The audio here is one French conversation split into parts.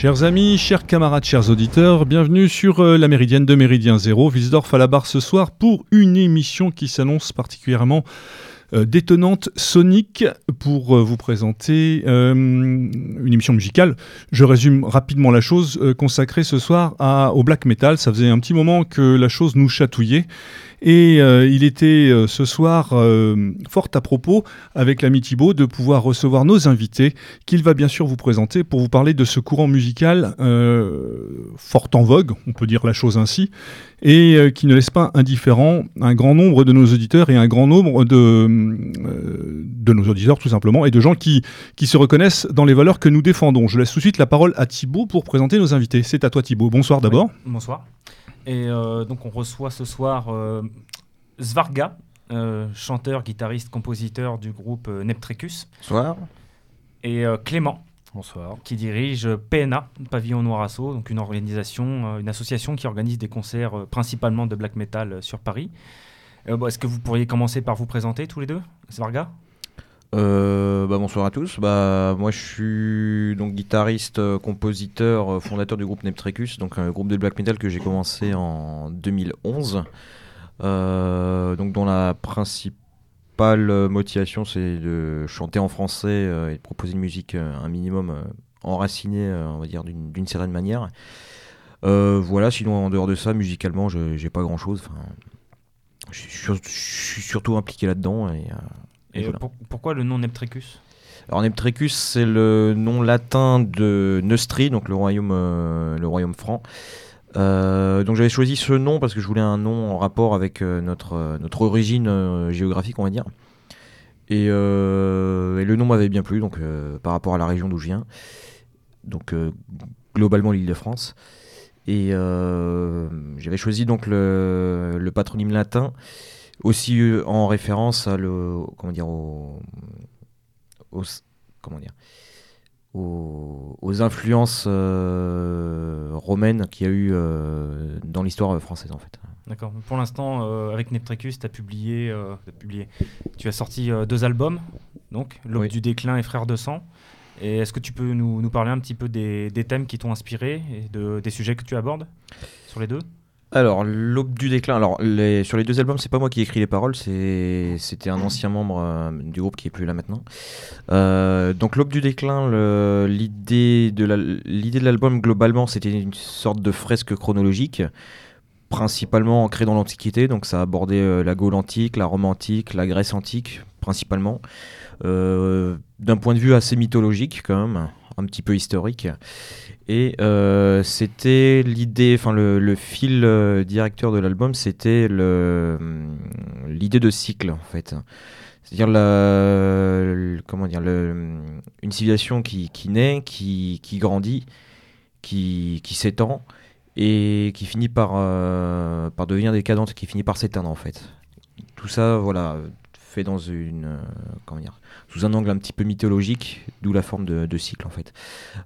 Chers amis, chers camarades, chers auditeurs, bienvenue sur euh, la Méridienne de Méridien Zéro, Wiesdorf à la barre ce soir pour une émission qui s'annonce particulièrement euh, détonnante sonique pour euh, vous présenter une émission musicale. Je résume rapidement la chose, consacrée ce soir au black metal. Ça faisait un petit moment que la chose nous chatouillait. Et euh, il était euh, ce soir euh, fort à propos avec l'ami Thibaut de pouvoir recevoir nos invités qu'il va bien sûr vous présenter pour vous parler de ce courant musical fort en vogue, on peut dire la chose ainsi, et qui ne laisse pas indifférent un grand nombre de nos auditeurs et un grand nombre de, de nos auditeurs tout simplement et de gens qui, qui se reconnaissent dans les valeurs que nous défendons. Je laisse tout de suite la parole à Thibaut pour présenter nos invités. C'est à toi Thibaut. Bonsoir d'abord. bonsoir. Et euh, donc on reçoit ce soir euh, Svarga, euh, chanteur, guitariste, compositeur du groupe Neptrecus. Bonsoir. Et Clément. Bonsoir. Qui dirige PNA, Pavillon Noir Assaut, donc une organisation, une association qui organise des concerts principalement de black metal sur Paris. Est-ce que vous pourriez commencer par vous présenter tous les deux, Svarga? Euh, bah, bonsoir à tous. Bah, moi, je suis donc guitariste, euh, compositeur, euh, fondateur du groupe Neptrecus, donc un groupe de black metal que j'ai commencé en 2011. donc, dont la principale motivation, c'est de chanter en français et de proposer une musique un minimum enracinée, on va dire, d'une certaine manière. voilà, sinon, en dehors de ça, musicalement, j'ai pas grand chose. Je suis surtout impliqué là-dedans et, pourquoi le nom Neptrecus? Alors Neptrecus, c'est le nom latin de Neustri, donc le royaume, euh, le royaume franc. Euh, donc j'avais choisi ce nom parce que je voulais un nom en rapport avec euh, notre, notre origine géographique, on va dire. Et, le nom m'avait bien plu, donc par rapport à la région d'où je viens. Donc globalement l'île de France. Et j'avais choisi donc le, le patronyme latin aussi euh, en référence à le, comment dire, aux, comment dire, aux, influences euh, romaines qu'il y a eu euh, dans l'histoire française en fait. D'accord. Pour l'instant, avec Neptrecus, tu as publié, publié, tu as sorti deux albums, donc L'aube du déclin et Frères de sang. Et est-ce que tu peux nous, nous, parler un petit peu des, des thèmes qui t'ont inspiré et de, des sujets que tu abordes sur les deux? Alors, l'aube du déclin. Alors, sur les deux albums, c'est pas moi qui ai écrit les paroles, c'était un ancien membre euh, du groupe qui est plus là maintenant. Euh, donc, l'aube du déclin, l'idée de l'album globalement, c'était une sorte de fresque chronologique, principalement ancrée dans l'Antiquité. Donc, ça abordait euh, la Gaule antique, la Rome antique, la Grèce antique, principalement. D'un point de vue assez mythologique, quand même, un petit peu historique. Et euh, c'était l'idée, enfin le, fil euh, directeur de l'album, c'était hum, l'idée de cycle en fait. C'est-à-dire la, comment dire, hum, une civilisation qui, naît, qui, grandit, qui, s'étend et qui finit par, euh, par devenir décadente, qui finit par s'éteindre en fait. Tout ça, voilà, fait dans une, comment dire, sous un angle un petit peu mythologique, d'où la forme de, cycle en fait.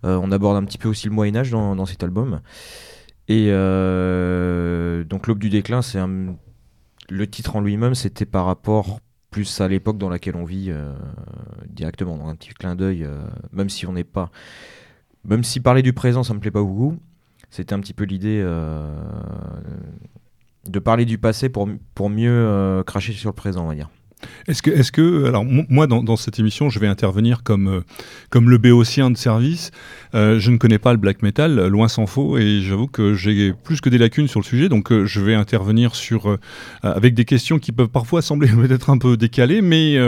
Euh, on aborde un petit peu aussi le Moyen Âge dans, cet album. Et euh, donc l'aube du déclin, c'est le titre en lui-même, c'était par rapport plus à l'époque dans laquelle on vit euh, directement, dans un petit clin d'œil, même si on n'est pas, même si parler du présent, ça me plaît pas beaucoup. C'était un petit peu l'idée de parler du passé pour, pour mieux cracher sur le présent, on va dire. Est-ce que, est que, alors moi dans, cette émission, je vais intervenir comme, euh, comme le béotien de service. Euh, je ne connais pas le black metal, loin s'en faut, et j'avoue que j'ai plus que des lacunes sur le sujet, donc euh, je vais intervenir sur, avec des questions qui peuvent parfois sembler peut-être un peu décalées, mais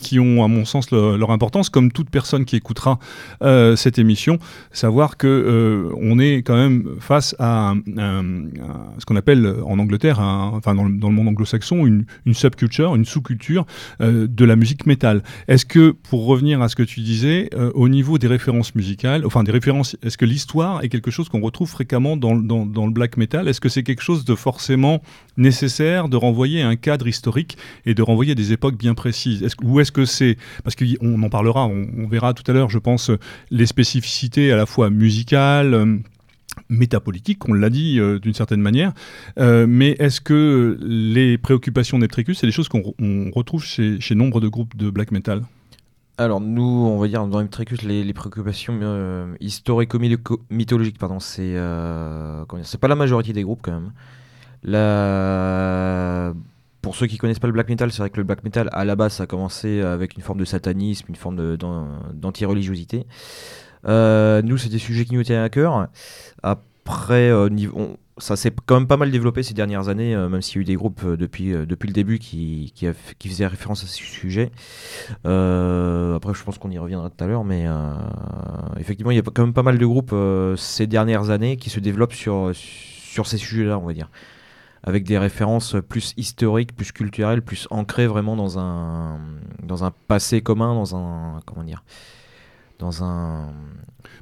qui ont à mon sens leur importance, comme toute personne qui écoutera cette émission, savoir que on est quand même face à, ce qu'on appelle en Angleterre, enfin dans le, dans le monde anglo-saxon, une, une subculture, une sous-culture euh, de la musique métal. Est-ce que, pour revenir à ce que tu disais, euh, au niveau des références musicales, enfin des références, est-ce que l'histoire est quelque chose qu'on retrouve fréquemment dans, le black metal? Est-ce que c'est quelque chose de forcément nécessaire de renvoyer un cadre historique et de renvoyer des époques bien précises? Est Ou est-ce que c'est, parce qu'on en parlera, on, verra tout à l'heure, je pense, les spécificités à la fois musicales, euh, métapolitique, on l'a dit euh, d'une certaine manière. Euh, mais est-ce que les préoccupations Neptricus, c'est des choses qu'on retrouve chez, nombre de groupes de black metal? Alors nous, on va dire dans Imtricus, les, les préoccupations euh, historico-mythologiques, pardon, c'est c'est pas la majorité des groupes quand même. Pour ceux qui connaissent pas le black metal, c'est vrai que le black metal à la base a commencé avec une forme de satanisme, une forme d'anti-religiosité. Euh, nous, c'est des sujets qui nous tiennent à cœur. Après, niveau, ça s'est quand même pas mal développé ces dernières années, euh, même s'il y a eu des groupes euh, depuis, euh, le début qui, faisaient référence à ce sujet. après, je pense qu'on y reviendra tout à l'heure, mais effectivement, il y a quand même pas mal de groupes ces dernières années qui se développent sur, sur ces sujets-là, on va dire. Avec des références plus historiques, plus culturelles, plus ancrées vraiment dans un, dans un passé commun, dans un. Comment dire dans un.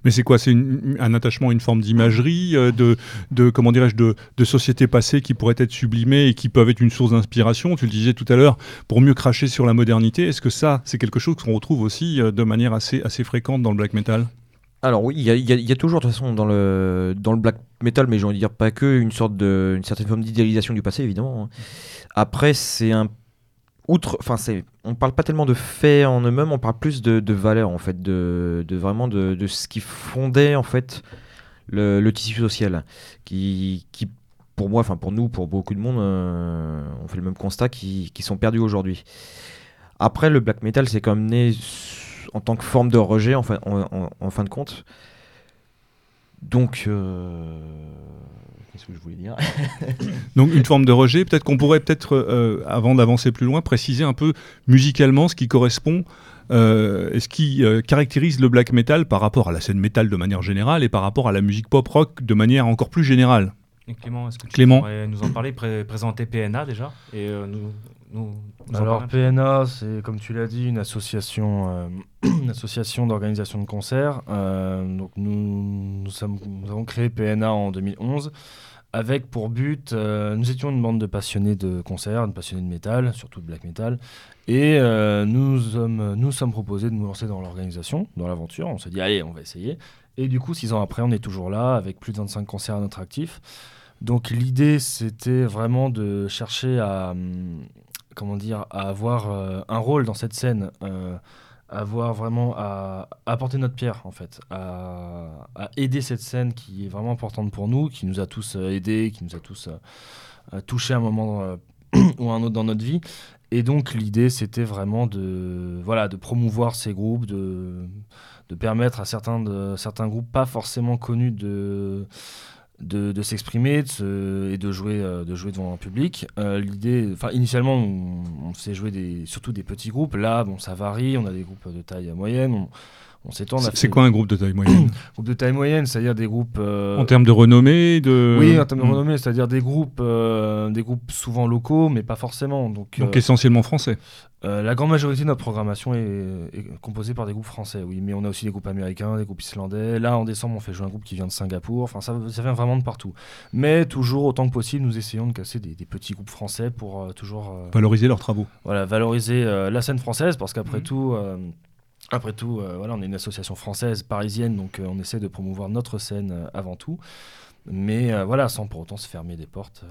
Mais c'est quoi? C'est un attachement à une forme d'imagerie, euh, de, de, comment dirais-je, de, de sociétés passées qui pourraient être sublimées et qui peuvent être une source d'inspiration? Tu le disais tout à l'heure, pour mieux cracher sur la modernité. Est-ce que ça, c'est quelque chose qu'on retrouve aussi euh, de manière assez, assez fréquente dans le black metal? Alors oui, il y, y, a toujours de toute façon dans le, dans le black metal, mais j'ai envie de dire pas que, une, sorte de, une certaine forme d'idéalisation du passé évidemment. Hein. Après, c'est un outre, enfin c'est, on parle pas tellement de faits en eux-mêmes, on parle plus de, valeurs en fait, de, vraiment de, ce qui fondait en fait le, tissu social, qui, pour moi, enfin pour nous, pour beaucoup de monde, euh, on fait le même constat, qui, sont perdus aujourd'hui. Après, le black metal, c'est quand même né en tant que forme de rejet en fin, en, en, fin de compte. Donc, euh, Qu'est-ce que je voulais dire? Donc une forme de rejet. Peut-être qu'on pourrait peut-être, euh, avant d'avancer plus loin, préciser un peu musicalement ce qui correspond, euh, ce qui euh, caractérise le black metal par rapport à la scène metal de manière générale et par rapport à la musique pop rock de manière encore plus générale. Clément, est-ce que tu pourrais nous en parler, présenter PNA déjà et nous, nous, Alors PNA, c'est comme tu l'as dit, une association, une association d'organisation de concerts. donc nous, nous, sommes, nous avons créé PNA en 2011 avec pour but, euh, nous étions une bande de passionnés de concerts, de passionnés de métal, surtout de black metal, et euh, nous, sommes, nous sommes proposés de nous lancer dans l'organisation, dans l'aventure. On s'est dit, allez, on va essayer. Et du coup, six ans après, on est toujours là, avec plus de 25 concerts à notre actif. Donc l'idée, c'était vraiment de chercher à, comment dire, à avoir euh, un rôle dans cette scène avoir vraiment à, apporter notre pierre en fait, à, aider cette scène qui est vraiment importante pour nous, qui nous a tous euh, aidés, qui nous a tous euh, touchés à un moment euh, ou un autre dans notre vie. Et donc l'idée c'était vraiment de voilà de promouvoir ces groupes, de, de permettre à certains de certains groupes pas forcément connus de de, s'exprimer et de jouer, euh, de jouer devant un public. Euh, l'idée, enfin initialement, on, s'est joué des, surtout des petits groupes. Là, bon, ça varie. On a des groupes de taille moyenne. On s'étend. C'est quoi un groupe de taille moyenne Groupe de taille moyenne, c'est-à-dire des groupes. Euh, en termes de renommée, de. Oui, en termes de hmm. renommée, c'est-à-dire des groupes, des groupes souvent locaux, mais pas forcément. Donc, donc essentiellement français. la grande majorité de notre programmation est, est, composée par des groupes français, oui, mais on a aussi des groupes américains, des groupes islandais. Là, en décembre, on fait jouer un groupe qui vient de Singapour. Enfin, ça, ça vient vraiment de partout. Mais toujours autant que possible, nous essayons de casser des, petits groupes français pour toujours valoriser leurs travaux. Voilà, valoriser la scène française, parce qu'après hmm. tout. Après tout, euh, voilà, on est une association française, parisienne, donc euh, on essaie de promouvoir notre scène euh, avant tout. Mais voilà, sans pour autant se fermer des portes.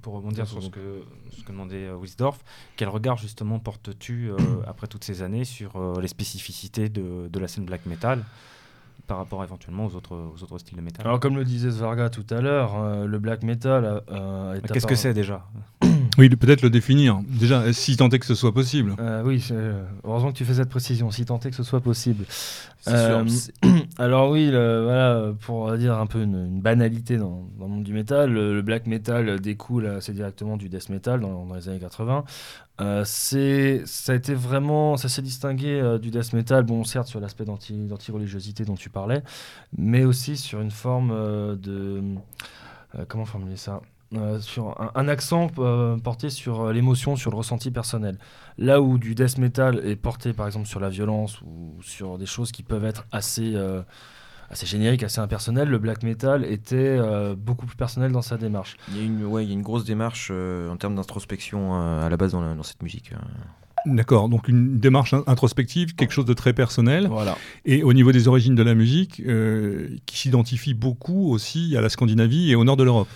Pour rebondir sur ce que, ce que demandait Wisdorf, quel regard justement portes-tu après toutes ces années sur les spécificités de, de, la scène black metal par rapport éventuellement aux autres, aux autres styles de métal Alors comme le disait Svarga tout à l'heure, le black metal... Qu'est-ce que c'est déjà? oui, peut-être le définir. Déjà, si tant est que ce soit possible. Euh, oui, heureusement que tu fais cette précision, si tant est que ce soit possible. Euh, alors oui, voilà, pour dire un peu une, banalité dans, le monde du métal, le, black metal découle assez directement du death metal dans, les années 80. Euh, c'est, ça a été vraiment, ça s'est distingué du death metal, bon certes sur l'aspect d'anti-religiosité dont tu parlais, mais aussi sur une forme de, comment formuler ça? Euh, sur un, accent euh, porté sur euh, l'émotion, sur le ressenti personnel. Là où du death metal est porté par exemple sur la violence ou sur des choses qui peuvent être assez, assez génériques, assez impersonnelles, le black metal était beaucoup plus personnel dans sa démarche. Il y a une, ouais, il y a une grosse démarche en termes d'introspection à la base dans, dans cette musique. D'accord, donc une démarche introspective, quelque chose de très personnel. Voilà. Et au niveau des origines de la musique, qui s'identifie beaucoup aussi à la Scandinavie et au nord de l'Europe.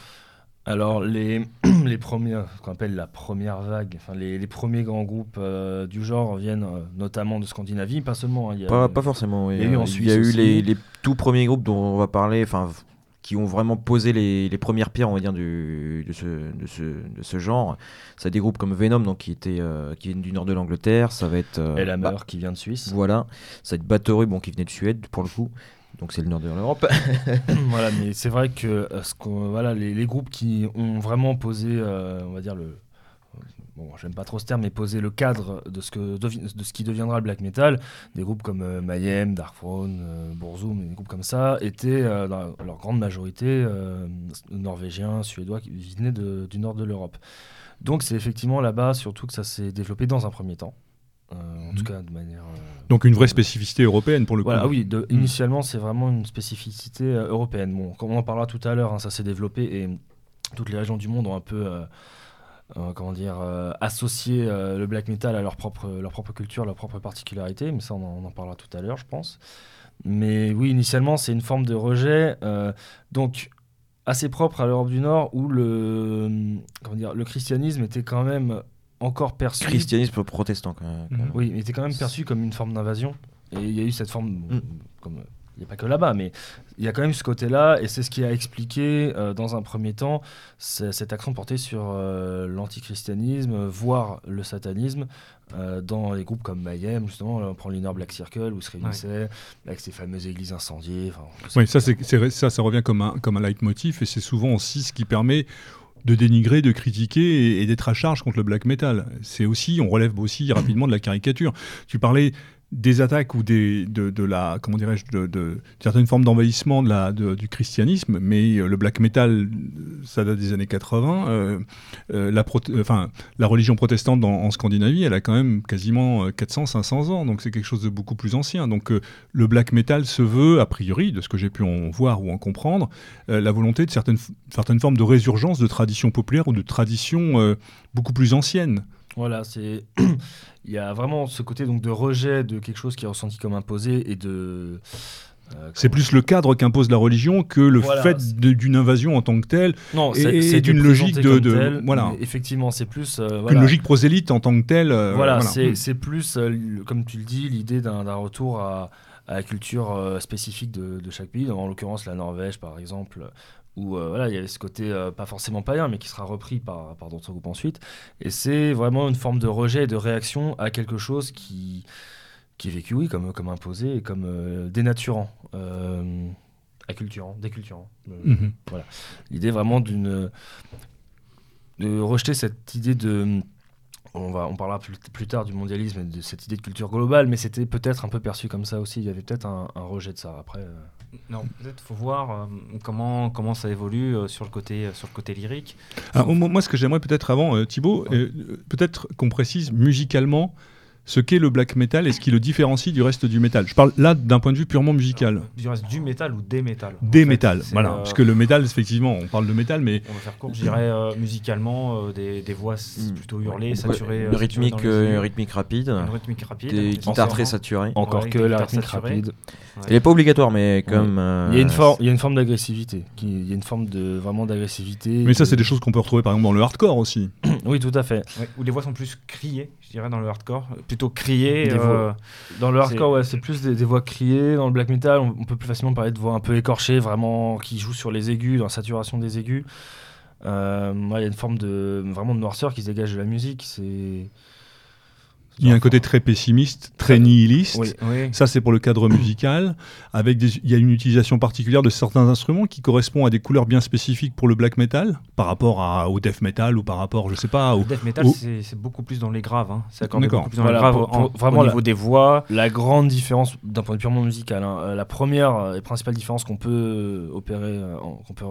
Alors, les, les premiers, ce qu'on appelle la première vague, enfin, les, les premiers grands groupes euh, du genre viennent euh, notamment de Scandinavie, pas seulement. hein, y a- Pas, pas forcément. oui. il y a eu Suisse les, les tout premiers groupes dont on va parler, enfin, qui ont vraiment posé les, les premières pierres, on va dire, du, de, ce, de, ce, de ce genre. Ça a des groupes comme Venom, donc qui était, euh, qui viennent du nord de l'Angleterre. Ça va être. euh, bah, qui vient de Suisse. Voilà. Ça va être Bathory, bon, qui venait de Suède pour le coup. Donc c'est le nord de l'Europe. voilà, mais c'est vrai que euh, ce voilà, les, les groupes qui ont vraiment posé, euh, on va dire, le. Bon, j'aime pas trop ce terme, mais poser le cadre de ce, que, de ce qui deviendra le black metal, des groupes comme euh, Mayhem, Darkthrone, euh, Burzum, des groupes comme ça, étaient dans leur grande majorité norvégiens, suédois, qui venaient de- du nord de l'Europe. Donc c'est effectivement là-bas surtout que ça s'est développé dans un premier temps. Euh, en Mhm. tout cas, de manière. euh, Donc une vraie spécificité européenne pour le voilà, coup. ah oui, de- initialement, c'est vraiment une spécificité euh, européenne. Bon, comme on en parlera tout à l'heure, hein, ça s'est développé et toutes les régions du monde ont un peu, comment dire, associé le black metal à leur propre, leur propre culture, leur propre particularité. Mais ça, on en, on en parlera tout à l'heure, je pense. Mais oui, initialement, c'est une forme de rejet, donc assez propre à l'Europe du Nord, où le, comment dire, le christianisme était quand même encore perçu. Christianisme protestant, quand même. Mhm. Oui, il était quand même perçu comme une forme d'invasion. Et il y a eu cette forme, Mm. comme il n'y a pas que là-bas, mais il y a quand même ce côté-là, et c'est ce qui a expliqué, euh, dans un premier temps, cet accent porté sur euh, l'antichristianisme, voire le satanisme, euh, dans les groupes comme Mayhem, justement, là, on prend l'Inner Black Circle, où se réunissaient avec ces fameuses églises incendiées. Oui, ça, ça revient comme un, comme un leitmotiv et c'est souvent aussi ce qui permet de dénigrer, de critiquer et, d'être à charge contre le black metal. C'est aussi, on relève aussi rapidement de la caricature. Tu parlais des attaques ou des, de, la, comment dirais-je, de, certaines formes d'envahissement de la, de- du christianisme, mais euh, le black metal, euh, ça date des années 80. euh, euh, la, enfin, la religion protestante en Scandinavie, elle a quand même quasiment euh, 400-500 ans, donc c'est quelque chose de beaucoup plus ancien. Donc le black metal se veut, a priori, de ce que j'ai pu en voir ou en comprendre, la volonté de certaines, certaines formes de résurgence de traditions populaires ou de traditions beaucoup plus anciennes. Voilà, c'est il y a vraiment ce côté donc de rejet de quelque chose qui est ressenti comme imposé et de euh, C'est plus le cadre qu'impose la religion que le Voilà, fait d'une invasion en tant que telle, non, c'est d'une logique de- comme de- tel, voilà. effectivement, c'est plus euh, voilà. logique prosélyte en tant que telle. euh, Voilà, c'est Mm. plus, comme tu le dis, l'idée d'un retour à, à la culture euh, spécifique de, de chaque pays, en l'occurrence la Norvège par exemple, où euh, voilà, il y avait ce côté euh, pas forcément païen, mais qui sera repris par, par d'autres groupes ensuite. Et c'est vraiment une forme de rejet et de réaction à quelque chose qui, qui est vécu, oui, comme, comme imposé et comme euh, dénaturant, acculturant, déculturant. Mhm. L'idée vraiment d'une de rejeter cette idée de on va on parlera plus, plus tard du mondialisme et de cette idée de culture globale mais c'était peut-être un peu perçu comme ça aussi il y avait peut-être un, un rejet de ça après euh. Non, peut-être faut voir euh, comment, comment ça évolue euh, sur, le côté, euh, sur le côté lyrique. Alors, moi, moi, ce que j'aimerais peut-être avant, euh, Thibaut, euh, peut-être qu'on précise musicalement ce qu'est le black metal et ce qui le différencie du reste du métal. Je parle là d'un point de vue purement musical. Du reste du métal ou des métal en Des fait. métal, C'est, voilà. euh, Parce que le métal, effectivement, on parle de métal, mais On va faire court, je dirais euh, musicalement euh, des, des voix Mm. plutôt hurlées, Ouais, saturées. une rythmique, les euh, rythmique rapide, Une rythmique rapide. des guitares très saturées. encore Ouais, que la rythmique rapide Elle n'est pas obligatoire, mais comme. il y a une forme il y a une forme d'agressivité il y a une forme de vraiment d'agressivité mais ça, de- c'est des choses qu'on peut retrouver par exemple dans le hardcore aussi. oui tout à fait Ouais, où les voix sont plus criées, je dirais, dans le hardcore. Plutôt criées. Euh, dans le hardcore C'est- ouais, c'est plus des, des voix criées. Dans le black metal on, on peut plus facilement parler de voix un peu écorchées vraiment qui jouent sur les aigus dans la saturation des aigus. Euh, ouais, il y a une forme de vraiment de noirceur qui se dégage de la musique. C'est Il y a un côté très pessimiste, très nihiliste. Oui. Oui. Ça, c'est pour le cadre musical. Avec des, il y a une utilisation particulière de certains instruments qui correspond à des couleurs bien spécifiques pour le black metal, par rapport à, au death metal ou par rapport, je sais pas, au, Le death metal, au- c'est beaucoup plus dans les graves. Hein. C'est beaucoup plus dans Voilà, les graves pour- en- pour- vraiment au la- niveau des voix. La grande différence, d'un point de vue purement musical, hein, euh, la première et principale différence qu'on peut euh, opérer, euh, qu'on peut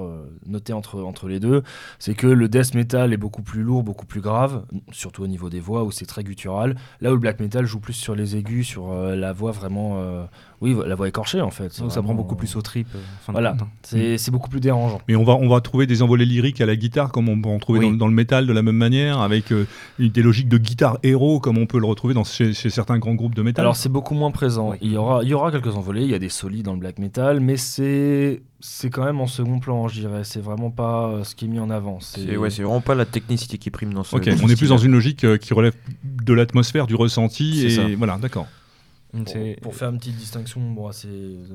noter entre, entre les deux, c'est que le death metal est beaucoup plus lourd, beaucoup plus grave, surtout au niveau des voix où c'est très guttural. Là où le black metal joue plus sur les aigus, sur euh, la voix vraiment, euh, oui, la voix écorchée en fait. Donc ça prend beaucoup plus euh, au trip. euh, fin de Voilà, hein. c'est c'est beaucoup plus dérangeant. Mais on va, on va trouver des envolées lyriques à la guitare, comme on peut en trouver Oui. dans, dans le métal de la même manière, avec euh, des logiques de guitare héros, comme on peut le retrouver dans, chez, chez certains grands groupes de métal. Alors c'est beaucoup moins présent. Oui. Il, y aura, il y aura quelques envolées, il y a des solis dans le black metal, mais c'est c'est quand même en second plan, je dirais. C'est vraiment pas euh, ce qui est mis en avant. C'est ouais, vraiment pas la technicité qui prime dans ce. Ok, on est plus dans une logique euh, qui relève de l'atmosphère, du ressenti, et voilà, d'accord. Pour, faire une petite distinction, bon, c'est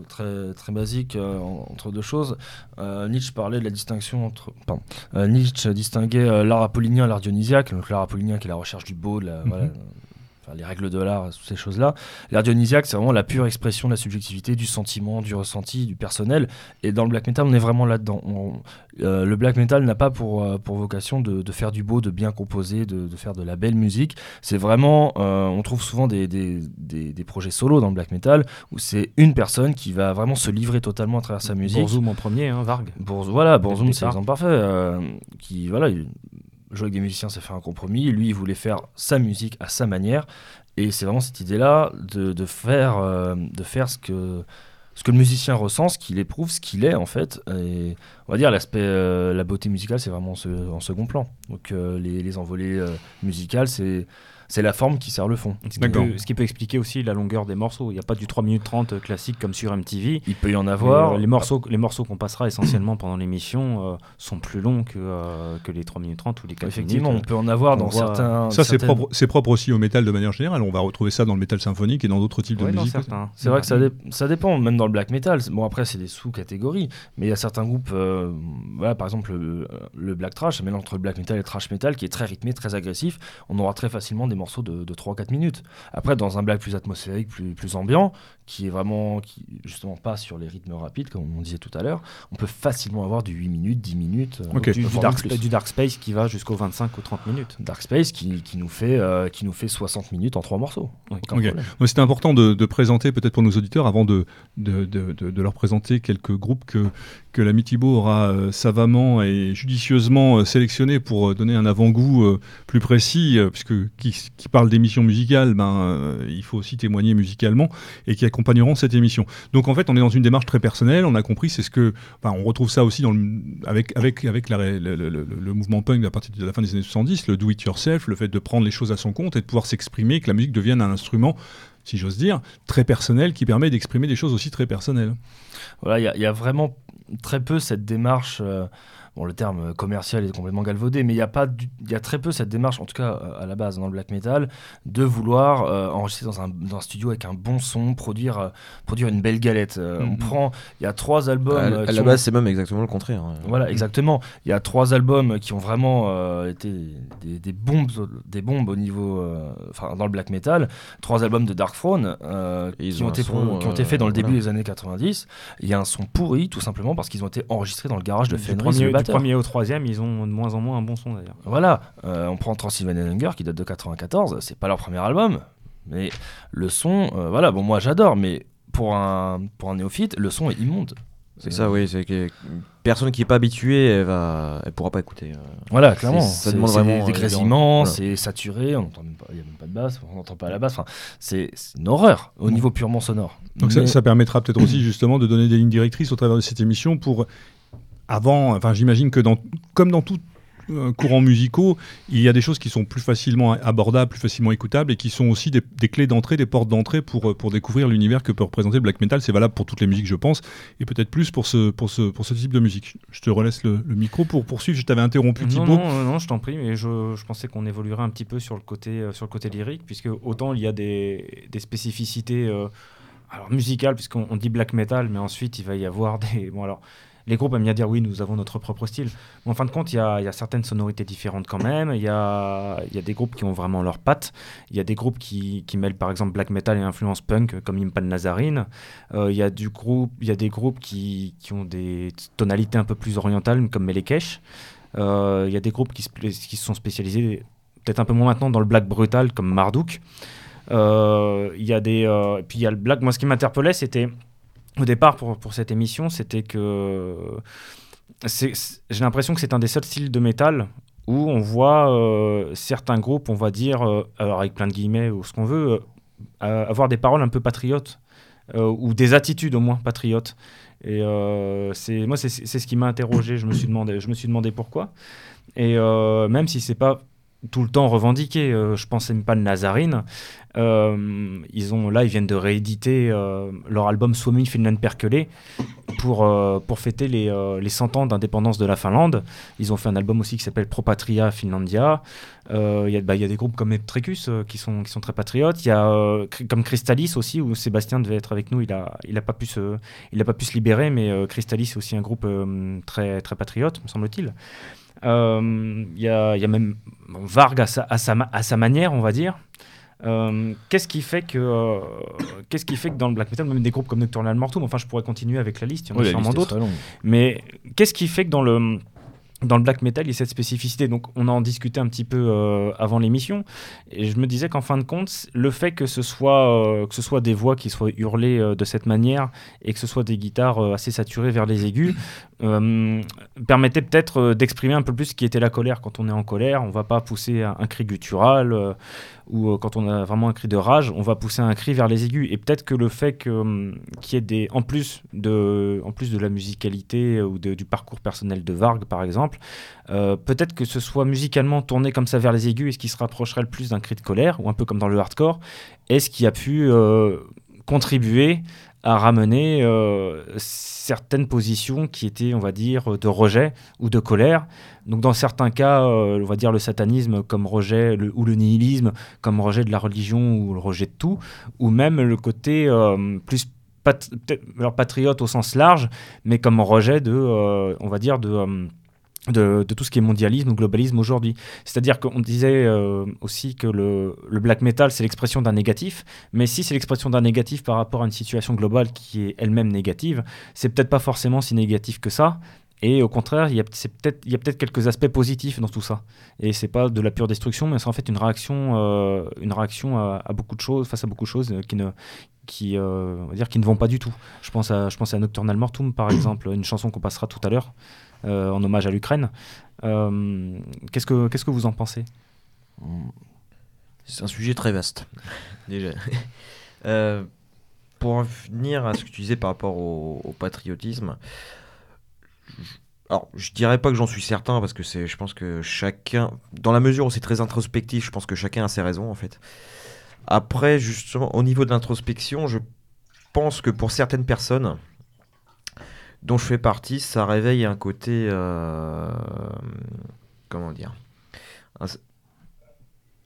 très, très basique euh, entre deux choses. Nietzsche parlait de la distinction entre. Pardon, Nietzsche distinguait l'art apollinien et l'art dionysiaque. Donc l'art apollinien qui est la recherche du beau, de la, voilà, les règles de l'art, toutes ces choses-là. L'art dionysiaque, c'est vraiment la pure expression de la subjectivité, du sentiment, du ressenti, du personnel. Et dans le black metal, on est vraiment là-dedans. Euh, le black metal n'a pas pour, euh, pour vocation de, de, faire du beau, de bien composer, de, de faire de la belle musique. C'est vraiment, euh, on trouve souvent des, des, des, projets solo dans le black metal où c'est une personne qui va vraiment se livrer totalement à travers sa musique. Bourzoum en premier, hein, Varg. voilà, Bourzoum, c'est l'exemple parfait. qui, voilà, jouer avec des musiciens, c'est faire un compromis. Lui, il voulait faire sa musique à sa manière. Et c'est vraiment cette idée-là de, faire, euh, de faire ce que, ce que le musicien ressent, ce qu'il éprouve, ce qu'il est en fait. Et on va dire l'aspect, euh, la beauté musicale, c'est vraiment en, second plan. Donc euh, les, envolées musicales, c'est c'est la forme qui sert le fond. Ce qui, peut, ce qui, peut, expliquer aussi la longueur des morceaux. Il n'y a pas du 3 minutes 30 classique comme sur MTV. Il peut y en avoir. Euh, les morceaux, les morceaux qu'on passera essentiellement pendant l'émission euh, sont plus longs que, euh, que les 3 minutes 30 ou les 4 Effectivement, on peut en avoir dans certains. Ça, c'est propre, propre, aussi au métal de manière générale. On va retrouver ça dans le métal symphonique et dans d'autres types de musique. C'est vrai que ça, ça, dépend, même dans le black metal. Bon, après, c'est des sous-catégories. Mais il y a certains groupes, voilà, par exemple, le, black trash, ça entre le black metal et le trash metal, qui est très rythmé, très agressif. On aura très facilement des morceaux de, de 3 minutes. Après, dans un black plus atmosphérique, plus ambiant, qui est vraiment, qui justement pas sur les rythmes rapides, comme on disait tout à l'heure, on peut facilement avoir du 8 minutes, 10 minutes. Euh, du, dark, Space qui va jusqu'au 25 ou 30 minutes. Dark Space qui, qui nous, fait, euh, qui nous fait 60 minutes en 3 morceaux. C'était important de, de présenter, peut-être pour nos auditeurs, avant de, de, de, leur présenter quelques groupes que, que l'ami Thibault aura euh, savamment et judicieusement sélectionné pour donner un avant-goût plus précis, puisque qui, qui parle d'émissions musicales, ben, il faut aussi témoigner musicalement, et qui accompagneront cette émission. Donc en fait, on est dans une démarche très personnelle. On a compris, c'est ce que, on retrouve ça aussi dans avec avec avec le, mouvement punk à partir de la fin des années 70, le do it yourself, le fait de prendre les choses à son compte et de pouvoir s'exprimer, que la musique devienne un instrument si j'ose dire, très personnel qui permet d'exprimer des choses aussi très personnelles. Voilà, il y, a vraiment très peu cette démarche. Euh, bon, le terme commercial est complètement galvaudé, mais il y a pas, il y a très peu cette démarche, en tout cas euh, à la base dans le black metal, de vouloir euh, enregistrer dans un, dans un, studio avec un bon son, produire, euh, produire une belle galette. On mhm. prend, il y a trois albums. À, la base, c'est même exactement le contraire. Hein. Voilà, exactement. Il y a trois albums qui ont vraiment été des, des, bombes, des bombes au niveau, enfin dans le black metal. Trois albums de Dark Throne qui, ont été, qui ont été faits dans le début des années 90. Il y a un son pourri, tout simplement parce qu'ils ont été enregistrés dans le garage de Fenris du premier au troisième, ils ont de moins en moins un bon son d'ailleurs. Voilà, euh, on prend Transylvania Hunger qui date de 94, c'est pas leur premier album, mais le son, euh, voilà, bon moi j'adore, mais pour un, pour un néophyte, le son est immonde. C'est ça, oui. C'est que personne qui est pas habituée, elle va, elle pourra pas écouter. Euh. Voilà, clairement. Ça demande vraiment des grésillements, c'est saturé. On n'entend même pas, il y a même pas de basse, on n'entend pas la basse. Enfin, c'est une horreur au niveau purement sonore. Donc ça, ça, permettra peut-être aussi justement de donner des lignes directrices au travers de cette émission pour avant, enfin, j'imagine que dans, comme dans tout euh, courant musicaux, il y a des choses qui sont plus facilement abordables, plus facilement écoutables et qui sont aussi des, clés d'entrée, des portes d'entrée pour, euh, pour découvrir l'univers que peut représenter le black metal. C'est valable pour toutes les musiques, je pense, et peut-être plus pour ce, pour, ce, pour ce type de musique. Je te relaisse le, micro pour poursuivre. Je t'avais interrompu, Thibaut. Non, non, non, je t'en prie, mais je, je pensais qu'on évoluerait un petit peu sur le côté, euh, sur le côté lyrique, puisque autant il y a des, des spécificités. alors musicales, puisqu'on dit black metal, mais ensuite il va y avoir des. Bon, alors les groupes aiment bien dire oui, nous avons notre propre style. Mais en fin de compte, il y, a, certaines sonorités différentes quand même. Il y a, des groupes qui ont vraiment leurs pattes. Il y a des groupes qui, mêlent par exemple black metal et influence punk comme Impan Nazarine. Euh, il, y a des groupes qui, ont des tonalités un peu plus orientales comme Melekesh. Euh, il y a des groupes qui, se sont spécialisés peut-être un peu moins maintenant dans le black brutal comme Marduk. Euh, il y a des, puis il y a le black. Moi, ce qui m'interpellait, c'était au départ pour, pour cette émission, c'était que j'ai l'impression que c'est un des seuls styles de métal où on voit euh, certains groupes, on va dire, euh, alors avec plein de guillemets ou ce qu'on veut, euh, avoir des paroles un peu patriotes ou des attitudes au moins patriotes. Et c'est moi, c'est ce qui m'a interrogé. Je me suis demandé, je me suis demandé pourquoi. Et même si c'est pas tout le temps revendiqué. je pensais même pas de Nazarine. ils ont, là, ils viennent de rééditer leur album Suomi Finland Perkelé pour, pour fêter les, les 100 ans d'indépendance de la Finlande. Ils ont fait un album aussi qui s'appelle Pro Patria Finlandia. Il bah, y, a des groupes comme Eptrecus qui, sont, qui sont très patriotes. Il y a comme Crystalis aussi, où Sébastien devait être avec nous. Il n'a il a pas, pu se, a pas pu se libérer, mais Crystalis est aussi un groupe très, très patriote, me semble-t-il. Euh, il y, a, même Varg à sa, à sa, manière, on va dire. Euh, qu'est-ce qui fait que euh, qu'est-ce qui fait que dans le black metal même des groupes comme Nocturnal Mortum enfin je pourrais continuer avec la liste il y en a sûrement d'autres mais qu'est-ce qui fait que dans le dans le black metal, il y a cette spécificité. Donc, on en discutait un petit peu euh, avant l'émission. Et je me disais qu'en fin de compte, le fait que ce soit, euh, que ce soit des voix qui soient hurlées euh, de cette manière et que ce soit des guitares assez saturées vers les aigus permettait peut-être d'exprimer un peu plus ce qui était la colère. Quand on est en colère, on va pas pousser un, un cri guttural ou euh, quand on a vraiment un cri de rage, on va pousser un cri vers les aigus. Et peut-être que le fait hum, qu'il y ait des, en plus de, en plus de la musicalité ou du parcours personnel de Varg, par exemple, euh, peut-être que ce soit musicalement tourné comme ça vers les aigus, et ce qui se rapprocherait le plus d'un cri de colère, ou un peu comme dans le hardcore, est-ce qui a pu euh, contribuer à ramener certaines positions qui étaient, on va dire, de rejet ou de colère. Donc dans certains cas, euh, on va dire le satanisme comme rejet, ou le nihilisme comme rejet de la religion ou le rejet de tout, ou même le côté euh, plus patriote au sens large, mais comme rejet de, euh, on va dire, de... De, tout ce qui est mondialisme ou globalisme aujourd'hui. C'est-à-dire qu'on disait aussi que le, le, black metal, c'est l'expression d'un négatif, mais si c'est l'expression d'un négatif par rapport à une situation globale qui est elle-même négative, c'est peut-être pas forcément si négatif que ça, et au contraire, il y a peut-être peut quelques aspects positifs dans tout ça. Et c'est pas de la pure destruction, mais c'est en fait une réaction, euh, une réaction à, beaucoup de choses, face à beaucoup de choses qui ne, qui, euh, dire, qui ne vont pas du tout. Je pense à, je pense à Nocturnal Mortum, par exemple, une chanson qu'on passera tout à l'heure, euh, en hommage à l'Ukraine. qu'est-ce, que, qu'est-ce que vous en pensez? C'est un sujet très vaste, déjà. pour revenir à ce que tu disais par rapport au patriotisme, alors, je dirais pas que j'en suis certain parce que je pense que chacun, dans la mesure où c'est très introspectif, je pense que chacun a ses raisons en fait. Après, justement, au niveau de l'introspection, je pense que pour certaines personnes dont je fais partie, ça réveille un côté, euh, comment dire,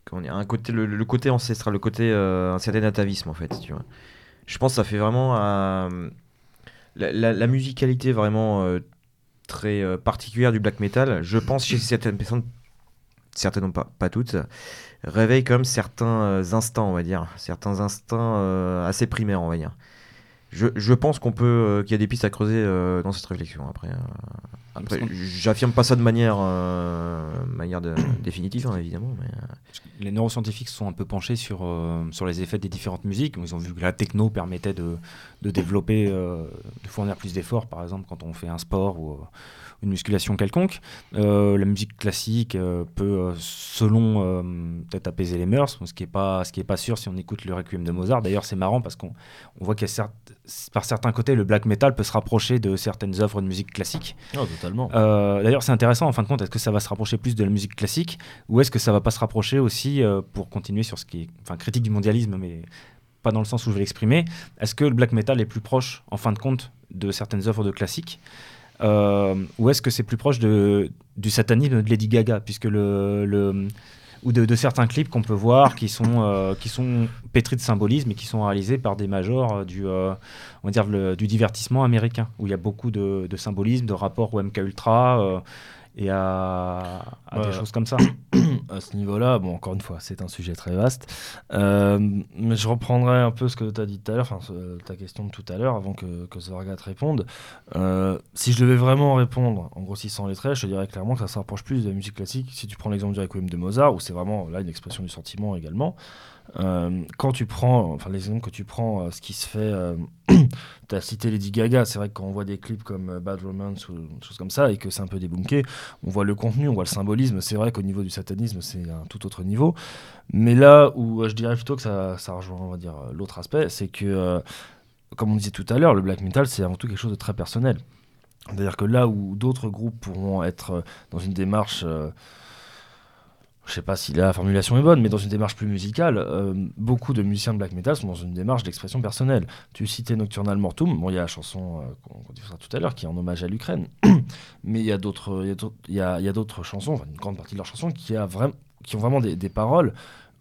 comment dire, un côté, le, côté ancestral, le côté euh, un certain atavisme en fait. Tu vois. Je pense que ça fait vraiment la, musicalité vraiment très euh, particulière du black metal, je pense chez certaines personnes, certainement pas, pas toutes, réveille comme certains instants, on va dire, certains instincts assez primaires, on va dire. Je, je pense qu'on peut, qu'il y a des pistes à creuser dans cette réflexion. Après, après, j'affirme pas ça de manière, manière de, définitive, hein, évidemment. Mais... Les neuroscientifiques sont un peu penchés sur, sur les effets des différentes musiques. Ils ont vu que la techno permettait de, de développer, de fournir plus d'efforts, par exemple, quand on fait un sport ou une musculation quelconque. Euh, la musique classique euh, peut, euh, selon, peut-être apaiser les mœurs, ce qui n'est pas, ce qui est pas sûr si on écoute le Requiem de Mozart. D'ailleurs, c'est marrant parce qu'on on voit qu'il y a par certains côtés, le black metal peut se rapprocher de certaines œuvres de musique classique. Oh, totalement. D'ailleurs, c'est intéressant en fin de compte. Est-ce que ça va se rapprocher plus de la musique classique ou est-ce que ça va pas se rapprocher aussi pour continuer sur ce qui est, enfin, critique du mondialisme, mais pas dans le sens où je vais l'exprimer. Est-ce que le black metal est plus proche, en fin de compte, de certaines œuvres de classique? Ou est-ce que c'est plus proche de, du satanisme de Lady Gaga, puisque le, le ou de, certains clips qu'on peut voir qui sont, euh, qui sont pétris de symbolisme et qui sont réalisés par des majors euh, du, on va dire du divertissement américain, où il y a beaucoup de, de symbolisme, de rapport au MK Ultra et à, des choses comme ça. à ce niveau-là, bon, encore une fois, c'est un sujet très vaste. Euh, mais je reprendrai un peu ce que tu as dit tout à l'heure, enfin, ta question de tout à l'heure, avant que, que te réponde. Euh, si je devais vraiment répondre, en grossissant les traits, je te dirais clairement que ça se rapproche plus de la musique classique. Si tu prends l'exemple du Requiem de Mozart, où c'est vraiment là une expression du sentiment également, euh, quand tu prends, enfin les exemples que tu prends, euh, ce qui se fait, euh, tu as cité Lady Gaga, c'est vrai que quand on voit des clips comme Bad Romance ou des choses comme ça, et que c'est un peu débunké, on voit le contenu, on voit le symbolisme, c'est vrai qu'au niveau du satanisme, c'est un tout autre niveau. Mais là où je dirais plutôt que ça, ça rejoint, on va dire, l'autre aspect, c'est que, comme on disait tout à l'heure, le black metal, c'est avant tout quelque chose de très personnel. C'est-à-dire que là où d'autres groupes pourront être dans une démarche je sais pas si la formulation est bonne, mais dans une démarche plus musicale, euh, beaucoup de musiciens de black metal sont dans une démarche d'expression personnelle. Tu citais Nocturnal Mortum, bon, il y a la chanson euh, qu'on diffusera tout à l'heure qui est en hommage à l'Ukraine, mais il y a d'autres, chansons, une grande partie de leurs chansons qui, a ont vraiment des paroles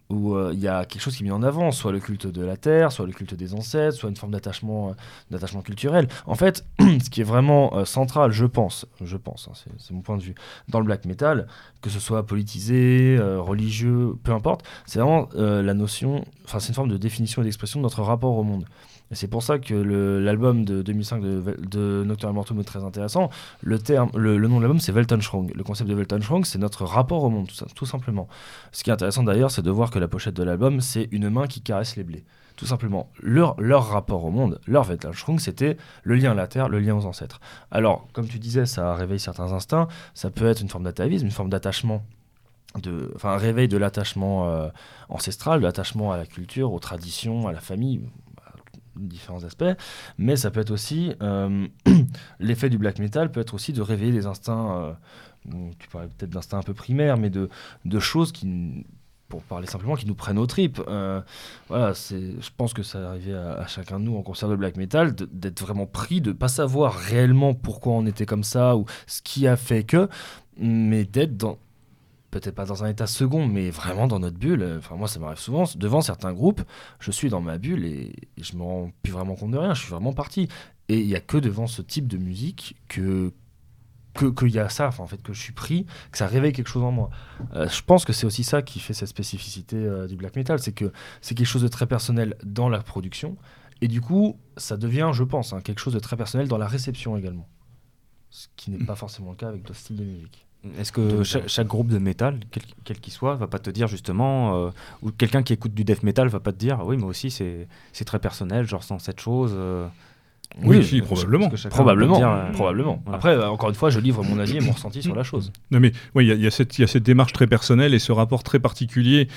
où euh, il y a quelque chose qui est mis en avant, soit le culte de la terre, soit le culte des ancêtres, soit une forme d'attachement, euh, d'attachement culturel. En fait, ce qui est vraiment euh, central, je pense, je pense, hein, c'est mon point de vue, dans le black metal, que ce soit politisé, religieux, peu importe, c'est vraiment la notion, enfin c'est une forme de définition et d'expression de notre rapport au monde. Et c'est pour ça que l'album de 2005 de, de Nocturnal Mortum est très intéressant. Le, terme, le, nom de l'album, c'est Weltanschauung. Le concept de Weltanschauung, c'est notre rapport au monde, tout, simplement. Ce qui est intéressant d'ailleurs, c'est de voir que la pochette de l'album, c'est une main qui caresse les blés. Tout simplement, leur, rapport au monde, leur Weltanschauung, c'était le lien à la terre, le lien aux ancêtres. Alors, comme tu disais, ça réveille certains instincts, ça peut être une forme d'atavisme, une forme d'attachement enfin, réveil de l'attachement euh, ancestral, de l'attachement à la culture, aux traditions, à la famille, différents aspects, mais ça peut être aussi euh, l'effet du black metal peut être aussi de réveiller des instincts, euh, tu parlais peut-être d'instincts un peu primaires, mais de, de choses qui, pour parler simplement, qui nous prennent aux tripes. Euh, voilà, c'est, je pense que ça arrivait à, à, chacun de nous en concert de black metal d'être vraiment pris, de pas savoir réellement pourquoi on était comme ça ou ce qui a fait que, mais d'être dans peut-être pas dans un état second, mais vraiment dans notre bulle. Enfin, moi, ça m'arrive souvent. Devant certains groupes, je suis dans ma bulle et, je me rends plus vraiment compte de rien. Je suis vraiment parti. Et il y a que devant ce type de musique que qu'il y a ça, en fait, que je suis pris, que ça réveille quelque chose en moi. Euh, je pense que c'est aussi ça qui fait cette spécificité euh, du black metal, c'est que c'est quelque chose de très personnel dans la production, et du coup, ça devient, je pense, hein, quelque chose de très personnel dans la réception également. Ce qui n'est pas forcément le cas avec d'autres styles de musique. Est-ce que chaque, groupe de métal, quel qu'il soit, va pas te dire justement, euh, ou quelqu'un qui écoute du death metal va pas te dire, oui, moi aussi c'est très personnel, je ressens cette chose. Euh. Oui, probablement. Probablement. Euh, probablement. Après, encore une fois, je livre mon avis et mon ressenti sur la chose. Non, mais il y, a cette démarche très personnelle et ce rapport très particulier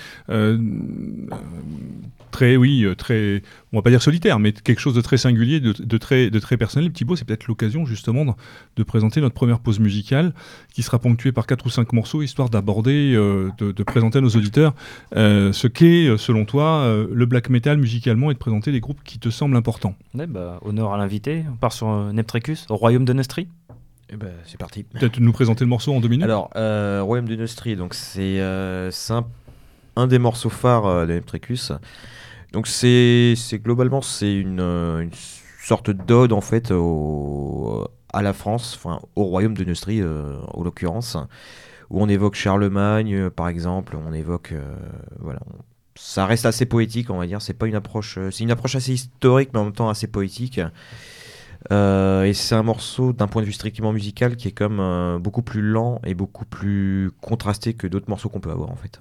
très, oui, euh, très, on va pas dire solitaire, mais quelque chose de très singulier, de, très, de très personnel. Thibaut, c'est peut-être l'occasion justement de, présenter notre première pause musicale, qui sera ponctuée par quatre ou cinq morceaux, histoire d'aborder, euh, de, présenter à nos auditeurs euh, ce qu'est, selon toi, le black metal musicalement et de présenter les groupes qui te semblent importants. bah, honneur à l'invité. On part sur Neptrecus, au royaume de Nestri. Eh ben, c'est parti. Peut-être nous présenter le morceau en deux minutes. Alors, Royaume de Nestri, donc c'est un, un, des morceaux phares de Neptrecus. Donc c'est globalement c'est une, euh, une, sorte d'ode en fait à la France, enfin au royaume de Neustrie euh, en l'occurrence, où on évoque Charlemagne euh, par exemple, on évoque voilà, ça reste assez poétique on va dire, c'est pas une approche, c'est une approche assez historique mais en même temps assez poétique. et c'est un morceau d'un point de vue strictement musical qui est comme beaucoup plus lent et beaucoup plus contrasté que d'autres morceaux qu'on peut avoir en fait.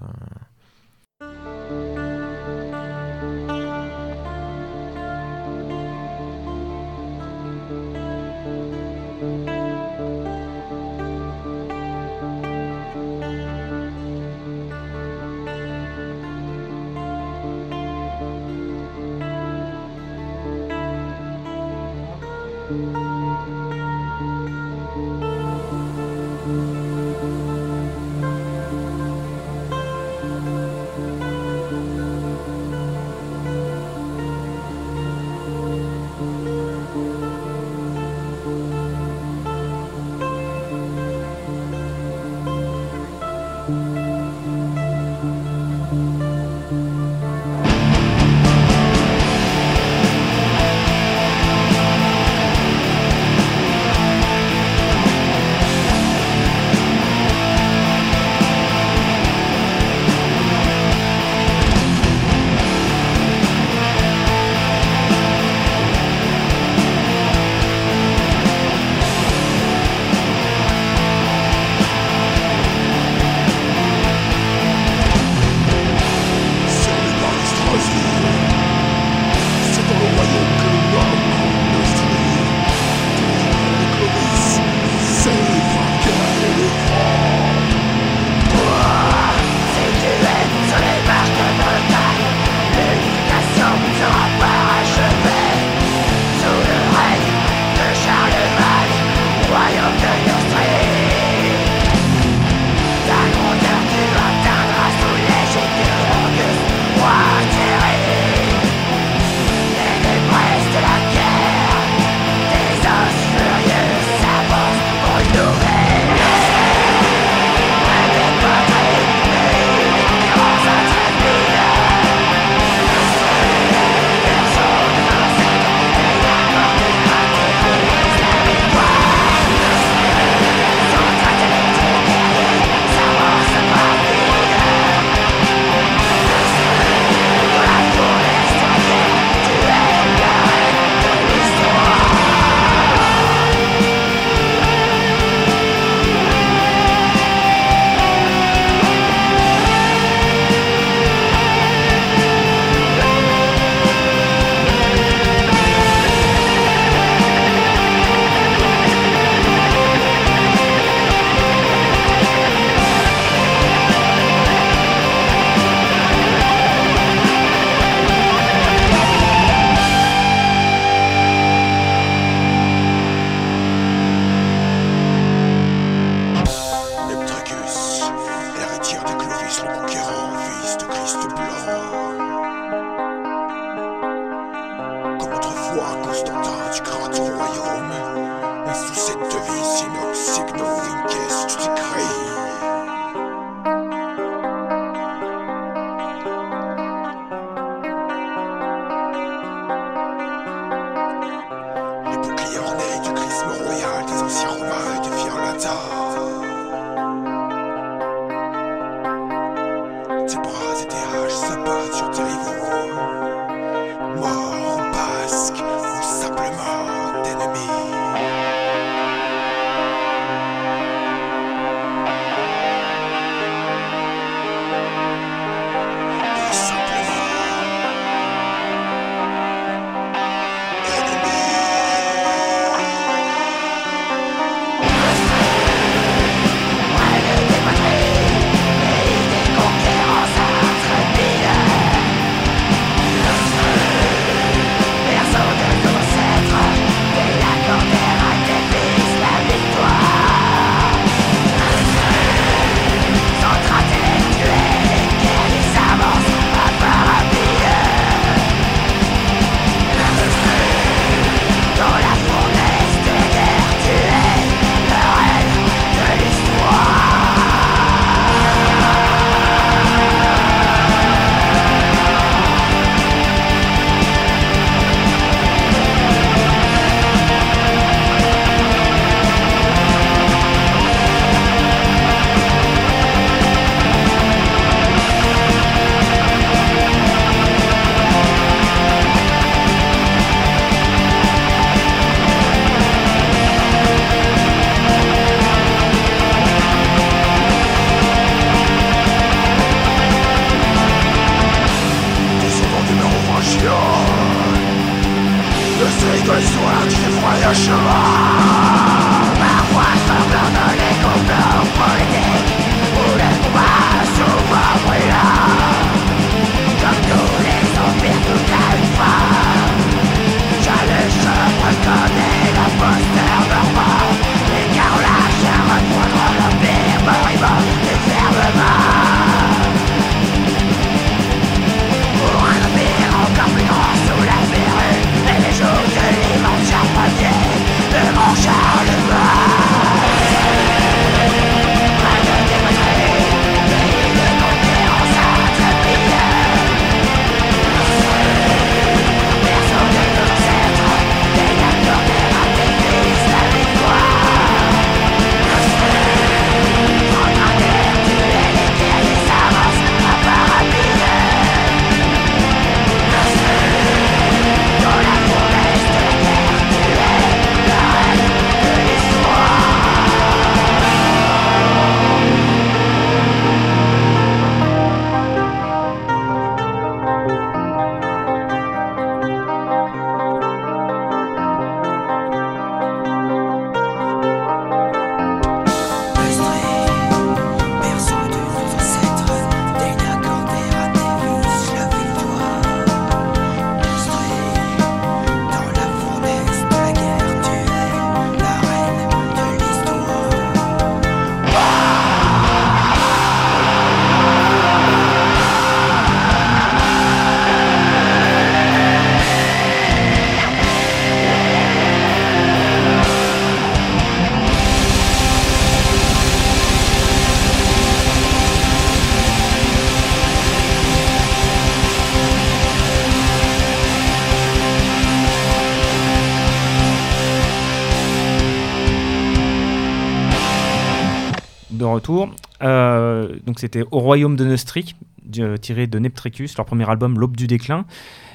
Euh, donc c'était Au Royaume de Neustrik, du- tiré de Neptrecus, leur premier album L'Aube du déclin.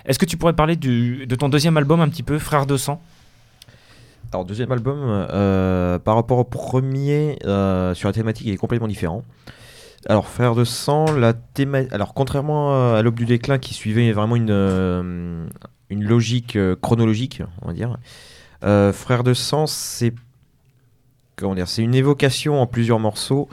Est-ce que tu pourrais parler de ton deuxième album un petit peu, Frères de sang? Alors, deuxième album, euh, par rapport au premier, euh, sur la thématique, il est complètement différent. Alors, Frères de sang, la théma... Alors, contrairement euh, à l'Aube du déclin qui suivait vraiment une, euh, une logique euh, chronologique, on va dire, euh, Frères de sang, c'est comment dire, c'est une évocation en plusieurs morceaux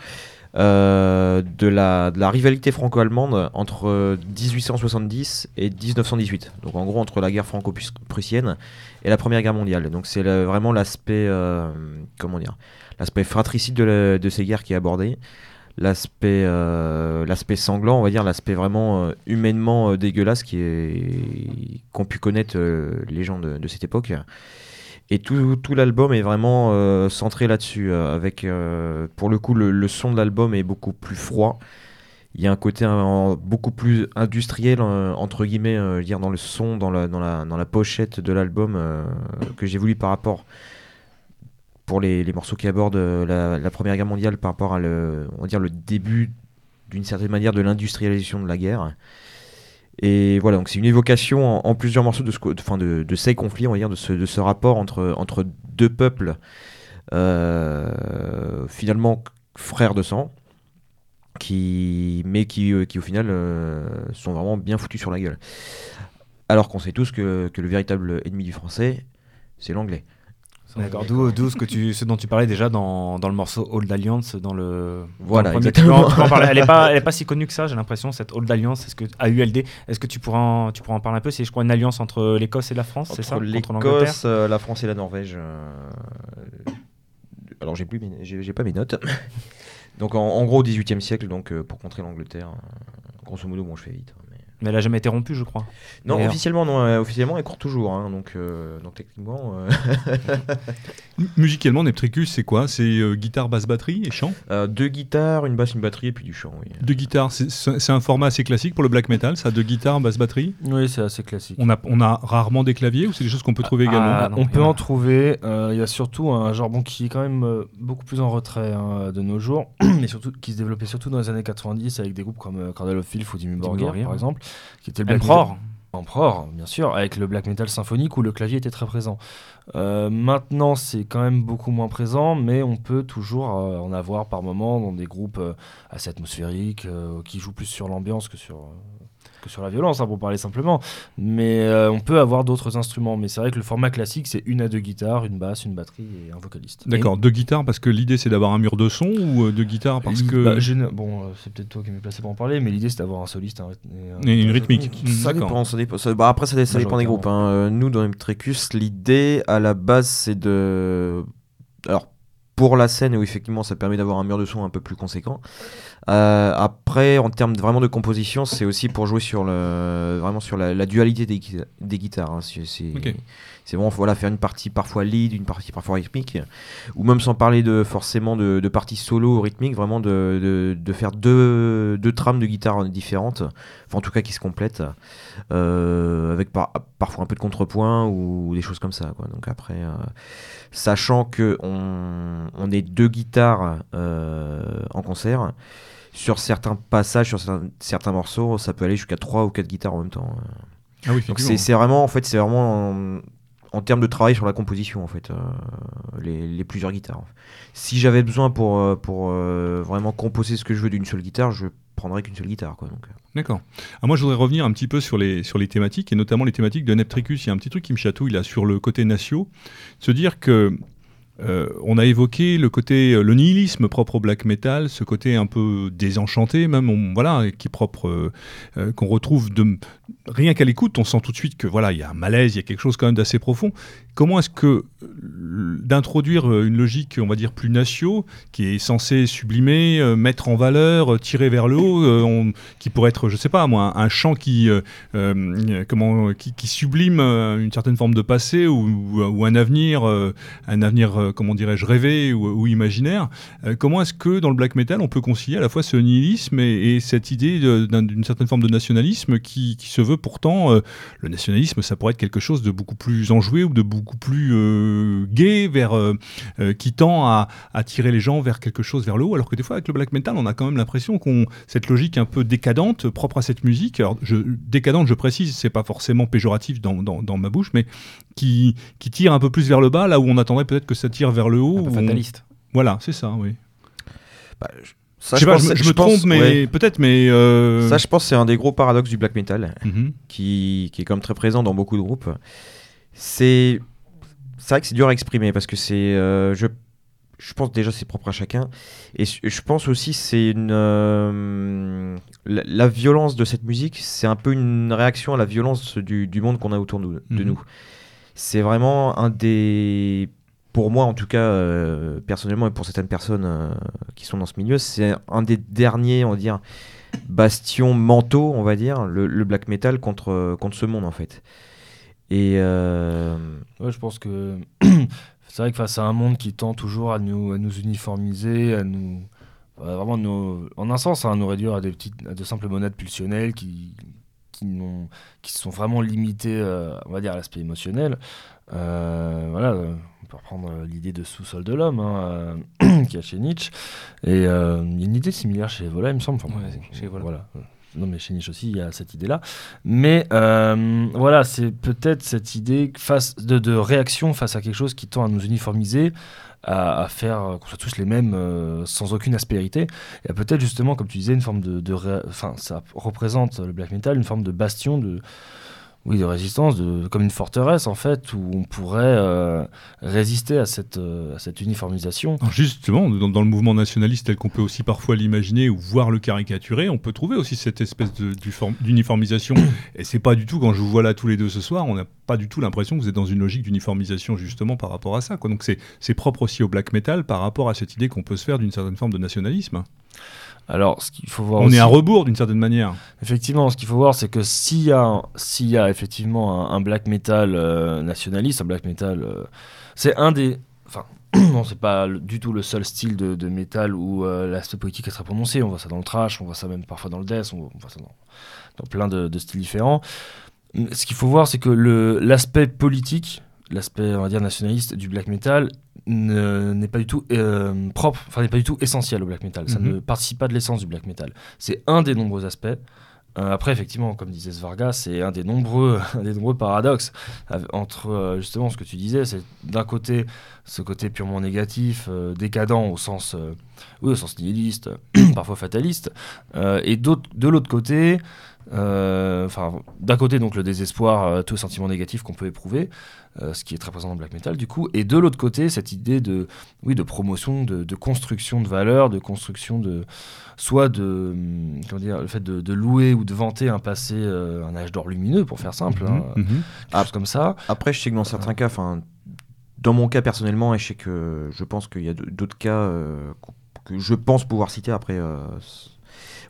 euh, de, la, rivalité franco-allemande entre 1870 et 1918. Donc en gros entre la guerre franco-prussienne et la Première Guerre mondiale. Donc c'est vraiment l'aspect, euh, comment dire, l'aspect fratricide de, ces guerres qui est abordé. l'aspect euh, l'aspect sanglant, on va dire, l'aspect vraiment humainement dégueulasse qui est qu'ont pu connaître les gens de cette époque. Et tout, l'album est vraiment euh, centré là-dessus, euh, avec euh, pour le coup le, son de l'album est beaucoup plus froid. Il y a un côté beaucoup plus industriel entre guillemets, dire dans le son, dans la, pochette de l'album que j'ai voulu par rapport pour les, morceaux qui abordent la, Première Guerre mondiale par rapport à on va le début d'une certaine manière de l'industrialisation de la guerre. Et voilà, donc c'est une évocation en, plusieurs morceaux de, ce, enfin de, de ces conflits, on va dire, de ce, de ce rapport entre, entre deux peuples euh, finalement frères de sang, qui, mais qui, euh, qui au final euh, sont vraiment bien foutus sur la gueule. Alors qu'on sait tous que, que le véritable ennemi du français, c'est l'anglais. D'accord. D'où, ce, que tu, ce dont tu parlais déjà dans, dans le morceau Old Alliance, dans le. Voilà, dans le premier- exactement. tu peux en- tu peux en parler. Elle n'est pas, elle est pas si connue que ça, j'ai l'impression, cette Old Alliance. Est-ce que, AULD, est-ce que tu pourras, en, tu pourras en parler un peu? C'est, je crois, une alliance entre l'Écosse et la France, c'est ça? Entre Contre l'Angleterre? l'Écosse, euh, la France et la Norvège. euh, Alors j'ai plus, j'ai pas mes notes. donc en, en gros au XVIIIe siècle, donc euh, pour contrer l'Angleterre. euh, grosso modo, bon, je fais vite. Mais- elle n'a jamais été rompue, je crois. Non, D'ailleurs. officiellement, non. euh, officiellement, elle court toujours. hein, donc, euh, donc techniquement, euh, Musicalement, Neptricus, c'est quoi? C'est euh, guitare, basse, batterie et chant? Euh, deux guitares, une basse, une batterie et puis du chant. Oui. Deux guitares, c'est- un format assez classique pour le black metal, ça Deux guitares, basse, batterie? Oui, c'est assez classique. on a, on a rarement des claviers ou c'est des choses qu'on peut trouver Ah, également? ah, non, on peut en a. trouver. euh, Il y a surtout un genre bon, qui est quand même euh, beaucoup plus en retrait hein, de nos jours, mais surtout qui se développait surtout dans les années 90 avec des groupes comme euh, Cradle of Filth ou Dimmu Borgir. par exemple, qui était le black Emperor. metal- Emperor, bien sûr, avec le black metal symphonique où le clavier était très présent. Euh, maintenant, c'est quand même beaucoup moins présent, mais on peut toujours euh, en avoir par moment dans des groupes euh, assez atmosphériques qui jouent plus sur l'ambiance que sur, que sur la violence, hein, pour parler simplement. Mais euh, on peut avoir d'autres instruments. Mais c'est vrai que le format classique, c'est une à deux guitares, une basse, une batterie et un vocaliste. D'accord, deux guitares parce que l'idée c'est d'avoir un mur de son ou euh, deux guitares parce que. Bah, bon, euh, c'est peut-être toi qui m'es placé pour en parler, mais l'idée c'est d'avoir un soliste un et un- Et une un rythmique. Ça d'accord. dépend, ça dépend. ça- bah, après, ça, ça dépend des groupes. hein. Nous, dans Trecus, l'idée à la base, c'est de. Alors, pour la scène où effectivement ça permet d'avoir un mur de son un peu plus conséquent. Euh, après, en termes vraiment de composition, c'est aussi pour jouer sur le vraiment sur la, dualité des, gui- des guitares. hein. C'est vraiment voilà faire une partie parfois lead, une partie parfois rythmique, ou même sans parler de forcément de, de parties solo rythmique, vraiment de, de, de faire deux, deux trames de guitare différentes, enfin en tout cas qui se complètent, euh, avec par- parfois un peu de contrepoint ou des choses comme ça. Quoi. Donc après, euh, sachant que on, on est deux guitares euh, en concert. Sur certains passages, sur certains, certains morceaux, ça peut aller jusqu'à trois ou quatre guitares en même temps. Ah oui, c'est vraiment en fait c'est vraiment en, termes de travail sur la composition en fait euh, les, plusieurs guitares. Si j'avais besoin pour euh, pour euh, vraiment composer ce que je veux d'une seule guitare, je prendrais qu'une seule guitare quoi. Donc. D'accord. Ah, moi, je voudrais revenir un petit peu sur les, sur les thématiques, et notamment les thématiques de Neptricus. Il y a un petit truc qui me chatouille là sur le côté natio, se dire que on a évoqué le côté le nihilisme propre au black metal, ce côté un peu désenchanté même, on- voilà, qui est propre, qu'on retrouve de rien qu'à l'écoute, on sent tout de suite que voilà, il y a un malaise, il y a quelque chose quand même d'assez profond. Comment est-ce que euh, d'introduire euh, une logique, on va dire plus natio, qui est censée sublimer, euh, mettre en valeur, tirer vers le haut, qui pourrait être, je sais pas moi, un, chant qui, comment, qui, sublime une certaine forme de passé ou, un avenir, un avenir, comment dirais-je, rêvé ou, imaginaire. Comment est-ce que dans le black metal, on peut concilier à la fois ce nihilisme et, et cette idée d'une certaine forme de nationalisme qui, qui se veut pourtant, euh, le nationalisme, ça pourrait être quelque chose de beaucoup plus enjoué ou de beaucoup plus euh, gai, vers, euh, euh, qui tend à, à tirer les gens vers quelque chose vers le haut, alors que des fois avec le black metal, on a quand même l'impression qu'on cette logique un peu décadente, propre à cette musique. Alors, je, décadente, je précise, c'est pas forcément péjoratif dans, dans, dans ma bouche, mais qui, qui tire un peu plus vers le bas, là où on attendrait peut-être que ça tire vers le haut. Un peu où on- fataliste. Voilà, c'est ça, oui. Bah, je- ça, je sais pas, pense- je, me- je je me pense- trompe, mais ouais. peut-être, mais. euh, ça je pense c'est un des gros paradoxes du black metal mhm. qui, qui est comme très présent dans beaucoup de groupes. C'est c'est vrai que c'est dur à exprimer parce que c'est euh, je je pense déjà c'est propre à chacun et je pense aussi c'est une euh, la, la violence de cette musique c'est un peu une réaction à la violence du, du monde qu'on a autour de, de Mhm. nous c'est vraiment un des pour moi en tout cas, euh, personnellement et pour certaines personnes euh, qui sont dans ce milieu, c'est un des derniers, on va dire, bastions mentaux, on va dire, le, black metal contre, contre ce monde en fait. Et euh, je pense que c'est vrai que face à un monde qui tend toujours à nous, à nous uniformiser, à nous. vraiment nous- en un sens, hein, à nous réduire à, des petites, à de simples monades pulsionnelles qui, qui, sont vraiment limitées, euh, on va dire, à l'aspect émotionnel. Voilà, peut reprendre euh, l'idée de sous-sol de l'homme, hein, euh, qui a chez Nietzsche. Et euh, il y a une idée similaire chez Vola, il me semble. Enfin, Ouais, bon, chez Vola. Voilà. Non, mais chez Nietzsche aussi, il y a cette idée-là. Mais euh, voilà, c'est peut-être cette idée face de, de réaction face à quelque chose qui tend à nous uniformiser, à, à faire qu'on soit tous les mêmes euh, sans aucune aspérité. Et peut-être justement, comme tu disais, une forme de. Enfin, ça représente le black metal, une forme de bastion de. Oui, de résistance, de, comme une forteresse en fait, où on pourrait euh, résister à cette, euh, à cette uniformisation. Justement, dans, dans le mouvement nationaliste tel qu'on peut aussi parfois l'imaginer ou voir le caricaturer, on peut trouver aussi cette espèce d'uniformisation. Et c'est pas du tout, quand je vous vois là tous les deux ce soir, on n'a pas du tout l'impression que vous êtes dans une logique d'uniformisation justement par rapport à ça. Quoi. Donc c'est propre aussi au black metal par rapport à cette idée qu'on peut se faire d'une certaine forme de nationalisme. Alors, ce qu'il faut voir On aussi- est à rebours d'une certaine manière. Effectivement, ce qu'il faut voir, c'est que s'il y, a y a effectivement un, un black metal euh, nationaliste, un black metal, euh, c'est un des. Enfin, non, c'est pas du tout le seul style de, de métal où euh, l'aspect politique est très prononcé. On voit ça dans le trash, on voit ça même parfois dans le death, on, voit ça dans, dans plein de, de styles différents. Ce qu'il faut voir, c'est que l'aspect politique, l'aspect, on va dire, nationaliste du black metal n'est pas du tout euh, propre, enfin n'est pas du tout essentiel au black metal. Ça Mhm. ne participe pas de l'essence du black metal. C'est un des nombreux aspects. Euh, après, effectivement, comme disait Svarga, c'est un des nombreux, un des nombreux paradoxes entre euh, justement ce que tu disais, c'est d'un côté ce côté purement négatif, décadent au sens, oui, au sens nihiliste, parfois fataliste, et de l'autre côté, enfin, d'un côté donc le désespoir, tout sentiment négatif qu'on peut éprouver, euh, ce qui est très présent dans le black metal du coup, et de l'autre côté cette idée de, oui, de promotion, de, de construction de valeurs, de construction de, soit de, hum, comment dire, le fait de, de louer ou de vanter un passé, euh, un âge d'or lumineux pour faire simple, hein, chose comme ça. Après, je sais que dans certains cas, enfin, dans mon cas personnellement, et je sais que je pense qu'il y a d'autres cas euh, que je pense pouvoir citer après. euh,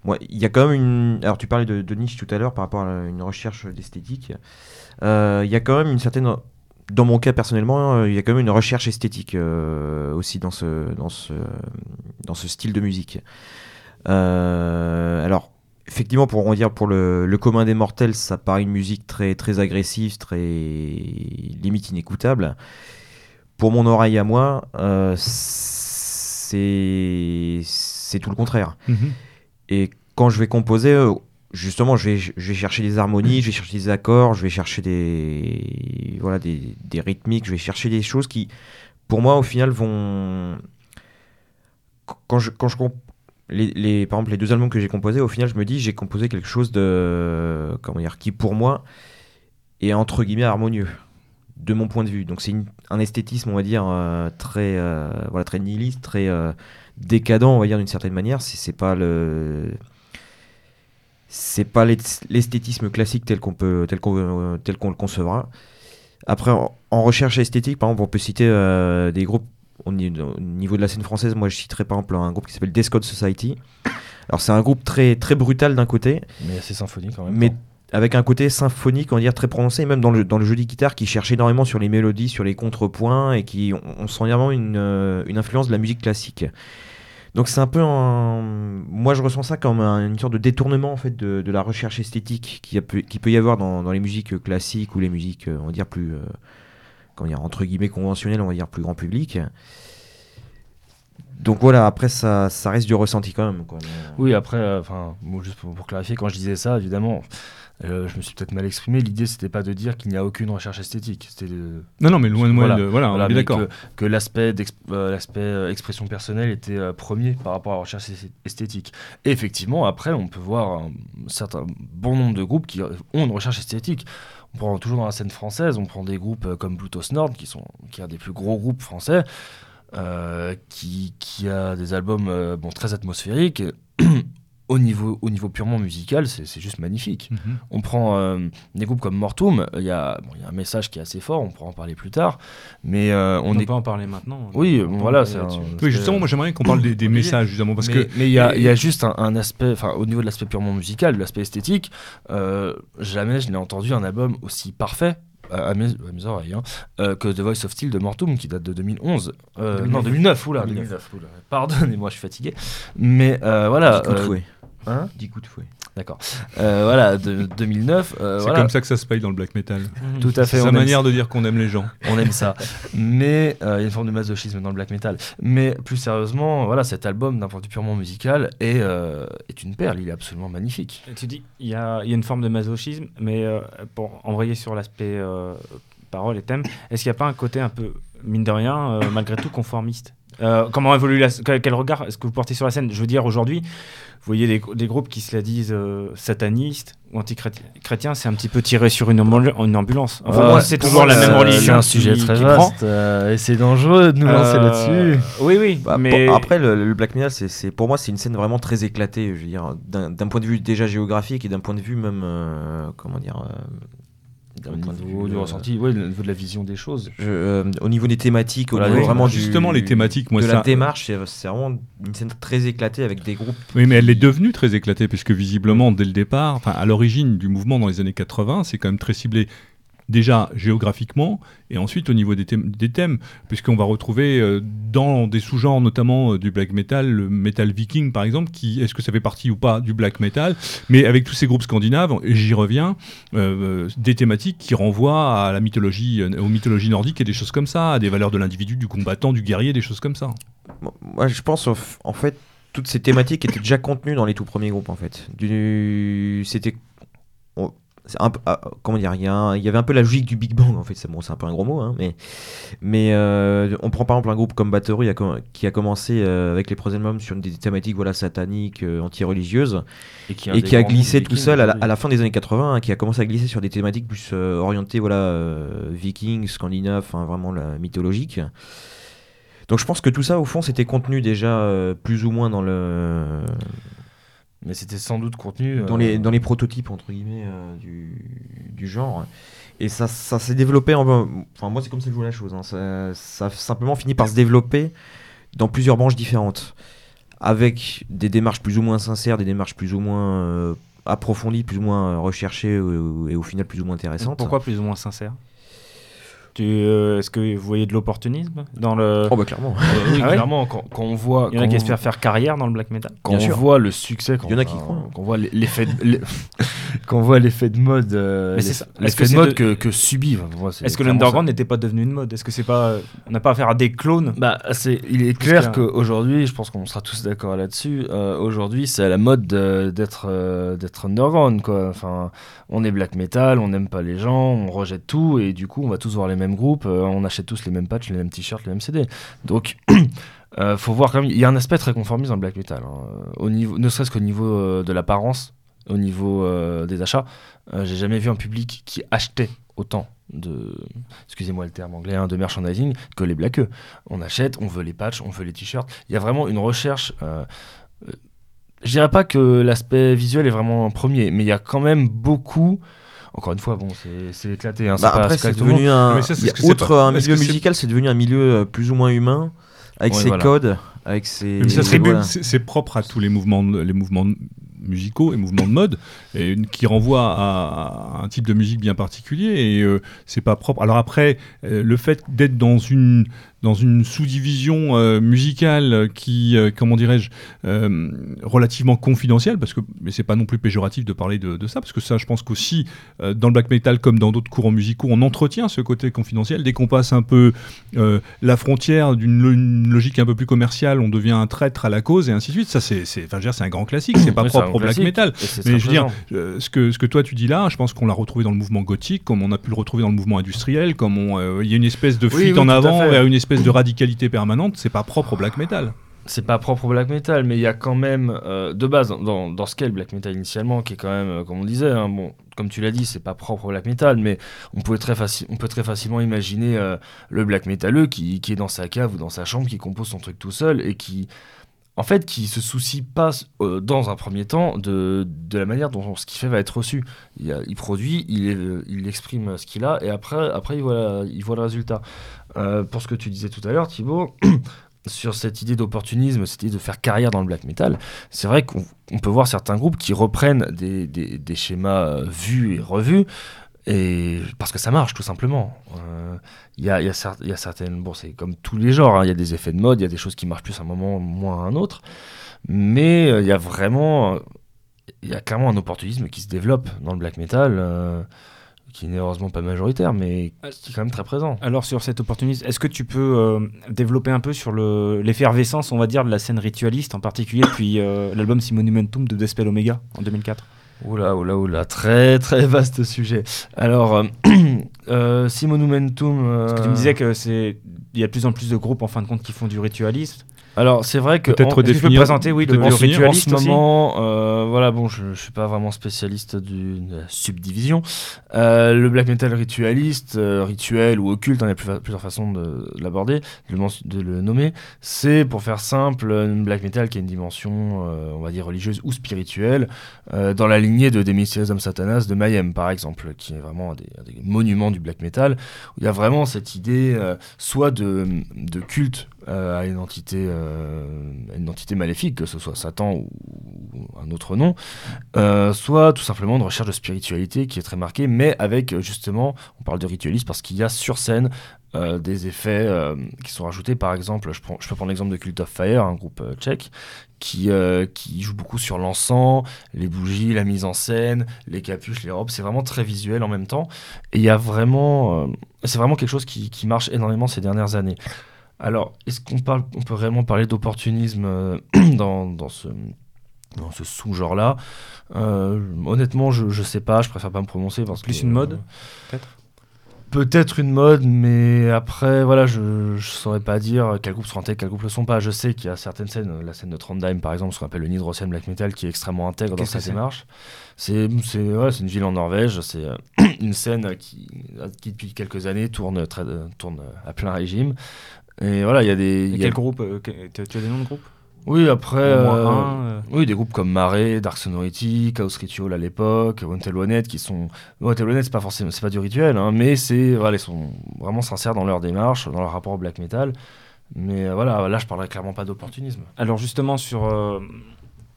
moi, il y a quand même une. Alors, tu parlais de, de Nietzsche tout à l'heure par rapport à une recherche d'esthétique. Euh, Il y a quand même une certaine. Dans mon cas personnellement, euh, il y a quand même une recherche esthétique euh, aussi dans ce, dans, ce, dans ce style de musique. Euh, alors, effectivement, pour, on dire, pour le, le commun des mortels, ça paraît une musique très, très agressive, très limite inécoutable. Pour mon oreille à moi, euh, c'est tout le contraire. Mhm. Et quand je vais composer, justement, je vais, je vais chercher des harmonies, je vais chercher des accords, je vais chercher des, voilà, des, des rythmiques, je vais chercher des choses qui, pour moi, au final, vont. Quand je, quand je les, les- par exemple, les deux albums que j'ai composés, au final, je me dis, j'ai composé quelque chose de. Comment dire Qui, pour moi, est entre guillemets harmonieux, de mon point de vue. Donc, c'est un esthétisme, on va dire, euh, très, euh, voilà, très nihiliste, très. euh, décadent, on va dire d'une certaine manière. C'est pas le, c'est pas l'est- l'esthétisme classique tel qu'on peut, tel qu'on, tel qu'on le concevra. Après, en, en recherche esthétique, par exemple, on peut citer euh, des groupes au ni- au niveau de la scène française. Moi, je citerais par exemple un groupe qui s'appelle Descode Society. Alors, c'est un groupe très très brutal d'un côté, Mais assez symphonique quand même. mais avec un côté symphonique, on va dire très prononcé, et même dans le, dans le jeu de guitare qui cherche énormément sur les mélodies, sur les contrepoints, et qui on, on sent vraiment une, euh, une influence de la musique classique. Donc c'est un peu un... Moi je ressens ça comme un- une sorte de détournement en fait de, la recherche esthétique qui, peut y avoir dans, les musiques classiques ou les musiques, euh, on va dire, plus... euh, comment dire, entre guillemets conventionnelles, on va dire, plus grand public. Donc voilà, après ça, ça reste du ressenti quand même. Quoi. Euh, Oui, après, euh, enfin, juste pour clarifier, quand je disais ça, évidemment, euh, je me suis peut-être mal exprimé. L'idée, c'était pas de dire qu'il n'y a aucune recherche esthétique. C'était de- Non, non, mais loin de moi, Voilà. voilà, voilà, on est d'accord. que, que l'aspect euh, l'aspect, euh, expression personnelle était premier par rapport à la recherche esth- esthétique. Et effectivement, après, on peut voir un certain bon nombre de groupes qui ont une recherche esthétique. On prend toujours dans la scène française, on prend des groupes comme Bluetooth Nord, qui sont qui est un des plus gros groupes français, euh, qui, qui a des albums euh, bon, très atmosphériques. Au niveau, au niveau purement musical, c'est c'est juste magnifique. Mhm. On prend euh, des groupes comme Mortum, il y, a, bon, il y a un message qui est assez fort, on pourra en parler plus tard, mais euh, On on ne est... peut en parler maintenant. Oui, bon, voilà, parler un-. Oui, justement, moi j'aimerais qu'on parle des, messages, justement, parce mais, que mais il y, a- il y a juste un, un aspect, enfin au niveau de l'aspect purement musical, de l'aspect esthétique, euh, jamais je n'ai entendu un album aussi parfait. À mes, à mes oreilles, hein, euh, que The Voice of Steel de Mortum qui date de 2011. Euh, non, 2009, oula, 2009, oula. Pardonnez-moi, je suis fatigué. Mais euh, voilà. Dix coups de fouet. hein 10 coups de fouet. D'accord. Euh, voilà, de, 2009. euh, c'est voilà, comme ça que ça se paye dans le black metal. tout à fait. C'est sa manière de dire qu'on aime les gens. on aime ça. Mais euh, il y a une forme de masochisme dans le black metal. Mais plus sérieusement, voilà, cet album, d'un point de vue purement musical, est, euh, est une perle. Il est absolument magnifique. Et Tu dis, il y a, il y a une forme de masochisme, mais euh, pour envoyer sur l'aspect euh, parole et thème, est-ce qu'il n'y a pas un côté un peu, mine de rien, euh, malgré tout conformiste? Euh, Comment évolue la, quel, quel regard est-ce que vous portez sur la scène? Je veux dire, aujourd'hui, vous voyez des, des groupes qui se la disent euh, satanistes ou anti-chrétiens, c'est un petit peu tiré sur une, ambul- une ambulance. Enfin, Ouais, moi, c'est toujours la même religion. C'est un sujet qui- très qui vaste euh, et c'est dangereux de nous lancer Euh, là-dessus. Oui, oui, Bah, mais pour- après, le, le black metal, c'est, c'est- pour moi, c'est une scène vraiment très éclatée. Je veux dire, d'un, point de vue déjà géographique et d'un point de vue même, euh, comment dire, euh, Au niveau du euh, ressenti, ouais, au niveau de la vision des choses. je- euh, au niveau des thématiques, au niveau oui, vraiment du- justement, les thématiques, moi, de ça- la démarche, c'est, c'est vraiment une scène très éclatée avec des groupes. Oui, mais elle est devenue très éclatée, puisque visiblement, dès le départ, enfin, à l'origine du mouvement dans les années 80, c'est quand même très ciblé déjà géographiquement et ensuite au niveau des thèmes, puisqu'on va retrouver euh, dans des sous-genres notamment euh, du black metal, le metal viking par exemple, est-ce que ça fait partie ou pas du black metal, mais avec tous ces groupes scandinaves, j'y reviens, euh, des thématiques qui renvoient à la mythologie, aux mythologies nordiques et des choses comme ça, à des valeurs de l'individu, du combattant, du guerrier, des choses comme ça. Moi- je pense en fait toutes ces thématiques étaient déjà contenues dans les tout premiers groupes en fait. C'était un peu- ah, comment dire, il y, a il y avait un peu la logique du Big Bang en fait. C'est bon, c'est un peu un gros mot, hein, mais mais euh, on prend par exemple un groupe comme Battery qui a commencé euh, avec les Proselytums sur des thématiques voilà sataniques, euh, anti-religieuses Et qui, et qui a glissé tout seul à la, à la fin des années 80, hein, qui a commencé à glisser sur des thématiques plus euh, orientées, voilà, vikings, scandinaves, vraiment la mythologique. Donc je pense que tout ça, au fond, c'était contenu déjà plus ou moins dans le Mais c'était sans doute contenu. dans euh, les dans les prototypes entre guillemets euh, du, du genre. Et ça, ça s'est développé. En, enfin moi c'est comme ça que je vois la chose. hein. Ça, ça a simplement fini par se développer dans plusieurs branches différentes, avec des démarches plus ou moins sincères, des démarches plus ou moins euh, approfondies, plus ou moins euh, recherchées euh, et au final plus ou moins intéressantes. pourquoi plus ou moins sincère Tu, euh, Est-ce que vous voyez de l'opportunisme dans le Oh bah clairement. euh, oui, Ah ouais clairement, quand, quand on voit. Il y en a qui espèrent faire carrière dans le black metal. quand Bien on sûr. voit le succès, quand Il y en a qui croient. Quand on voit l'effet de, l'e- quand on voit l'effet de mode, euh, l'effet que de mode de- que, que subit. enfin, Est-ce que clairement l'underground n'était pas devenu une mode? Est-ce que c'est pas, euh, on n'a pas affaire à des clones? Bah, c'est, il est clair qu'aujourd'hui, je pense qu'on sera tous d'accord là-dessus. euh, aujourd'hui, c'est à la mode de- d'être euh, d'être underground, quoi. Enfin, on est black metal, on n'aime pas les gens, on rejette tout, et du coup, on va tous voir les mêmes groupes, euh, on achète tous les mêmes patchs, les mêmes t-shirts, les mêmes CD. Donc, euh, faut voir quand même. Il y a un aspect très conformiste dans le black metal, hein. au niveau, ne serait-ce qu'au niveau euh, de l'apparence, au niveau euh, des achats. Euh, J'ai jamais vu un public qui achetait autant de, excusez-moi le terme anglais, hein, de merchandising que les blackeux. On achète, on veut les patchs, on veut les t-shirts. Il y a vraiment une recherche. euh, euh, je dirais pas que l'aspect visuel est vraiment en premier, mais il y a quand même beaucoup. Encore une fois, bon, c'est- c'est éclaté. Hein, c'est Bah, après, c'est devenu un. Mais ça, ce que outre pas- un milieu que c'est- musical, c'est devenu un milieu euh, plus ou moins humain, avec Ouais, ses voilà. codes, avec ses. Voilà. c'est c'est propre à tous les mouvements, les mouvements musicaux et mouvements de mode, et qui renvoient à, à un type de musique bien particulier. Et euh, c'est pas propre. Alors après, euh, le fait d'être dans une dans une sous-division euh, musicale qui, euh, comment dirais-je, euh, relativement confidentielle, parce que mais c'est pas non plus péjoratif de parler de, de ça, parce que ça, je pense qu'aussi euh, dans le black metal comme dans d'autres courants musicaux, on entretient ce côté confidentiel. Dès qu'on passe un peu euh, la frontière d'une lo- une logique un peu plus commerciale, on devient un traître à la cause et ainsi de suite. Ça, c'est, c'est, enfin, je veux dire, c'est un grand classique. C'est pas un propre au black metal. Mais je veux dire, euh, ce, que, ce que toi tu dis là, je pense qu'on l'a retrouvé dans le mouvement gothique, comme on a pu le retrouver dans le mouvement industriel, comme on, euh, il y a une espèce de Oui, fuite oui, en avant vers une espèce de radicalité permanente. C'est pas propre au black metal. c'est pas propre au black metal, mais il y a quand même, euh, de base, dans, dans ce qu'est le black metal initialement, qui est quand même, euh, comme on disait, hein, bon, comme tu l'as dit, c'est pas propre au black metal, mais on peut très, facilement imaginer euh, le black metaleux qui, qui est dans sa cave ou dans sa chambre, qui compose son truc tout seul et qui, en fait, qui se soucie pas dans un premier temps de, de la manière dont ce qu'il fait va être reçu. Il, produit, il, il exprime ce qu'il a, et après, après il, voit, il voit le résultat. Euh, pour ce que tu disais tout à l'heure, Thibaut, sur cette idée d'opportunisme, cette idée de faire carrière dans le black metal, c'est vrai qu'on on peut voir certains groupes qui reprennent des, schémas euh, vus et revus, et parce que ça marche tout simplement. Euh, Il y, a, certaines, bon c'est comme tous les genres, hein, il y a des effets de mode, il y a des choses qui marchent plus à un moment, moins à un autre, mais il y a vraiment, il y a clairement un opportunisme qui se développe dans le black metal, qui n'est heureusement pas majoritaire, mais qui est quand même très présent. Alors sur cet opportunisme, est-ce que tu peux euh, développer un peu sur le- l'effervescence, on va dire, de la scène ritualiste, en particulier depuis euh, l'album Simonumentum de Despel Omega en 2004 Oula, oula, oula, très très vaste sujet. Alors, euh, euh, si Monumentum. Parce que tu me disais que c'est il y a de plus en plus de groupes en fin de compte qui font du ritualisme. Alors, c'est vrai que. Peut-être que tu peux Définir- présenter oui, le, définir en ce moment, euh, voilà, bon, je, je suis pas vraiment spécialiste du- de la subdivision. Euh, le black metal ritualiste, euh, rituel ou occulte, hein, il y a plusieurs, plusieurs façons de l'aborder, de, le men- de le nommer. C'est, pour faire simple, une black metal qui a une dimension, euh, on va dire, religieuse ou spirituelle, dans la lignée de Demysterium Satanas de Mayhem, par exemple, qui est vraiment un des, un des monuments du black metal, où il y a vraiment cette idée, soit de, de culte à une entité, euh, une entité maléfique, que ce soit Satan ou, un autre nom, euh, soit tout simplement de recherche de spiritualité qui est très marquée, mais avec euh, justement, on parle de ritualisme parce qu'il y a sur scène euh, des effets euh, qui sont rajoutés. Par exemple, je, peux prendre l'exemple de Cult of Fire, un groupe euh, tchèque, qui, euh, joue beaucoup sur l'encens, les bougies, la mise en scène, les capuches, les robes. C'est vraiment très visuel en même temps. Et il y a vraiment, euh, c'est vraiment quelque chose qui marche énormément ces dernières années. Alors, est-ce qu'on parle, on peut réellement parler d'opportunisme euh, dans, dans ce, dans ce sous-genre-là? Euh, Honnêtement, je, je sais pas, je préfère pas me prononcer. Parce Plus que, une mode, euh, peut-être? Peut-être une mode, mais après, voilà, je, je saurais pas dire quel groupe sont intègres, quel groupe le sont pas. Je sais qu'il y a certaines scènes, la scène de Trondheim par exemple, ce qu'on appelle le Nidrosian Black Metal, qui est extrêmement intègre dans sa démarche. C'est ouais, une ville en Norvège, c'est une scène qui, qui depuis quelques années tourne, très, tourne à plein régime. Et voilà, il y a des. Y a- quel groupe euh, tu, as des noms de groupes? Oui, après. Au moins euh, un, euh, oui, des groupes comme Mare, Dark Sonority, Chaos Ritual à l'époque, Wanted One qui sont. Wanted One c'est pas forcément, c'est pas du rituel, hein, mais c'est, voilà, ils sont vraiment sincères dans leur démarche, dans leur rapport au black metal. Mais voilà, là, je parlerai clairement pas d'opportunisme. Alors justement sur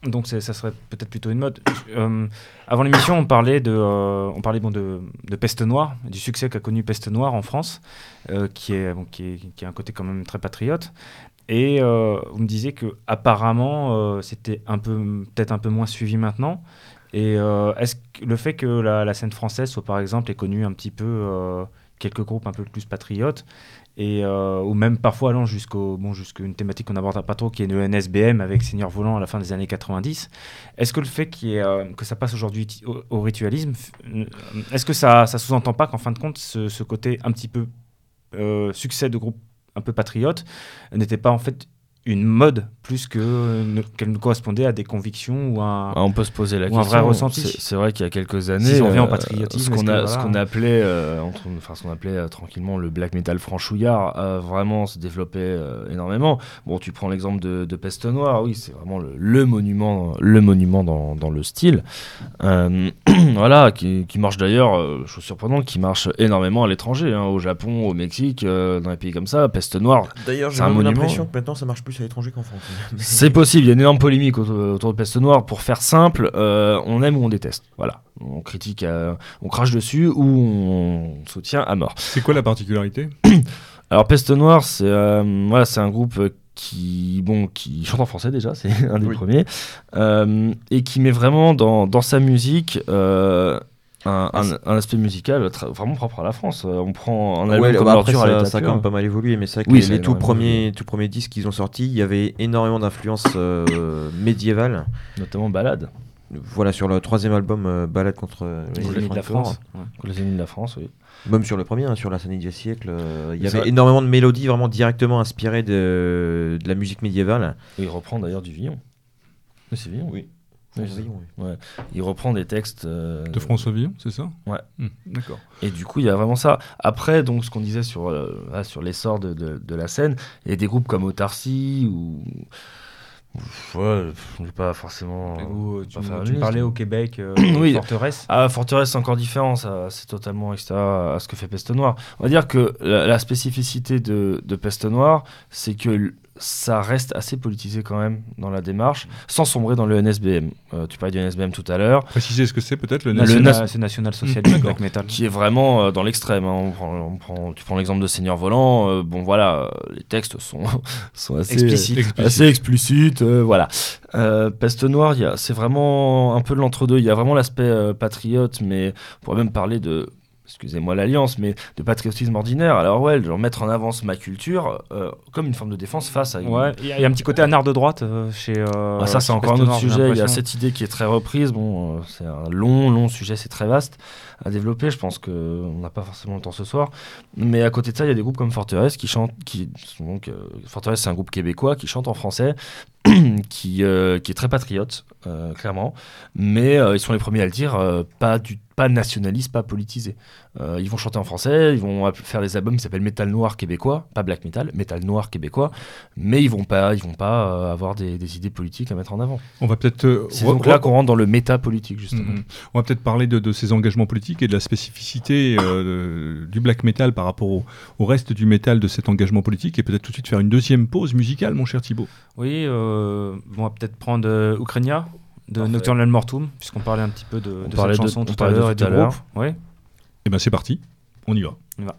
donc ça serait peut-être plutôt une mode. Euh, avant l'émission, on parlait de euh, on parlait bon de, Peste Noire, du succès qu'a connu Peste Noire en France, euh, qui est bon, qui est qui a un côté quand même très patriote. Et vous me disiez que apparemment c'était un peu peut-être un peu moins suivi maintenant. Et est-ce que le fait que la, la scène française soit par exemple ait connu un petit peu quelques groupes un peu plus patriotes et euh, ou même parfois allant jusqu'au bon jusqu'à une thématique qu'on n'abordera pas trop qui est le NSBM avec Seigneur Volant à la fin des années 90 est-ce que le fait ait, euh, que ça passe aujourd'hui au, ritualisme euh, est-ce que ça ça sous-entend pas qu'en fin de compte ce, côté un petit peu succès de groupe un peu patriote n'était pas en fait une mode plus que ne- qu'elle ne correspondait à des convictions ou à un, Ah, on peut se poser la Ou un vrai ressenti. C'est- vrai qu'il y a quelques années, Si on revient au euh, patriotisme, ce qu'on a, ce appelait, euh, entre- enfin, ce qu'on appelait euh, tranquillement le black metal franchouillard, a vraiment se développait euh, énormément. Bon, tu prends l'exemple de, de Peste Noire, oui, c'est vraiment le, le monument, le monument dans, dans le style. Euh, voilà, qui, qui marche d'ailleurs, euh, chose surprenante, qui marche énormément à l'étranger, hein, au Japon, au Mexique, euh, dans les pays comme ça. Peste Noire, D'ailleurs, C'est j'ai un même monument. l'impression que maintenant ça marche plus à l'étranger qu'en France. C'est possible, il y a une énorme polémique autour, de Peste Noire. Pour faire simple, euh, on aime ou on déteste. Voilà. On critique, euh, on crache dessus ou on soutient à mort. C'est quoi la particularité Alors Peste Noire, c'est euh, voilà, c'est un groupe qui, bon, qui chante en français déjà, c'est un des Oui. premiers, euh, et qui met vraiment dans, dans sa musique euh, un, un- un aspect musical très- vraiment propre à la France. Euh, On prend un album Ouais, comme bah après, à ça, ça a quand même pas mal évolué, mais c'est vrai que Oui, les, les tout, premiers, tout premiers disques qu'ils ont sortis, il y avait énormément d'influences euh, médiévales. notamment Balade, Voilà, sur le troisième album, euh, Balade contre euh, les les ennemis de la. France Ouais. les ennemis de la France, oui. Même sur le premier, hein, sur la Sanity siècle, euh, il y avait vrai. énormément de mélodies vraiment directement inspirées de, de la musique médiévale. Et il reprend d'ailleurs du Villon. C'est Villon. Oui. Oui. Il reprend des textes euh, De François Villon, c'est ça? Ouais. Hmm, D'accord. Et du coup, il y a vraiment ça. Après, donc, ce qu'on disait sur, euh, ah, sur l'essor de, de, de la scène, il y a des groupes comme Autarcie ou Ouais, j'ai pas forcément. Ou, euh, tu, pas tu parlais au Québec, euh, Oui. forteresse. Ah, Forteresse, c'est encore différent, ça, c'est totalement extérieur à ce que fait Peste Noire. On va dire que la, la spécificité de, de Peste Noire, c'est que ça reste assez politisé quand même dans la démarche, sans sombrer dans le NSBM. Euh, tu parlais du NSBM tout à l'heure, Préciser ce que c'est peut-être le Le Le NSBM. nas- na- c'est national socialiste D'accord. black metal. qui est vraiment euh, dans l'extrême. hein. On prend, on prend- tu prends l'exemple de Seigneur Volant, euh, bon voilà, les textes sont, sont assez Explicite. Explicite. assez explicite, euh, voilà. Euh, Peste Noire, c'est vraiment un peu de l'entre-deux. Il y a vraiment l'aspect euh, patriote, mais on pourrait même parler de, excusez-moi l'alliance, mais de patriotisme ordinaire. Alors ouais, genre mettre en avance ma culture euh, comme une forme de défense face à une... Ouais, il y, a- il y a un petit côté anard de droite euh, chez. euh, Ah, ça, c'est encore un autre sujet. Il y a cette idée qui est très reprise. Bon, c'est un long, long sujet, c'est très vaste à développer. Je pense qu'on n'a pas forcément le temps ce soir. Mais à côté de ça, il y a des groupes comme Forteresse qui chantent. Qui, sont donc, Forteresse, c'est un groupe québécois qui chante en français, qui, euh, qui est très patriote, euh, clairement. Mais euh, ils sont les premiers à le dire, euh, pas, du, pas nationaliste, pas politisé. Euh, ils vont chanter en français, ils vont faire des albums qui s'appellent Metal Noir québécois, pas Black Metal, Metal Noir québécois, mais ils vont pas, ils vont pas euh, avoir des, des idées politiques à mettre en avant. On va peut-être C'est donc là qu'on rentre dans le méta-politique, justement. Mhm. On va peut-être parler de, de ces engagements politiques et de la spécificité euh, du black metal par rapport au, au reste du métal de cet engagement politique et peut-être tout de suite faire une deuxième pause musicale, mon cher Thibaut. Oui, euh, on va peut-être prendre euh, Ukrainia de Parfait. Nocturnal Mortum, puisqu'on parlait un petit peu de, de cette chanson on tout à l'heure et tout du à l'heure. groupe. Ouais. Et ben c'est parti, on y va. On y va.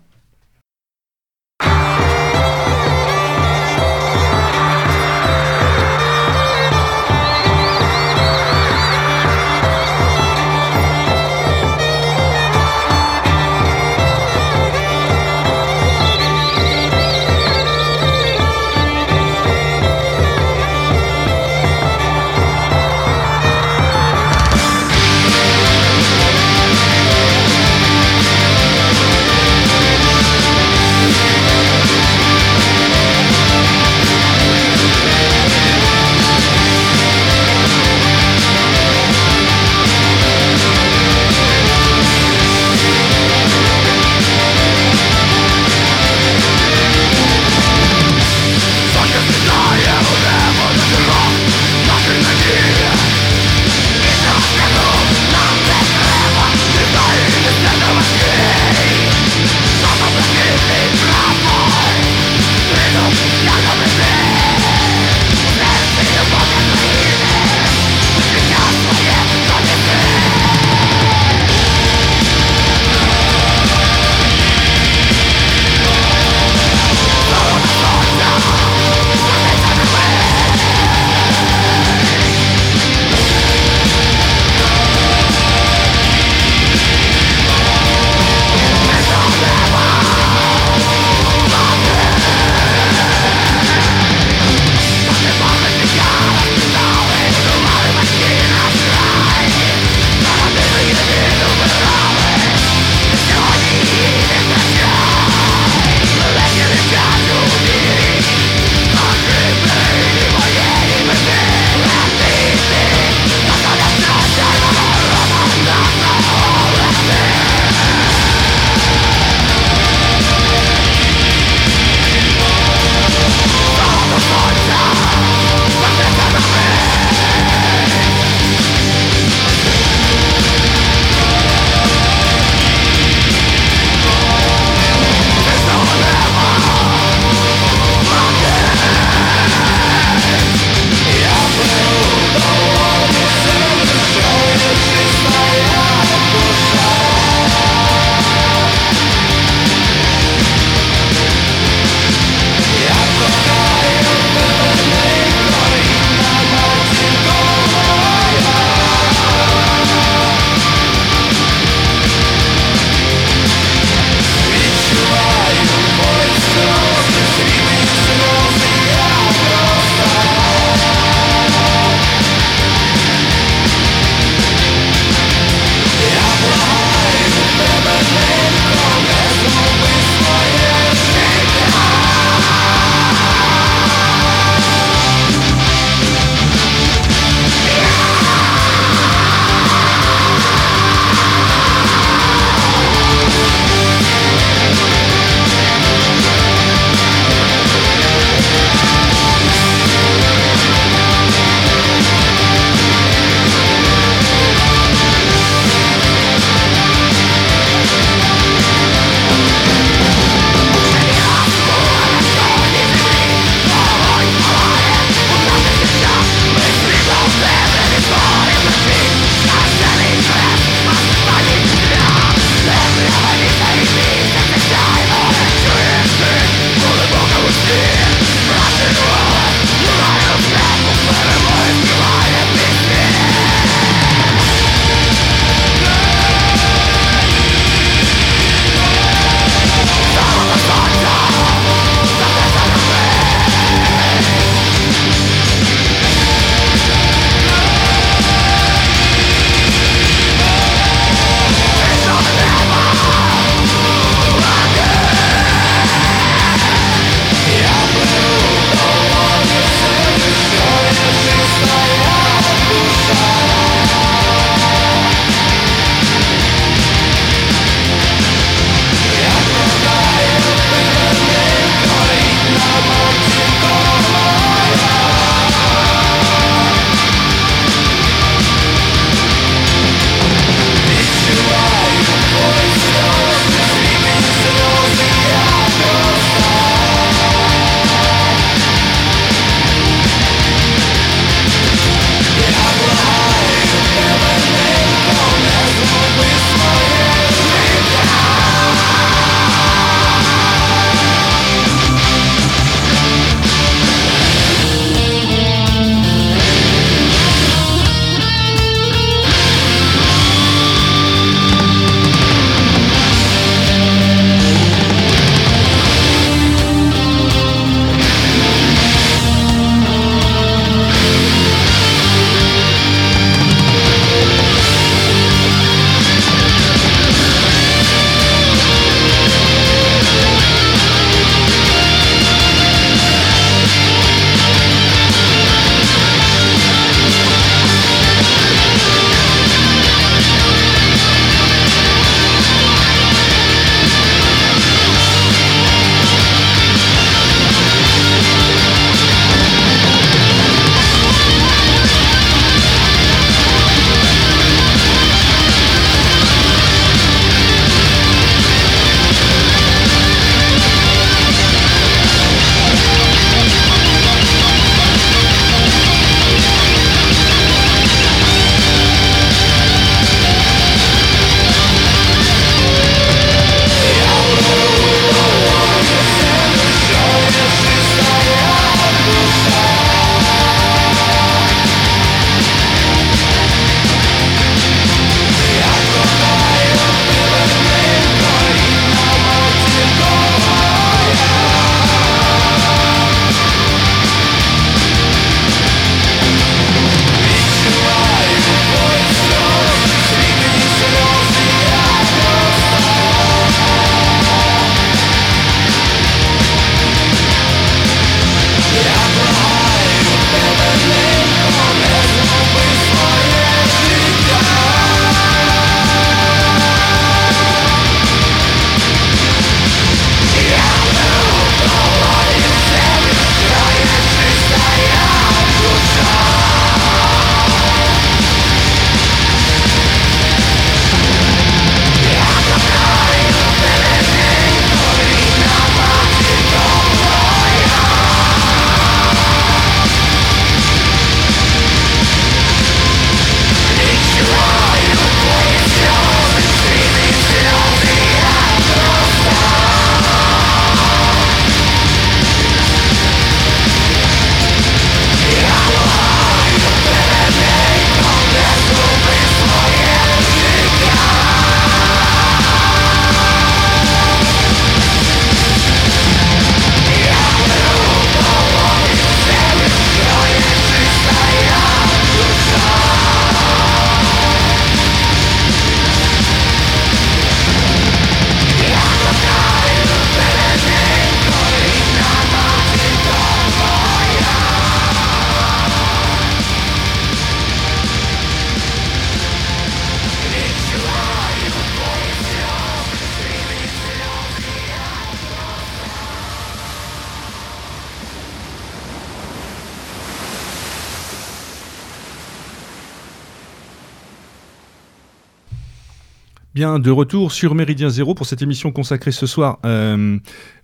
Bien, de retour sur Méridien Zéro pour cette émission consacrée ce soir euh,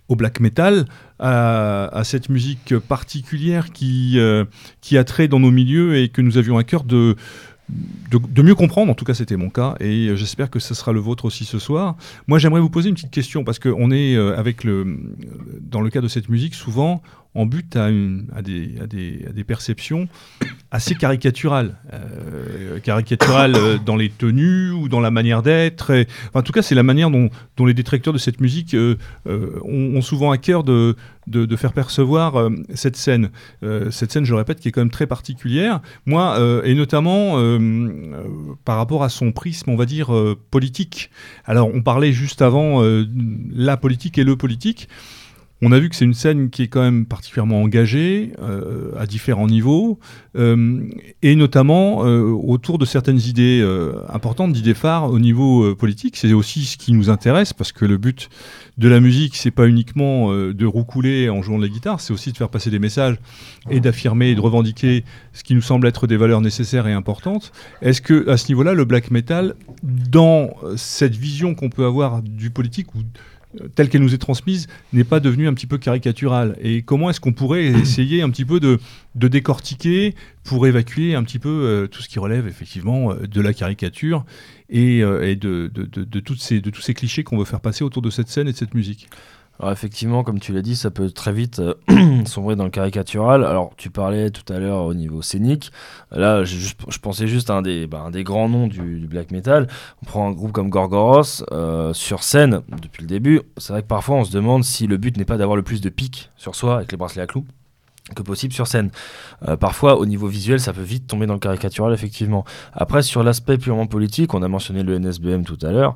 au black metal, à, cette musique particulière qui, euh, qui a trait dans nos milieux et que nous avions à cœur de, de, mieux comprendre. En tout cas, c'était mon cas et j'espère que ce sera le vôtre aussi ce soir. Moi, j'aimerais vous poser une petite question parce qu'on est euh, avec le, dans le cas de cette musique souvent en but à, des, perceptions assez caricaturales. Euh, caricaturales euh, dans les tenues ou dans la manière d'être. en tout cas, c'est la manière dont, les détracteurs de cette musique euh, ont, souvent à cœur de, de, faire percevoir cette scène. Cette scène, je répète, qui est quand même très particulière. Moi, et notamment par rapport à son prisme, on va dire, politique. Alors, on parlait juste avant la politique et le politique. On a vu que c'est une scène qui est quand même particulièrement engagée euh, à différents niveaux, euh, et notamment euh, autour de certaines idées importantes, d'idées phares au niveau politique. C'est aussi ce qui nous intéresse, parce que le but de la musique, c'est pas uniquement de roucouler en jouant de la guitare, c'est aussi de faire passer des messages et d'affirmer et de revendiquer ce qui nous semble être des valeurs nécessaires et importantes. Est-ce que à ce niveau-là, le black metal, dans cette vision qu'on peut avoir du politique ou telle qu'elle nous est transmise, n'est pas devenue un petit peu caricaturale. Et comment est-ce qu'on pourrait essayer un petit peu de, de décortiquer pour évacuer un petit peu euh, tout ce qui relève effectivement euh, de la caricature et, euh, et de, de, de- de toutes ces, de tous ces clichés qu'on veut faire passer autour de cette scène et de cette musique? Alors effectivement, comme tu l'as dit, ça peut très vite euh, sombrer dans le caricatural. Alors tu parlais tout à l'heure au niveau scénique. Là, je pensais juste à un des, bah, grands noms du, du black metal. On prend un groupe comme Gorgoros euh, sur scène depuis le début. C'est vrai que parfois on se demande si le but n'est pas d'avoir le plus de pics sur soi avec les bracelets à clous que possible sur scène. Euh, parfois, au niveau visuel, ça peut vite tomber dans le caricatural, effectivement. Après, sur l'aspect purement politique, on a mentionné le NSBM tout à l'heure.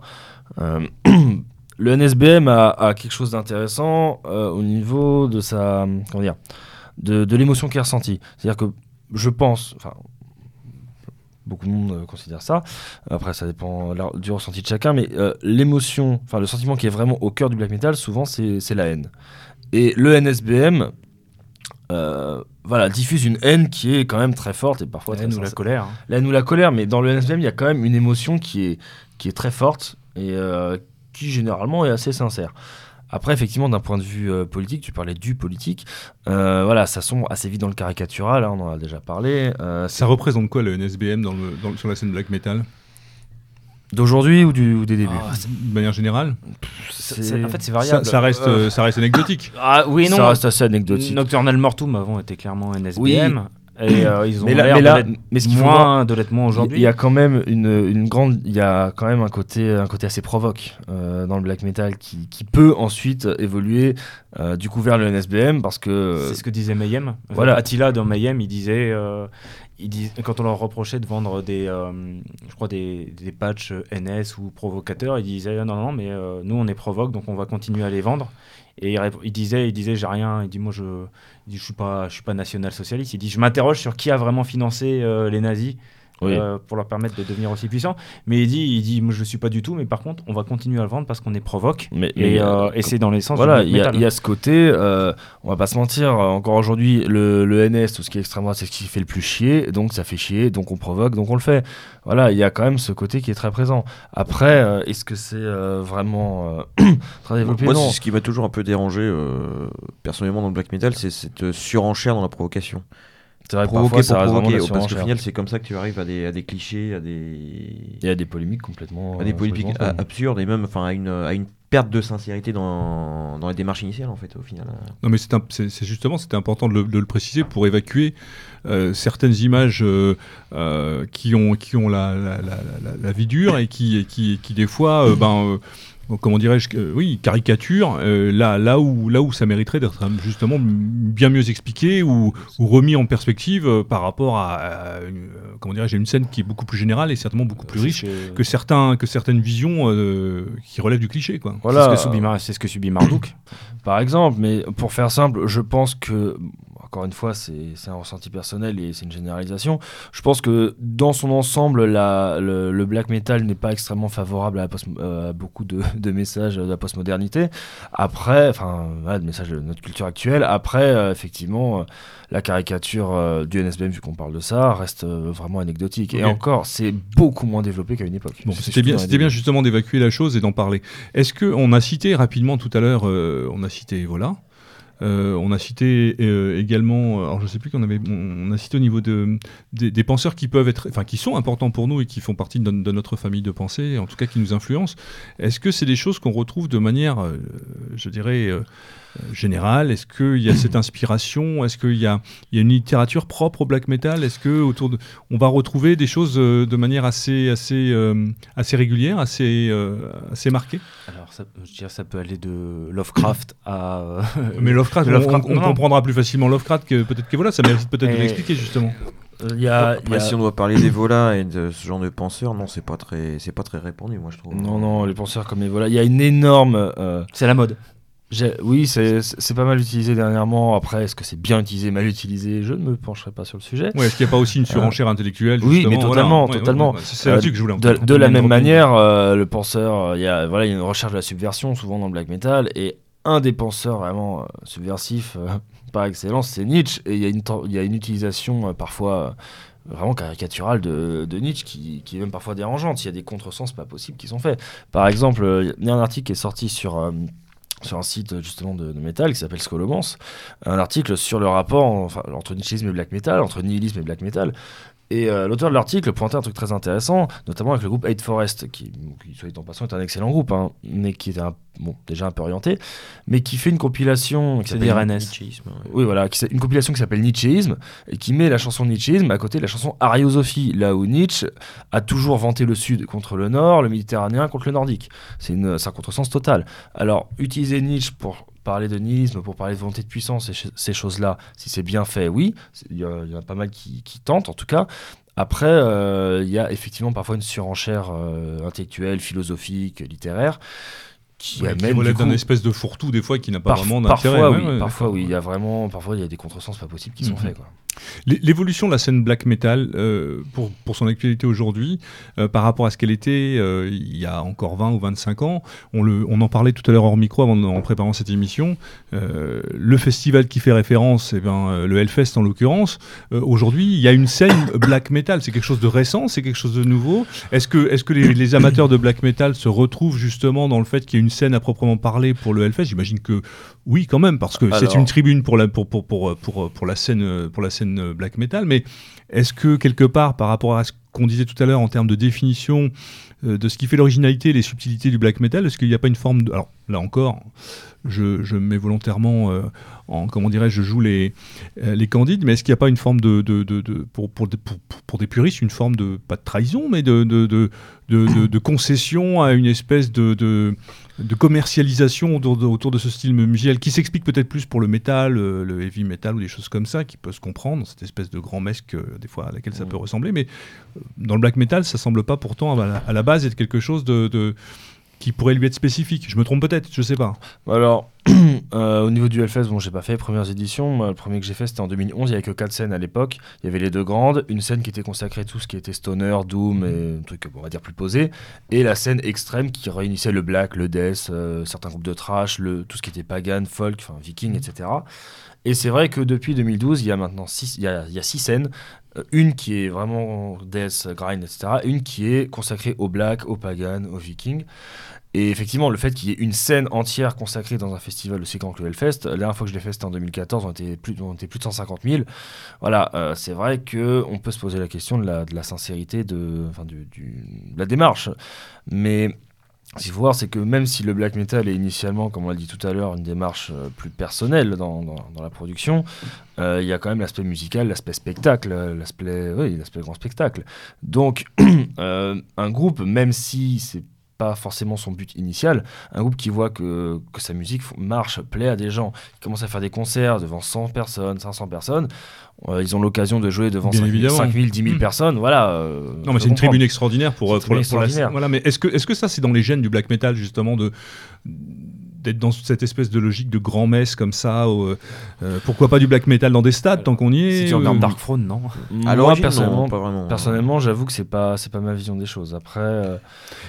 Le NSBM a, a quelque chose d'intéressant euh, au niveau de sa comment dire de, de l'émotion qui est ressentie. C'est-à-dire que je pense, enfin beaucoup de monde euh, considère ça. Après, ça dépend du ressenti de chacun, mais euh, l'émotion, enfin le sentiment qui est vraiment au cœur du black metal, souvent c'est la haine. Et le NSBM, euh, voilà, diffuse une haine qui est quand même très forte et parfois La haine ou la colère. hein. La haine ou la colère, mais dans le NSBM, il y a quand même une émotion qui est, qui est très forte et qui généralement est assez sincère. Après, effectivement, d'un point de vue euh, politique, tu parlais du politique, euh, voilà, ça sombre assez vite dans le caricatural, hein, on en a déjà parlé. euh, Ça représente quoi le NSBM dans le, dans sur la scène black metal? D'aujourd'hui ou, du, ou des débuts? Ah, De manière générale? En fait, c'est variable. ça, ça reste, ça reste anecdotique. Ah oui non. Ça reste assez anecdotique. Nocturnal Mortum avant était clairement NSBM. Oui. Et euh, ils ont Mais là- mais là- mais ce qu'il faut moins de l'être moins Il aujourd'hui. y a quand même une, une grande, il y a quand même un côté, un côté assez provoque euh, dans le black metal qui, qui peut ensuite évoluer euh, du coup vers le NSBM parce que C'est ce que disait Mayhem. Voilà. Attila dans Mayhem, il disait, euh, il dis- quand on leur reprochait de vendre des, euh, je crois des, des patchs NS ou provocateurs, il disait non non mais euh, nous on est provoque donc on va continuer à les vendre. Et il, il disait, il disait j'ai rien. Il dit moi je, il dit, je suis pas, je suis pas national socialiste. Il dit je m'interroge sur qui a vraiment financé euh, les nazis. Oui. euh, pour leur permettre de devenir aussi puissants. Mais il dit, il dit, moi je suis pas du tout, mais par contre, on va continuer à le vendre parce qu'on est provoque. mais, Et, mais, euh, euh, et c'est dans l'essence Voilà, il y, a- y ce côté, euh, on va pas se mentir, encore aujourd'hui, le, le NS, tout ce qui est extrême droite, c'est ce qui fait le plus chier, donc ça fait chier, donc on provoque, donc on le fait. Voilà, il y a quand même ce côté qui est très présent. Après, euh, est-ce que c'est euh, vraiment euh, très développé? Moi, Non. ce qui m'a toujours un peu dérangé, euh, personnellement, dans le black metal, c'est cette surenchère dans la provocation. C'est vrai que Provoquer parfois, ça pour vraiment provoquer, la parce qu'au final, c'est comme ça que tu arrives à des, à des clichés, à des, y a des polémiques complètement. à des euh, polémiques absurdes et même enfin, à, une, à une perte de sincérité dans, dans la démarche initiale, en fait, au final. Non, mais c'est justement, c'était important de le, de le préciser pour évacuer euh, certaines images euh, euh, qui ont, qui ont la, la, la- la- la vie dure et qui, et qui, qui des fois, euh, ben, euh, comment dirais-je, euh, oui, caricature euh, là, là, où, là où ça mériterait d'être euh, justement bien mieux expliqué ou, ou remis en perspective euh, par rapport à, à une, euh, comment dirais-je, une scène qui est beaucoup plus générale et certainement beaucoup plus riche que- que, certains, que certaines visions euh, qui relèvent du cliché. Quoi. Voilà. C'est ce que subit Mar- c'est ce que subit Marduk. Par exemple, mais pour faire simple, je pense que encore une fois, c'est un ressenti personnel et c'est une généralisation. Je pense que dans son ensemble, la, le, le black metal n'est pas extrêmement favorable à, post- euh, à beaucoup de, de messages de la postmodernité. Après, enfin, voilà, de messages de notre culture actuelle. Après, euh, effectivement, euh, la caricature du NSBM, vu qu'on parle de ça, reste vraiment anecdotique. Et encore, c'est beaucoup moins développé qu'à une époque. Bon, c'était bien, bien justement d'évacuer la chose et d'en parler. Est-ce que on a cité rapidement tout à l'heure, on a cité voilà, euh, on a cité euh, également, alors je sais plus qu'on avait, on, a cité au niveau de des, penseurs qui peuvent être, enfin qui sont importants pour nous et qui font partie de, notre famille de pensée, en tout cas qui nous influencent. Est-ce que c'est des choses qu'on retrouve de manière, euh, je dirais. Euh, générale Est-ce qu'il y a cette inspiration? Est-ce qu'il y a, il y a une littérature propre au black metal? Est-ce que autour de, on va retrouver des choses euh, de manière assez, assez, euh, assez régulière, assez, euh, assez marquée? Alors, ça, je dirais, ça peut aller de Lovecraft à. euh, Mais Lovecraft, on- comprendra plus facilement Lovecraft que peut-être que voilà, ça mérite peut-être de l'expliquer justement. Y a, il y Après, a- si on doit parler d'Evola et de ce genre de penseurs, non, c'est pas très, c'est pas très répandu, moi je trouve. Non, non, les penseurs comme Evola. Il y a une énorme. euh, C'est la mode. Oui, c'est pas mal utilisé dernièrement. Après, est-ce que c'est bien utilisé, mal utilisé? Je ne me pencherai pas sur le sujet. Ouais, Est-ce qu'il n'y a pas aussi une surenchère intellectuelle oui, mais Voilà. totalement, Ouais, ouais, totalement. C'est là-dessus Euh, que je voulais en De, fait. de la même manière, euh, le penseur, euh, il y a voilà, il y a une recherche de la subversion souvent dans le black metal et un des penseurs vraiment euh, subversifs euh, par excellence, c'est Nietzsche et il y a une y a une utilisation euh, parfois euh, vraiment caricaturale de, de Nietzsche qui, qui est même parfois dérangeante. Il y a des contresens pas possibles qui sont faits. Par exemple, euh, il y a un article qui est sorti sur euh, sur un site justement de, de métal qui s'appelle Scolomance, un article sur le rapport entre Nietzschéisme et black metal, entre nihilisme et black metal. Et euh, l'auteur de l'article pointait un truc très intéressant, notamment avec le groupe Hate Forest, qui, qui soit dit en passant, est un excellent groupe, hein, mais qui un, bon, déjà un peu orienté, mais qui fait une compilation qui s'appelle RNS. Ouais. oui, voilà, qui- une compilation qui s'appelle Nietzschéisme et qui met la chanson Nietzschéisme à côté de la chanson Ariosophie, là où Nietzsche a toujours vanté le Sud contre le Nord, le Méditerranéen contre le Nordique. C'est un contresens total. Alors, utiliser Nietzsche pour parler de nihilisme, pour parler de volonté de puissance et ces choses-là, si c'est bien fait, oui, il y, en a pas mal qui, qui tentent en tout cas. Après, euh, il y a effectivement parfois une surenchère euh, intellectuelle, philosophique, littéraire, qui Ouais, qui amène relève d'un espèce de fourre-tout des fois qui n'a pas vraiment d'intérêt. Parfois, Ouais, oui, ouais, parfois, oui. Il y a vraiment, parfois, il y a des contresens pas possibles qui sont Mhm. faits. Quoi. L'é- L'évolution de la scène black metal euh, pour, son actualité aujourd'hui, euh, par rapport à ce qu'elle était euh, il y a encore 20 ou 25 ans, on, en parlait tout à l'heure hors micro avant, en préparant cette émission, le festival qui fait référence, eh ben, le Hellfest en l'occurrence, aujourd'hui il y a une scène black metal, c'est quelque chose de récent, c'est quelque chose de nouveau. Est-ce que, est -ce que les, les amateurs de black metal se retrouvent justement dans le fait qu'il y a une scène à proprement parler pour le Hellfest? J'imagine que oui quand même, parce que c'est une tribune pour la, pour, pour, pour, pour, pour la scène, pour la scène black metal, mais est-ce que quelque part, par rapport à ce qu'on disait tout à l'heure en termes de définition euh, de ce qui fait l'originalité et les subtilités du black metal, est-ce qu'il n'y a pas une forme de... Alors là encore, je, je me mets volontairement euh, en, comment dirais-je, je joue les, euh, les candides, mais est-ce qu'il n'y a pas une forme de, de, de, de- pour, pour, des- pour, pour des puristes, une forme de, pas de trahison, mais de, de, concession à une espèce de, commercialisation autour de, autour de ce style musical qui s'explique peut-être plus pour le métal, euh, le heavy metal ou des choses comme ça, qui peut se comprendre, cette espèce de grand mesque des fois à laquelle ça Mm. peut ressembler, mais dans le black metal, ça semble pas pourtant à la, à la base être quelque chose de, de- qui pourrait lui être spécifique. Je me trompe peut-être, je sais pas. Alors, euh, au niveau du Hellfest, bon, j'ai pas fait les premières éditions. Le premier que j'ai fait, c'était en 2011. Il y avait que quatre scènes à l'époque. Il y avait les deux grandes, une scène qui était consacrée à tout ce qui était stoner, doom et un truc, on va dire, plus posé, et la scène extrême qui réunissait le black, le death, euh, certains groupes de trash, le, tout ce qui était pagan, folk, enfin viking, etc. Et c'est vrai que depuis 2012, il y a maintenant six, il y a, six scènes. Euh, Une qui est vraiment death, grind, etc. Une qui est consacrée au black, au pagan, au viking. Et effectivement, le fait qu'il y ait une scène entière consacrée dans un festival aussi grand que le Hellfest, la dernière fois que je l'ai fait, c'était en 2014, on était plus, on était plus de 150 000. Voilà, euh, c'est vrai qu'on peut se poser la question de la, sincérité de, enfin, de la démarche. Mais qu'il faut voir, c'est que même si le black metal est initialement, comme on l'a dit tout à l'heure, une démarche euh, plus personnelle dans, dans- la production, euh, il y a quand même l'aspect musical, l'aspect spectacle, euh, l'aspect oui, grand spectacle. Donc, un groupe, même si c'est pas forcément son but initial, un groupe qui voit que, que sa musique marche, plaît à des gens, qui commence à faire des concerts devant 100 personnes, 500 personnes, euh, ils ont l'occasion de jouer devant Bien 5000, évidemment. 5000, 10 000 Mm. personnes, voilà. euh, Non, mais c'est une tribune extraordinaire pour, euh, pour, la- tribune pour la- extraordinaire. Voilà, mais est-ce que, est-ce que ça, c'est dans les gènes du black metal, justement, de d'être dans cette espèce de logique de grand-messe comme ça. euh, euh, pourquoi pas du black metal dans des stades tant qu'on y est Si tu regardes Dark Throne, non Moi, l'origine, personnellement, non, pas vraiment. personnellement j'avoue que c'est pas, c'est pas ma vision des choses. Après, euh,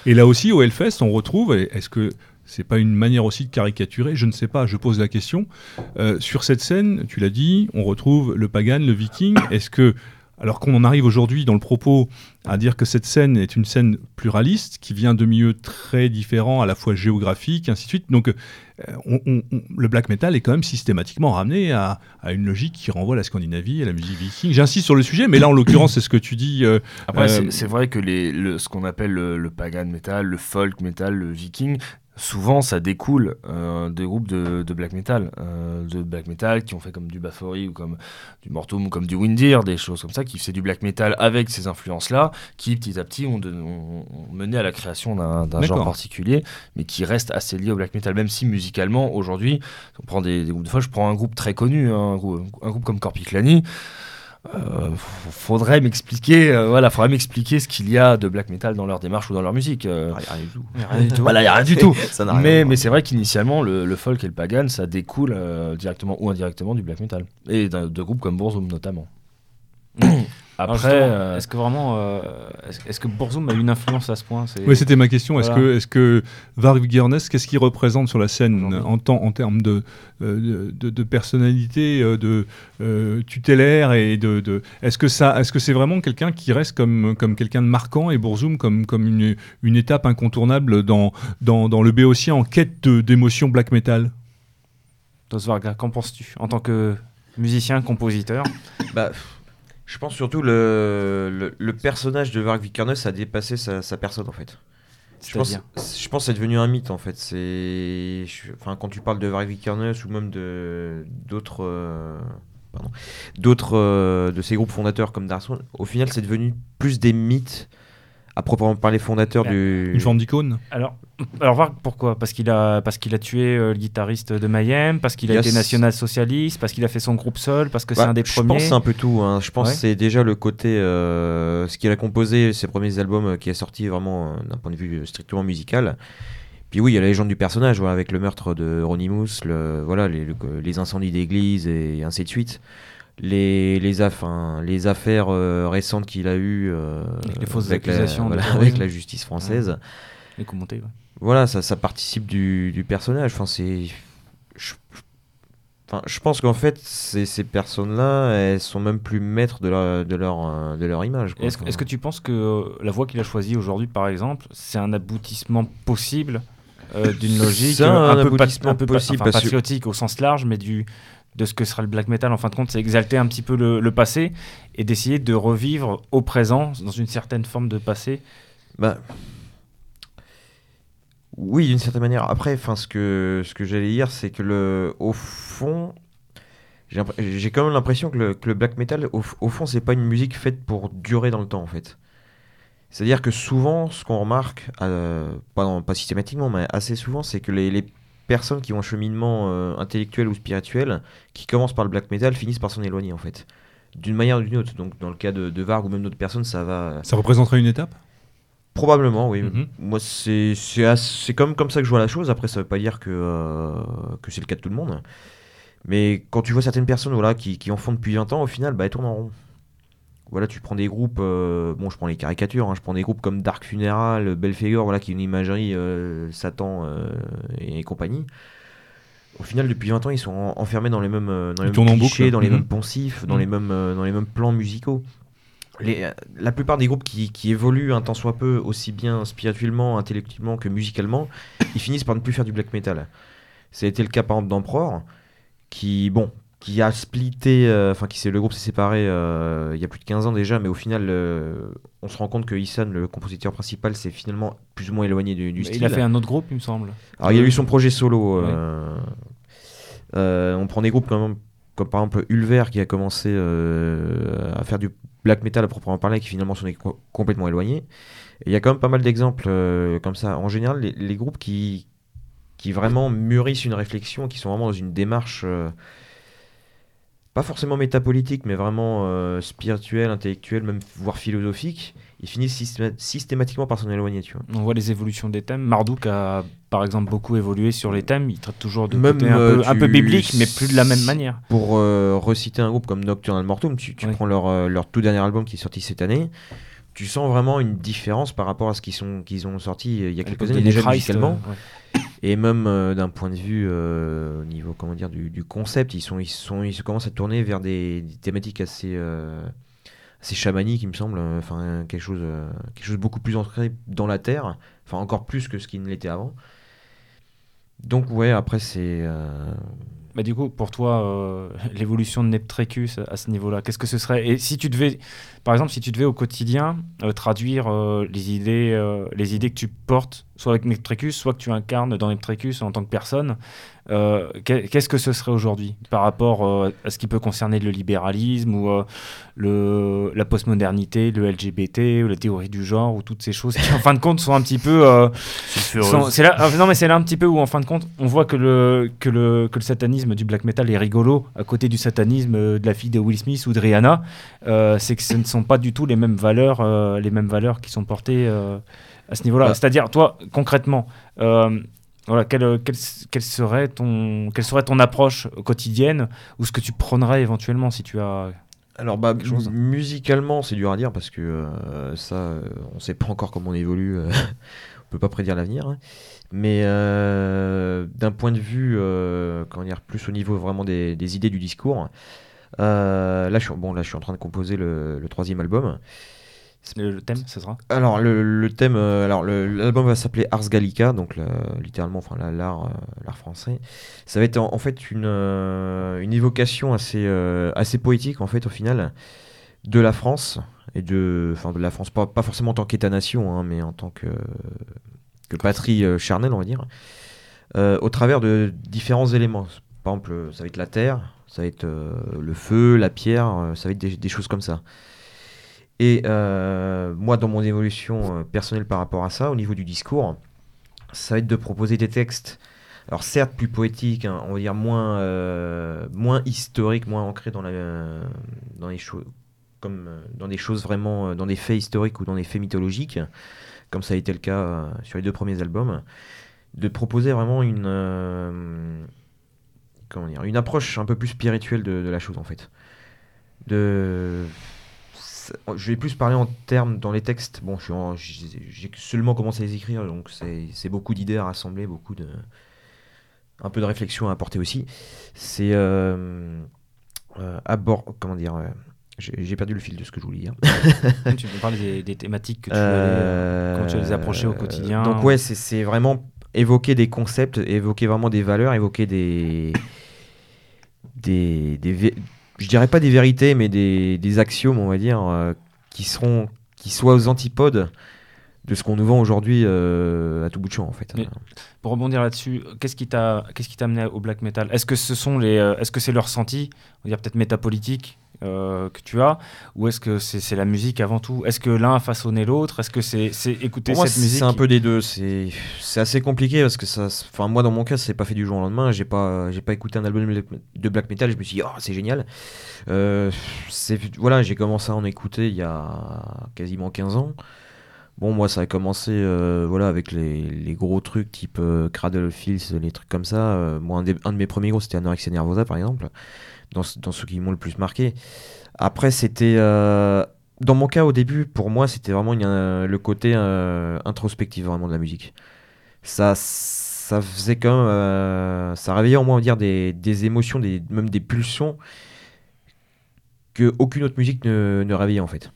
Et là aussi, au Hellfest, on retrouve, et est-ce que c'est pas une manière aussi de caricaturer? Je ne sais pas, je pose la question. Euh, sur cette scène, tu l'as dit, on retrouve le pagan, le viking. Est-ce que, alors qu'on en arrive aujourd'hui dans le propos à dire que cette scène est une scène pluraliste, qui vient de milieux très différents, à la fois géographiques, ainsi de suite, donc euh, on- on- on- le black metal est quand même systématiquement ramené à, à une logique qui renvoie à la Scandinavie, à la musique viking. J'insiste sur le sujet, mais là, en l'occurrence, c'est ce que tu dis. euh, Après, Euh, c'est- c'est vrai que les, le- ce qu'on appelle le, le pagan metal, le folk metal, le viking, souvent ça découle euh, des groupes de, de black metal, euh, de black metal qui ont fait comme du Bathory ou comme du Mortum ou comme du Windir, des choses comme ça, qui faisaient du black metal avec ces influences-là, qui petit à petit ont, de- ont- ont mené à la création d'un genre particulier, mais qui reste assez lié au black metal, même si musicalement aujourd'hui, on prend des, des groupes de fois, je prends un groupe très connu, hein, un, groupe, un groupe comme Corpiclani. Euh, faudrait m'expliquer, euh, voilà, faudrait m'expliquer ce qu'il y a de black metal dans leur démarche ou dans leur musique. euh. Ah, y a rien du tout. Rien du tout. Voilà, il y a rien du tout. Ça n'a rien à mais mais c'est vrai qu'initialement, le, le folk et le pagan, ça découle euh, directement ou indirectement du black metal et de groupes comme Burzum notamment. Après, euh, est-ce que vraiment, euh, est-ce, que Burzum a une influence à ce point? C'est... Oui, c'était ma question. Est-ce que, est-ce que Varg Vikernes, qu'est-ce qu'il représente sur la scène en, temps- en termes de, euh, de, de personnalité, de euh, tutélaire et de, de- est-ce que ça, est-ce que c'est vraiment quelqu'un qui reste comme, comme quelqu'un de marquant et Bourzoum comme, comme une, une étape incontournable dans, dans, dans le béotien en quête de- d'émotion black metal? Tosvarga, qu'en penses-tu? En tant que musicien, compositeur? Bah, je pense surtout le, le, le personnage de Varg Vikernes a dépassé sa, sa personne en fait. Je pense, je pense que c'est devenu un mythe en fait. C'est, enfin, quand tu parles de Varg Vikernes ou même de d'autres, euh, d'autres euh, de ces groupes fondateurs comme Darson, au final, c'est devenu plus des mythes à proprement parler fondateurs Ben, du. Une forme d'icône Alors, alors Varg, pourquoi Parce qu'il a, parce qu'il a tué euh, le guitariste de Mayhem, parce qu'il a été national-socialiste, parce qu'il a fait son groupe seul, parce que c'est Bah, un des je premiers. pense que c'est un peu tout. hein. Je pense Ouais. que c'est déjà le côté. euh, ce qu'il a composé, ses premiers albums euh, qui est sorti vraiment euh, d'un point de vue strictement musical. Puis oui, il y a la légende du personnage, voilà, avec le meurtre de Ronimus, le, voilà, les, le- les incendies d'église et ainsi de suite. Les, les, aff- hein, les affaires euh, récentes qu'il a eues euh, Avec les fausses avec, la, accusations de voilà, terrorisme. avec la justice française. Les ouais. Voilà, ça, ça participe du, du personnage. Enfin, c'est. Je, enfin, je pense qu'en fait, ces, ces personnes-là, elles sont même plus maîtres de leur, de leur, euh, de leur image. quoi. Est-ce, est-ce que tu penses que euh, la voie qu'il a choisie aujourd'hui, par exemple, c'est un aboutissement possible euh, d'une logique euh, un peu, un possible, enfin, parce que- patriotique au sens large, mais du, de ce que sera le black metal en fin de compte, c'est exalter un petit peu le, passé et d'essayer de revivre au présent dans une certaine forme de passé. Bah, oui, d'une certaine manière. Après, enfin, ce que, ce que j'allais dire, c'est que le, au fond, j'ai quand même l'impression que le, que le black metal, au, au fond, c'est pas une musique faite pour durer dans le temps, en fait. C'est-à-dire que souvent, ce qu'on remarque, euh, pas, pas systématiquement, mais assez souvent, c'est que les personnes qui ont un cheminement euh, intellectuel ou spirituel, qui commencent par le black metal, finissent par s'en éloigner, en fait. D'une manière ou d'une autre. Donc, dans le cas de, de Varg ou même d'autres personnes, ça va. Ça représenterait une étape? Probablement, oui. Mhm. Moi, c'est c'est ass- c'est comme, comme ça que je vois la chose. Après, ça veut pas dire que, euh, que c'est le cas de tout le monde. Mais quand tu vois certaines personnes voilà, qui, qui en font depuis 20 ans, au final, bah, elles tournent en rond. Voilà, tu prends des groupes, euh, bon, je prends les caricatures, hein, je prends des groupes comme Dark Funeral, Belphegor, voilà, qui est une imagerie euh, Satan euh, et compagnie. Au final, depuis 20 ans, ils sont en- enfermés dans les mêmes, dans les mêmes clichés, boucle. dans les Mhm. mêmes poncifs, dans, Mhm. les mêmes, dans les mêmes plans musicaux. Les, la plupart des groupes qui, qui évoluent un tant soit peu, aussi bien spirituellement, intellectuellement que musicalement, ils finissent par ne plus faire du black metal. Ça a été le cas par exemple d'Emperor, qui, bon, qui a splitté, euh, enfin, qui s'est, le groupe s'est séparé euh, il y a plus de 15 ans déjà, mais au final, euh, on se rend compte que Isan, le compositeur principal, s'est finalement plus ou moins éloigné du, style. il a fait un autre groupe, il me semble. Alors, il y a eu son projet solo. euh, euh, on prend des groupes comme, comme par exemple Ulver qui a commencé euh, à faire du black metal à proprement parler, qui finalement s'en est co- complètement éloigné. Il y a quand même pas mal d'exemples euh, comme ça. En général, les, les groupes qui, qui vraiment mûrissent une réflexion, qui sont vraiment dans une démarche euh, pas forcément métapolitique, mais vraiment euh, spirituel, intellectuel, même voire philosophique, ils finissent systéma- systématiquement par s'en éloigner, tu vois. On voit les évolutions des thèmes. Marduk a par exemple beaucoup évolué sur les thèmes. Il traite toujours de Même, côté un, euh, peu, un peu biblique, mais plus de la même manière. Pour euh, reciter un groupe comme Nocturnal Mortum, tu, tu prends leur, leur tout dernier album qui est sorti cette année, tu sens vraiment une différence par rapport à ce qu'ils qu'ils ont sorti il y a quelques années déjà musicalement. ouais. Et même euh, d'un point de vue euh, au niveau comment dire du, concept, ils sont ils sont ils se commencent à tourner vers des, thématiques assez euh, assez chamaniques, il me semble. Enfin quelque chose quelque chose beaucoup plus ancré dans la terre. Enfin encore plus que ce qui ne l'était avant. Donc ouais après c'est du coup, pour toi, euh, l'évolution de Neptrecus à ce niveau-là, qu'est-ce que ce serait Et si tu devais, par exemple, si tu devais au quotidien euh, traduire euh, les idées, les idées que tu portes, soit avec Neptrecus, soit que tu incarnes dans Neptrecus en tant que personne, euh, qu'est- qu'est-ce que ce serait aujourd'hui par rapport euh, à ce qui peut concerner le libéralisme ou euh, le, la postmodernité, le LGBT, ou la théorie du genre, ou toutes ces choses qui, en fin de compte, sont un petit peu C'est là, non mais c'est là un petit peu où en fin de compte on voit que le, que le, que le satanisme du black metal est rigolo à côté du satanisme de la fille de Will Smith ou de Rihanna. C'est que ce ne sont pas du tout les mêmes valeurs, les mêmes valeurs qui sont portées à ce niveau-là. Bah. C'est-à-dire toi concrètement, euh, voilà, quelle, quelle, quelle serait ton, quelle serait ton approche quotidienne ou ce que tu prendrais éventuellement si tu as Alors bah chose? musicalement c'est dur à dire parce que euh, ça euh, on sait pas encore comment on évolue, euh, on peut pas prédire l'avenir. hein. Mais euh, d'un point de vue euh, comment dire plus au niveau vraiment des, des idées du discours, euh, là je suis bon là je suis en train de composer le, le troisième album. Le, thème, ce sera Alors le, thème, euh, alors l'album va s'appeler Ars Gallica, donc le- littéralement, enfin la- l'art, euh, l'art français. Ça va être en, fait une, euh, une évocation assez, assez poétique en fait au final de la France et de, enfin de la France pas, pas forcément en tant qu'État-nation, hein, mais en tant que, que patrie charnelle, on va dire, au travers de différents éléments. Par exemple, ça va être la terre, ça va être le feu, la pierre, ça va être des choses comme ça. Et euh, moi, dans mon évolution euh, personnelle par rapport à ça, au niveau du discours, ça va être de proposer des textes, alors certes plus poétiques, hein, on va dire moins, euh, moins historiques, moins ancrés dans, la, dans les comme dans des choses vraiment, dans des faits historiques ou dans des faits mythologiques, comme ça a été le cas sur les deux premiers albums, de proposer vraiment une, comment dire, une approche un peu plus spirituelle de, de la chose en fait. De je vais plus parler en termes dans les textes. Bon, j'ai seulement commencé à les écrire, donc c'est beaucoup d'idées à rassembler, beaucoup de un peu de réflexion à apporter aussi. C'est euh, euh, abord, comment dire, euh, j'ai perdu le fil de ce que je voulais dire. Tu peux parler des, des thématiques que tu tu vas les approcher au quotidien. Donc ouais, c'est- vraiment évoquer des concepts, évoquer vraiment des valeurs, évoquer des des, des je dirais pas des vérités, mais des, axiomes, on va dire, euh, qui seront qui soient aux antipodes de ce qu'on nous vend aujourd'hui euh, à tout bout de champ en fait. Pour rebondir là-dessus, qu'est-ce qui t'a qu'est-ce qui amené au black metal? Est-ce que ce sont les euh, est-ce que c'est le ressenti, on va dire peut-être métapolitique euh, que tu as, ou est-ce que c'est la musique avant tout? Est-ce que l'un a façonné l'autre? Est-ce que c'est c'est écouter moi, cette musique? c'est un peu des deux. C'est assez compliqué parce que ça. Enfin, moi, dans mon cas, c'est pas fait du jour au lendemain. J'ai pas, pas écouté un album de black- metal. Je me suis dit, oh, c'est génial. Euh, voilà, j'ai commencé à en écouter il y a quasiment 15 ans. Bon, moi, ça a commencé euh, voilà, avec les, les gros trucs type Cradle of Filth, les trucs comme ça. Moi, un, des- un de mes premiers gros, c'était Anorexia Nervosa, par exemple, dans, dans ceux qui m'ont le plus marqué. Après, c'était. euh, dans mon cas, au début, pour moi, c'était vraiment euh, le côté euh, introspectif vraiment de la musique. Ça, ça faisait quand même. ça réveillait en moi, on va dire, des, des émotions, des, même des pulsions que aucune autre musique ne, ne réveillait en fait.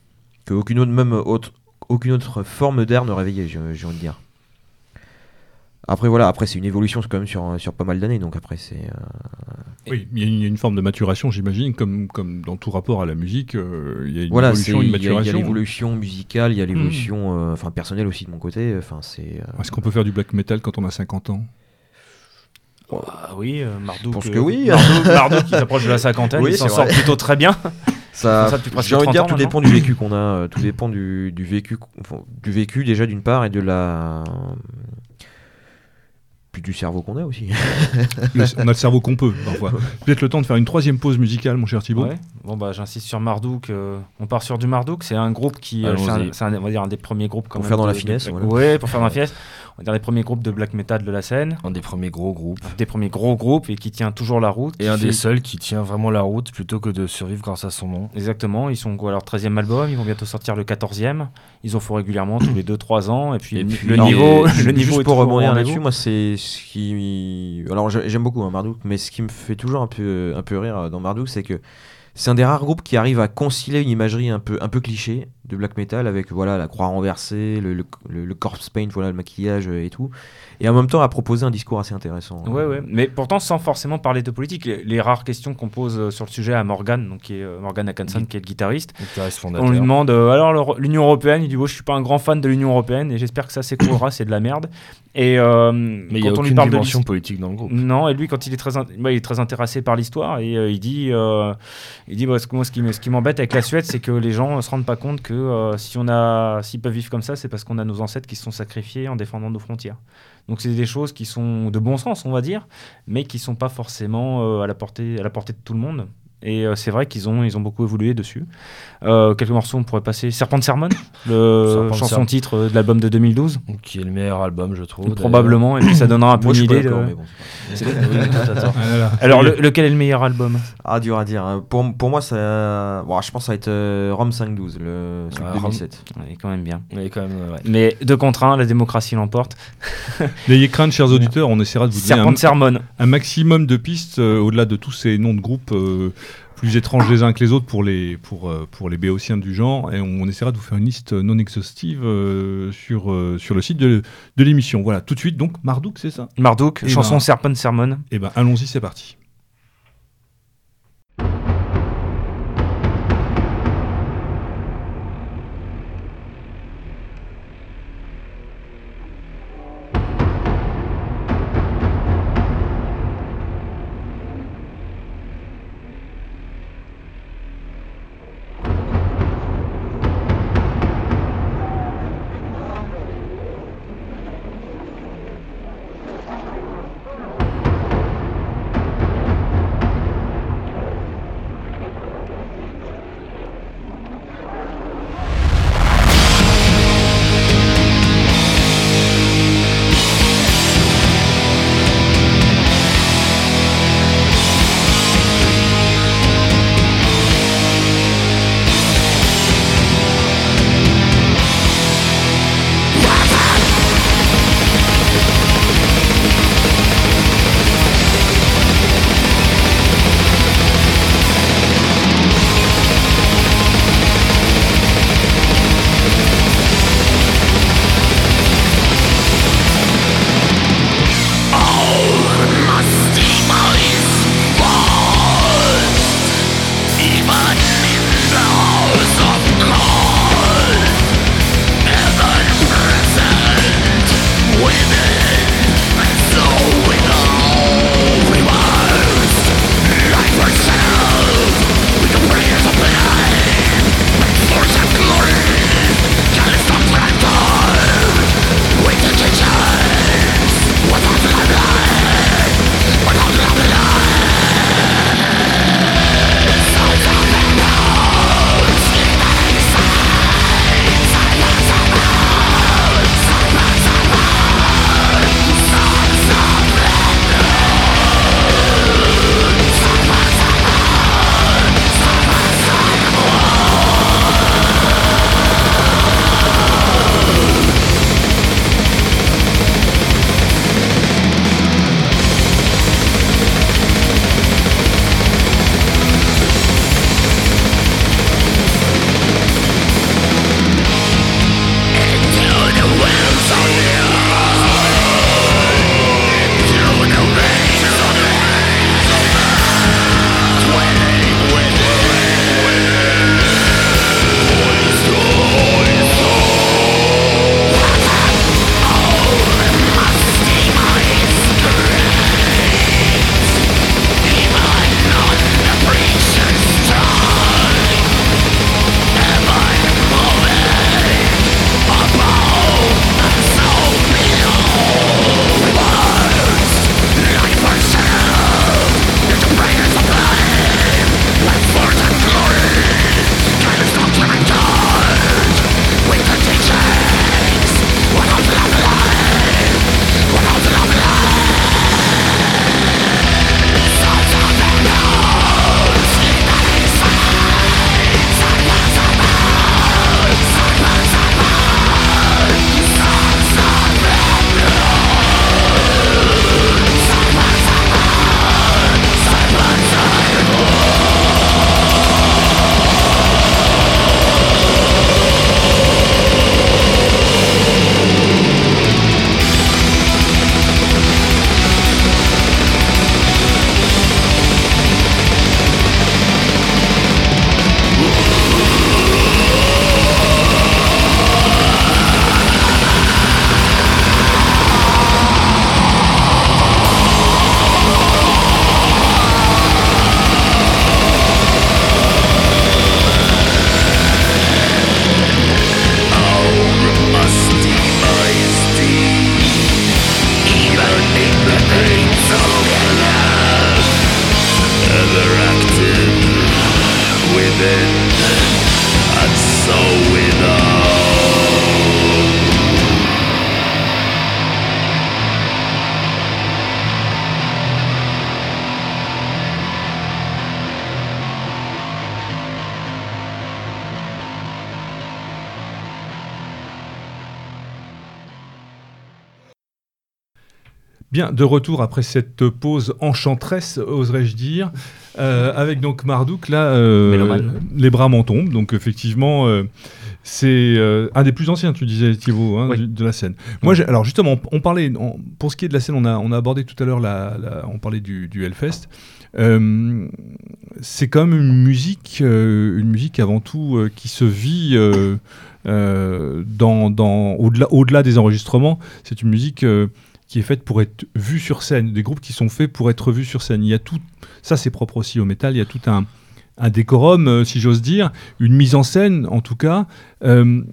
Que aucune autre, même autre, aucune autre forme d'air ne réveillait, j'ai envie de dire. Après, voilà, après, c'est une évolution, quand même sur, sur pas mal d'années, donc après, c'est. euh, Oui, il y, a une- il y a une forme de maturation, j'imagine, comme, comme dans tout rapport à la musique, euh, il y a une voilà, évolution, une il y a- il y a maturation. l'évolution musicale, il y a l'évolution euh, enfin personnelle aussi de mon côté. Enfin, c'est. euh, Est-ce qu'on peut faire du black metal quand on a 50 ans? Ah oui, euh, Marduk. Je pense que oui. Marduk, Marduk, qui s'approche de la cinquantaine, Oui, il s'en sort vrai. plutôt très bien. Ça, ça j'ai envie de 30 dire, ans tout maintenant. dépend du vécu qu'on a, tout dépend du, du vécu, enfin, du vécu déjà d'une part et de la Puis du cerveau qu'on a aussi. Le- on a le cerveau qu'on peut, parfois. Peut-être le temps de faire une troisième pause musicale, mon cher Thibaut. Ouais. Bon bah j'insiste sur Marduk. euh, on part sur du Marduk. C'est un groupe qui, euh, c'est un, un- on va dire un des premiers groupes quand Pour même faire dans la finesse, voilà. Ouais, pour faire dans la finesse. On va dire les premiers groupes de black metal de la scène, Un des premiers gros groupes. des premiers gros groupes et qui tient toujours la route. Et un fait- des seuls qui tient vraiment la route plutôt que de survivre grâce à son nom. Exactement, ils sont quoi, à leur 13e album, ils vont bientôt sortir le 14e. Ils en font régulièrement tous les 2-3 ans. Et puis, Et le puis, le Alors, niveau, le niveau juste pour rebondir là-dessus, moi c'est ce qui. Alors j'ai- j'aime beaucoup hein, Marduk, mais ce qui me fait toujours un peu, un peu rire dans Marduk, c'est que c'est un des rares groupes qui arrive à concilier une imagerie un peu, un peu cliché de black metal avec voilà la croix renversée, le, le, le- le corpse paint, voilà le maquillage et tout, et en même temps à proposer un discours assez intéressant. Ouais, ouais. Mais pourtant, sans forcément parler de politique. Les, les rares questions qu'on pose euh, sur le sujet à Morgan, donc qui est euh, Morgan Atkinson, qui est le guitariste, on lui demande euh, alors l'Union européenne. Il dit oh, je suis pas un grand fan de l'Union européenne et j'espère que ça s'écroulera, c'est de la merde. Et euh, Mais il n'y a quand on lui parle de dimension l'his- politique dans le groupe. Non, et lui, quand il est très, in- il est très intéressé par l'histoire, et euh, il dit, euh, il dit bah, ce moi, ce qui, m'embête avec la Suède, c'est que les gens ne se rendent pas compte que euh, si on a, s'ils peuvent vivre comme ça, c'est parce qu'on a nos ancêtres qui se sont sacrifiés en défendant nos frontières. Donc c'est des choses qui sont de bon sens, on va dire, mais qui sont pas forcément euh, à la portée, à la portée de tout le monde. Et euh, c'est vrai qu'ils ont, ils ont beaucoup évolué dessus. Euh, quelques morceaux, on pourrait passer Serpent Sermon, le Serpent chanson Sermon. titre de l'album de 2012, Qui est le meilleur album, je trouve. probablement, et puis ça donnera un peu Moi une idée. de- bon. Alors, le- lequel est le meilleur album? Ah dur à dire. hein. Pour, pour moi ça, bon, je pense que ça va être euh, Rome 512, le Ah, Rome. 2007. Ouais, quand même bien. Mais quand même, ouais. Mais deux contre un, la démocratie l'emporte. N'ayez crainte, chers auditeurs, on essaiera de vous donner Serpent un, de Sermon. un maximum de pistes euh, au-delà de tous ces noms de groupes euh, plus étranges les uns que les autres pour les, pour, euh, pour les béotiens du genre. Et on, essaiera de vous faire une liste non exhaustive euh, sur, euh, sur le site de, de l'émission. Voilà, tout de suite, donc Marduk, c'est ça? Marduk, Eh chanson ben. Serpent Sermon. Eh ben, allons-y, c'est parti. Bien, de retour après cette pause enchanteresse, oserais-je dire, euh, avec donc Mardouk, là, euh, les bras m'en tombent, donc effectivement, euh, c'est un des plus anciens, tu disais, Thibaut, hein, Oui. du- de la scène. Moi, alors justement, on, on parlait, on- pour ce qui est de la scène, on a, on a abordé tout à l'heure, la, la- on parlait du, du Hellfest. C'est quand même une musique, une musique avant tout qui se vit dans, dans, au-delà, au-delà des enregistrements. C'est une musique qui est faite pour être vue sur scène, des groupes qui sont faits pour être vus sur scène. Il y a tout, ça c'est propre aussi au métal, il y a tout un, décorum, euh, si j'ose dire, une mise en scène en tout cas. Euh,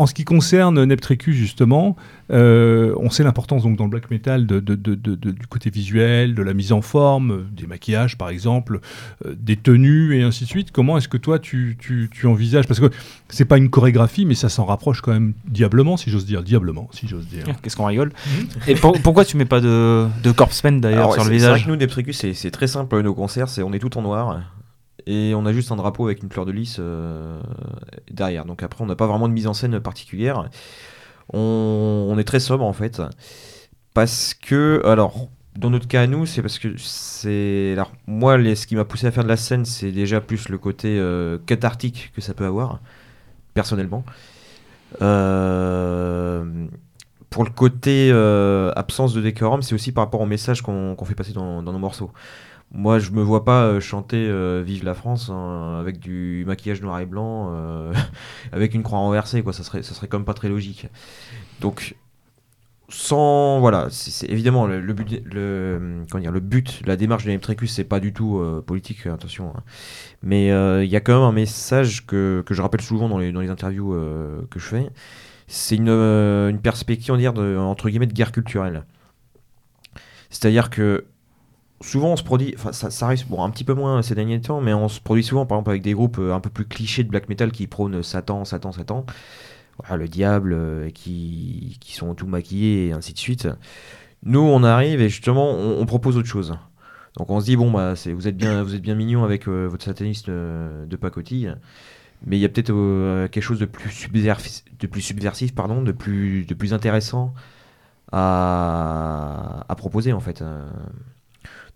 en ce qui concerne Neptrecus, justement, euh, on sait l'importance donc dans le black metal de, de- de- de- de- du côté visuel, de la mise en forme, euh, des maquillages par exemple, euh, des tenues et ainsi de suite. Comment est-ce que toi tu, tu- tu envisages Parce que c'est pas une chorégraphie, mais ça s'en rapproche quand même diablement, si j'ose dire, diablement, si j'ose dire. Qu'est-ce qu'on rigole Et pour- pourquoi tu mets pas de, de corpse paint d'ailleurs sur le c'est- c'est vrai visage que nous, Neptrecus, c'est c'est très simple. Nos concerts, c'est on est tout en noir. Et on a juste un drapeau avec une fleur de lys euh, derrière. Donc après, on n'a pas vraiment de mise en scène particulière. On, est très sobre en fait. Parce que, alors, dans notre cas à nous, c'est parce que c'est. Alors, moi, ce qui m'a poussé à faire de la scène, c'est déjà plus le côté euh, cathartique que ça peut avoir, personnellement. Euh, pour le côté absence de décorum, c'est aussi par rapport au message qu'on fait passer dans nos morceaux. Moi, je me vois pas euh, chanter euh, Vive la France hein, avec du maquillage noir et blanc, euh, avec une croix renversée, quoi. Ça serait, ça serait quand même pas très logique. Donc, sans voilà, c'est évidemment le, but, comment dire, le but, la démarche de Neptrecus, c'est pas du tout politique, attention. hein. Mais il y a quand même un message que, que je rappelle souvent dans les, dans les interviews que je fais. C'est une, une perspective, on dire, entre guillemets, de guerre culturelle. C'est-à-dire que souvent on se produit, enfin ça, arrive bon, un petit peu moins ces derniers temps, mais on se produit souvent par exemple avec des groupes euh, un peu plus clichés de black metal qui prônent Satan, Satan, Satan, voilà, le diable, euh, qui, qui sont tout maquillés et ainsi de suite. Nous on arrive et justement on, propose autre chose. Donc on se dit bon bah vous êtes bien vous êtes bien mignon avec euh, votre sataniste euh, de pacotille, mais il y a peut-être euh, quelque chose de plus subversif, de plus subversif pardon, de plus de plus intéressant à, à proposer en fait.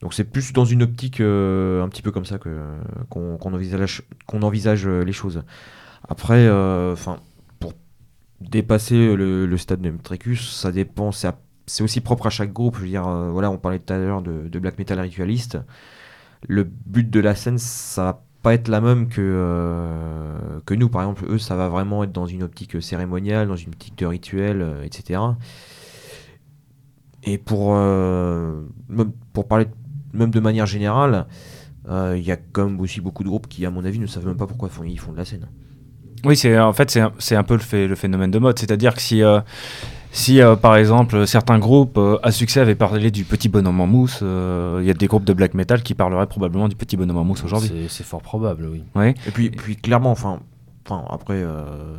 Euh, donc c'est plus dans une optique euh, un petit peu comme ça qu'on envisage qu'on envisage euh, les choses. Après, enfin pour dépasser le, stade de Metrecus, ça dépend. C'est aussi propre à chaque groupe. Je veux dire, euh, voilà, on parlait tout à l'heure de, de black metal ritualiste. Le but de la scène, ça va pas être la même que euh, que nous. Par exemple, eux, ça va vraiment être dans une optique cérémoniale, dans une optique de rituel, euh, etc. Et pour, euh, pour parler même de manière générale, euh, il y a quand même aussi beaucoup de groupes qui, à mon avis, ne savent même pas pourquoi font- ils font de la scène. Oui, c'est en fait c'est un, c'est un peu le, fait- le phénomène de mode, c'est-à-dire que si euh, si euh, par exemple certains groupes euh, à succès avaient parlé du petit bonhomme en mousse, euh, il y a des groupes de black metal qui parleraient probablement du petit bonhomme en mousse aujourd'hui. C'est- fort probable, oui. Oui. Et puis, puis clairement, enfin, enfin après, euh,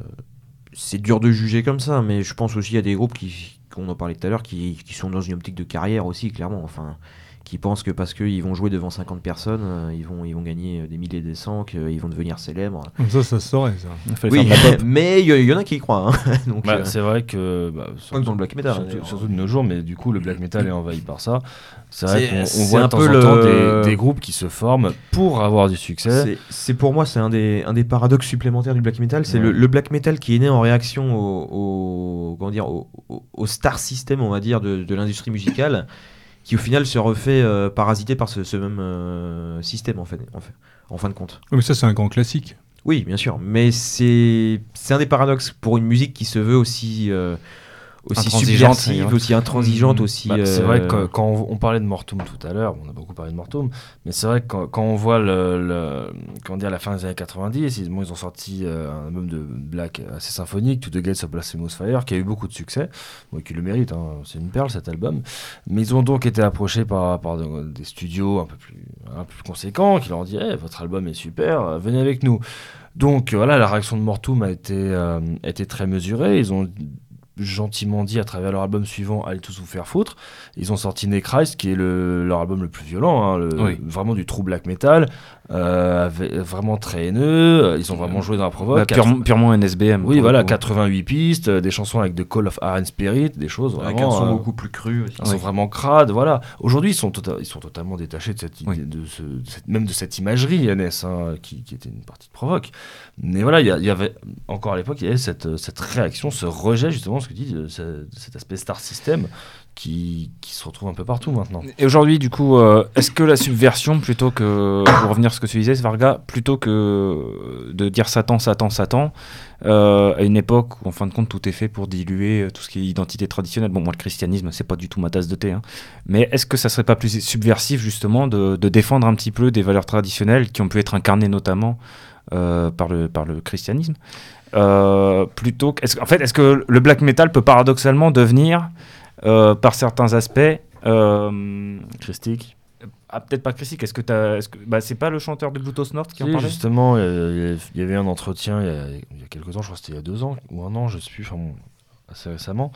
c'est dur de juger comme ça, mais je pense aussi à des groupes qui, qu'on en parlait tout à l'heure, qui, qui sont dans une optique de carrière aussi, clairement. Enfin, qui pensent que parce qu'ils vont jouer devant 50 personnes, euh, ils, vont, ils vont gagner euh, des milliers de cents, qu'ils vont devenir célèbres. Comme ça, ça se saurait, ça. Il fallait Oui, mais il y, en a qui y croient. hein. Donc, Bah, euh, c'est vrai que. bah, pas que dans le black metal. surtout, surtout de nos jours, mais du coup, le black metal est envahi par ça. C'est vrai qu'on voit un de temps peu en temps le- des, des groupes qui se forment pour avoir du succès. C'est- C'est pour moi, c'est un des, un des paradoxes supplémentaires du black metal. C'est Ouais. le, le black metal qui est né en réaction au, au- comment dire, au, au- au star system, on va dire, de, de l'industrie musicale, qui au final se refait euh, parasiter par ce, ce même euh, système, en fait, en, fait, en fin de compte. Oui, Mais ça, c'est un grand classique. Oui, bien sûr, mais c'est c'est un des paradoxes pour une musique qui se veut aussi, euh, aussi subversive, aussi intransigeante, aussi. Bah, C'est vrai que euh, quand, on, on parlait de Mortum tout à l'heure, on a beaucoup parlé de Mortum, mais c'est vrai que quand, quand on voit le, le- comment dire, la fin des années 90, ils, bon, ils ont sorti euh, un album de black assez symphonique, To the Gates of Blasphemous Fire, qui a eu beaucoup de succès, bon, et qui le mérite, hein, c'est une perle cet album. Mais ils ont donc été approchés par, par de- des studios un peu plus, un peu plus conséquents qui leur ont dit Eh, votre album est super, euh, venez avec nous. Donc voilà, la réaction de Mortum a été, euh, a été très mesurée. Ils ont gentiment dit à travers leur album suivant Allez tous vous faire foutre. Ils ont sorti Nechrist, qui est le- leur album le plus violent, hein, le- Oui. vraiment du true black metal, euh, avec- vraiment très haineux. Ils ont vraiment joué dans la provoque. Bah, purement, purement NSBM. oui, voilà, le coup. 88 pistes, euh, des chansons avec The Call of Iron Spirit, des choses avec vraiment. un son euh, beaucoup plus cru aussi. ils sont vraiment crades, voilà. Aujourd'hui, ils sont, tota- ils sont totalement détachés de cette idée, Oui. de ce, de cette- même de cette imagerie NS, hein, qui, qui était une partie de provoque. Mais voilà, il y, y avait encore à l'époque, il y avait cette, cette réaction, ce rejet justement, ce que dit de, ce- de cet aspect star system qui, se retrouve un peu partout maintenant. Et aujourd'hui, du coup, euh, est-ce que la subversion, plutôt que, pour revenir à ce que tu disais, Svarga, plutôt que de dire Satan, Satan, Satan, euh, à une époque où, en fin de compte, tout est fait pour diluer euh, tout ce qui est identité traditionnelle. Bon, moi, le christianisme, c'est pas du tout ma tasse de thé, hein. mais est-ce que ça serait pas plus subversif, justement, de, défendre un petit peu des valeurs traditionnelles qui ont pu être incarnées notamment par, le, par le christianisme plutôt que- en fait, est-ce que le black metal peut paradoxalement devenir, euh, par certains aspects, euh, Christique ah, peut-être pas christique. Est-ce que t'as, est-ce que, bah, c'est pas le chanteur de Bluetooth North qui en parlait? justement, il y avait un entretien il y a, il y a quelques temps, je crois que c'était il y a deux ans ou un an, je sais plus, enfin assez récemment,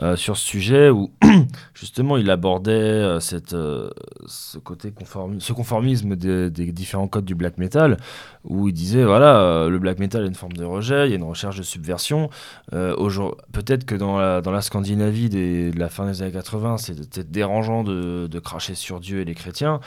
euh, sur ce sujet où justement il abordait euh, cette, euh, ce côté conformi- ce conformisme des, différents codes du black metal, où il disait voilà, le black metal est une forme de rejet, il y a une recherche de subversion. Peut-être que dans la, dans la Scandinavie des- de la fin des années 80, c'était dérangeant de, de cracher sur Dieu et les chrétiens.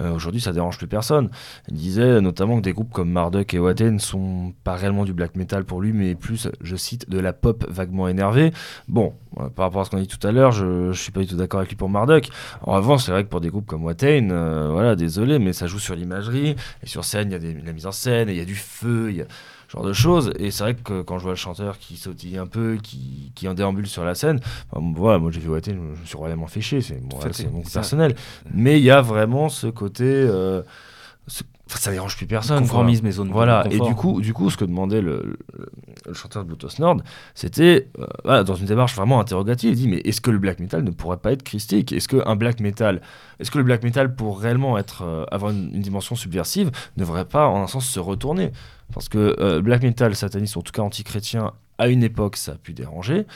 Aujourd'hui, ça dérange plus personne. Il disait notamment que des groupes comme Marduk et Waten ne sont pas réellement du black metal pour lui, mais plus, je cite, de la pop vaguement énervée. Bon, par rapport à ce qu'on a dit tout à l'heure, je, je suis pas du tout d'accord avec lui pour Marduk. En revanche, c'est vrai que pour des groupes comme Watain, euh, voilà, désolé, mais ça joue sur l'imagerie, et sur scène, il y a des- de la mise en scène, et il y a du feu, il y a ce genre de choses. Et c'est vrai que quand je vois le chanteur qui sautille un peu, qui, qui en déambule sur la scène, enfin, voilà, moi j'ai vu Watain, je me suis royalement fait chier, c'est bon, voilà, mon personnel. Mais il y a vraiment ce côté. euh, ça dérange plus personne. quoi. Conformisme et zone de Voilà, et du coup, du coup, ce que demandait le, le- le chanteur de Bluetooth Nord, c'était, euh, voilà, dans une démarche vraiment interrogative, il dit, mais est-ce que le black metal ne pourrait pas être christique? Est-ce que un black metal, est-ce que le black metal, pour réellement être, euh, avoir une, une dimension subversive, ne devrait pas, en un sens, se retourner? Parce que euh, black metal sataniste, en tout cas anti-chrétien, à une époque, ça a pu déranger.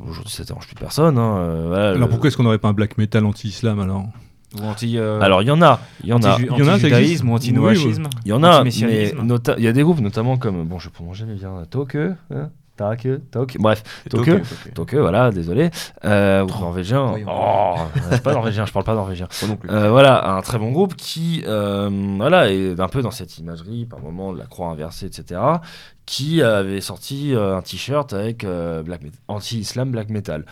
Aujourd'hui, ça dérange plus personne. hein, euh, voilà, Alors le- pourquoi est-ce qu'on n'aurait pas un black metal anti-islam alors? Ou anti, euh, Alors, il y en a, il y en a. Il y en a, anti-judaïsme ou anti-noachisme. Il y en a, mais il y a des groupes, notamment comme, bon, je prononce jamais bien, Toke, hein, Take, Tok, bref, Toke, Toke, voilà, désolé, euh, ou norvégien, oh, c'est pas norvégien, je parle pas norvégien. Euh, voilà, un très bon groupe qui, euh, voilà, est un peu dans cette imagerie, par moment de la croix inversée, etc., qui avait sorti euh, un t-shirt avec euh, anti-islam black metal.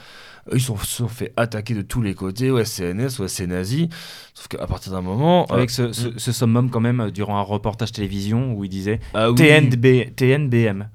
Ils se sont, fait attaquer de tous les côtés, ouais, CNS, ouais, c'est nazi, sauf qu'à partir d'un moment... euh, Avec ce, ce, ce summum quand même euh, durant un reportage télévision où il disait ah oui, TNB, TNBM,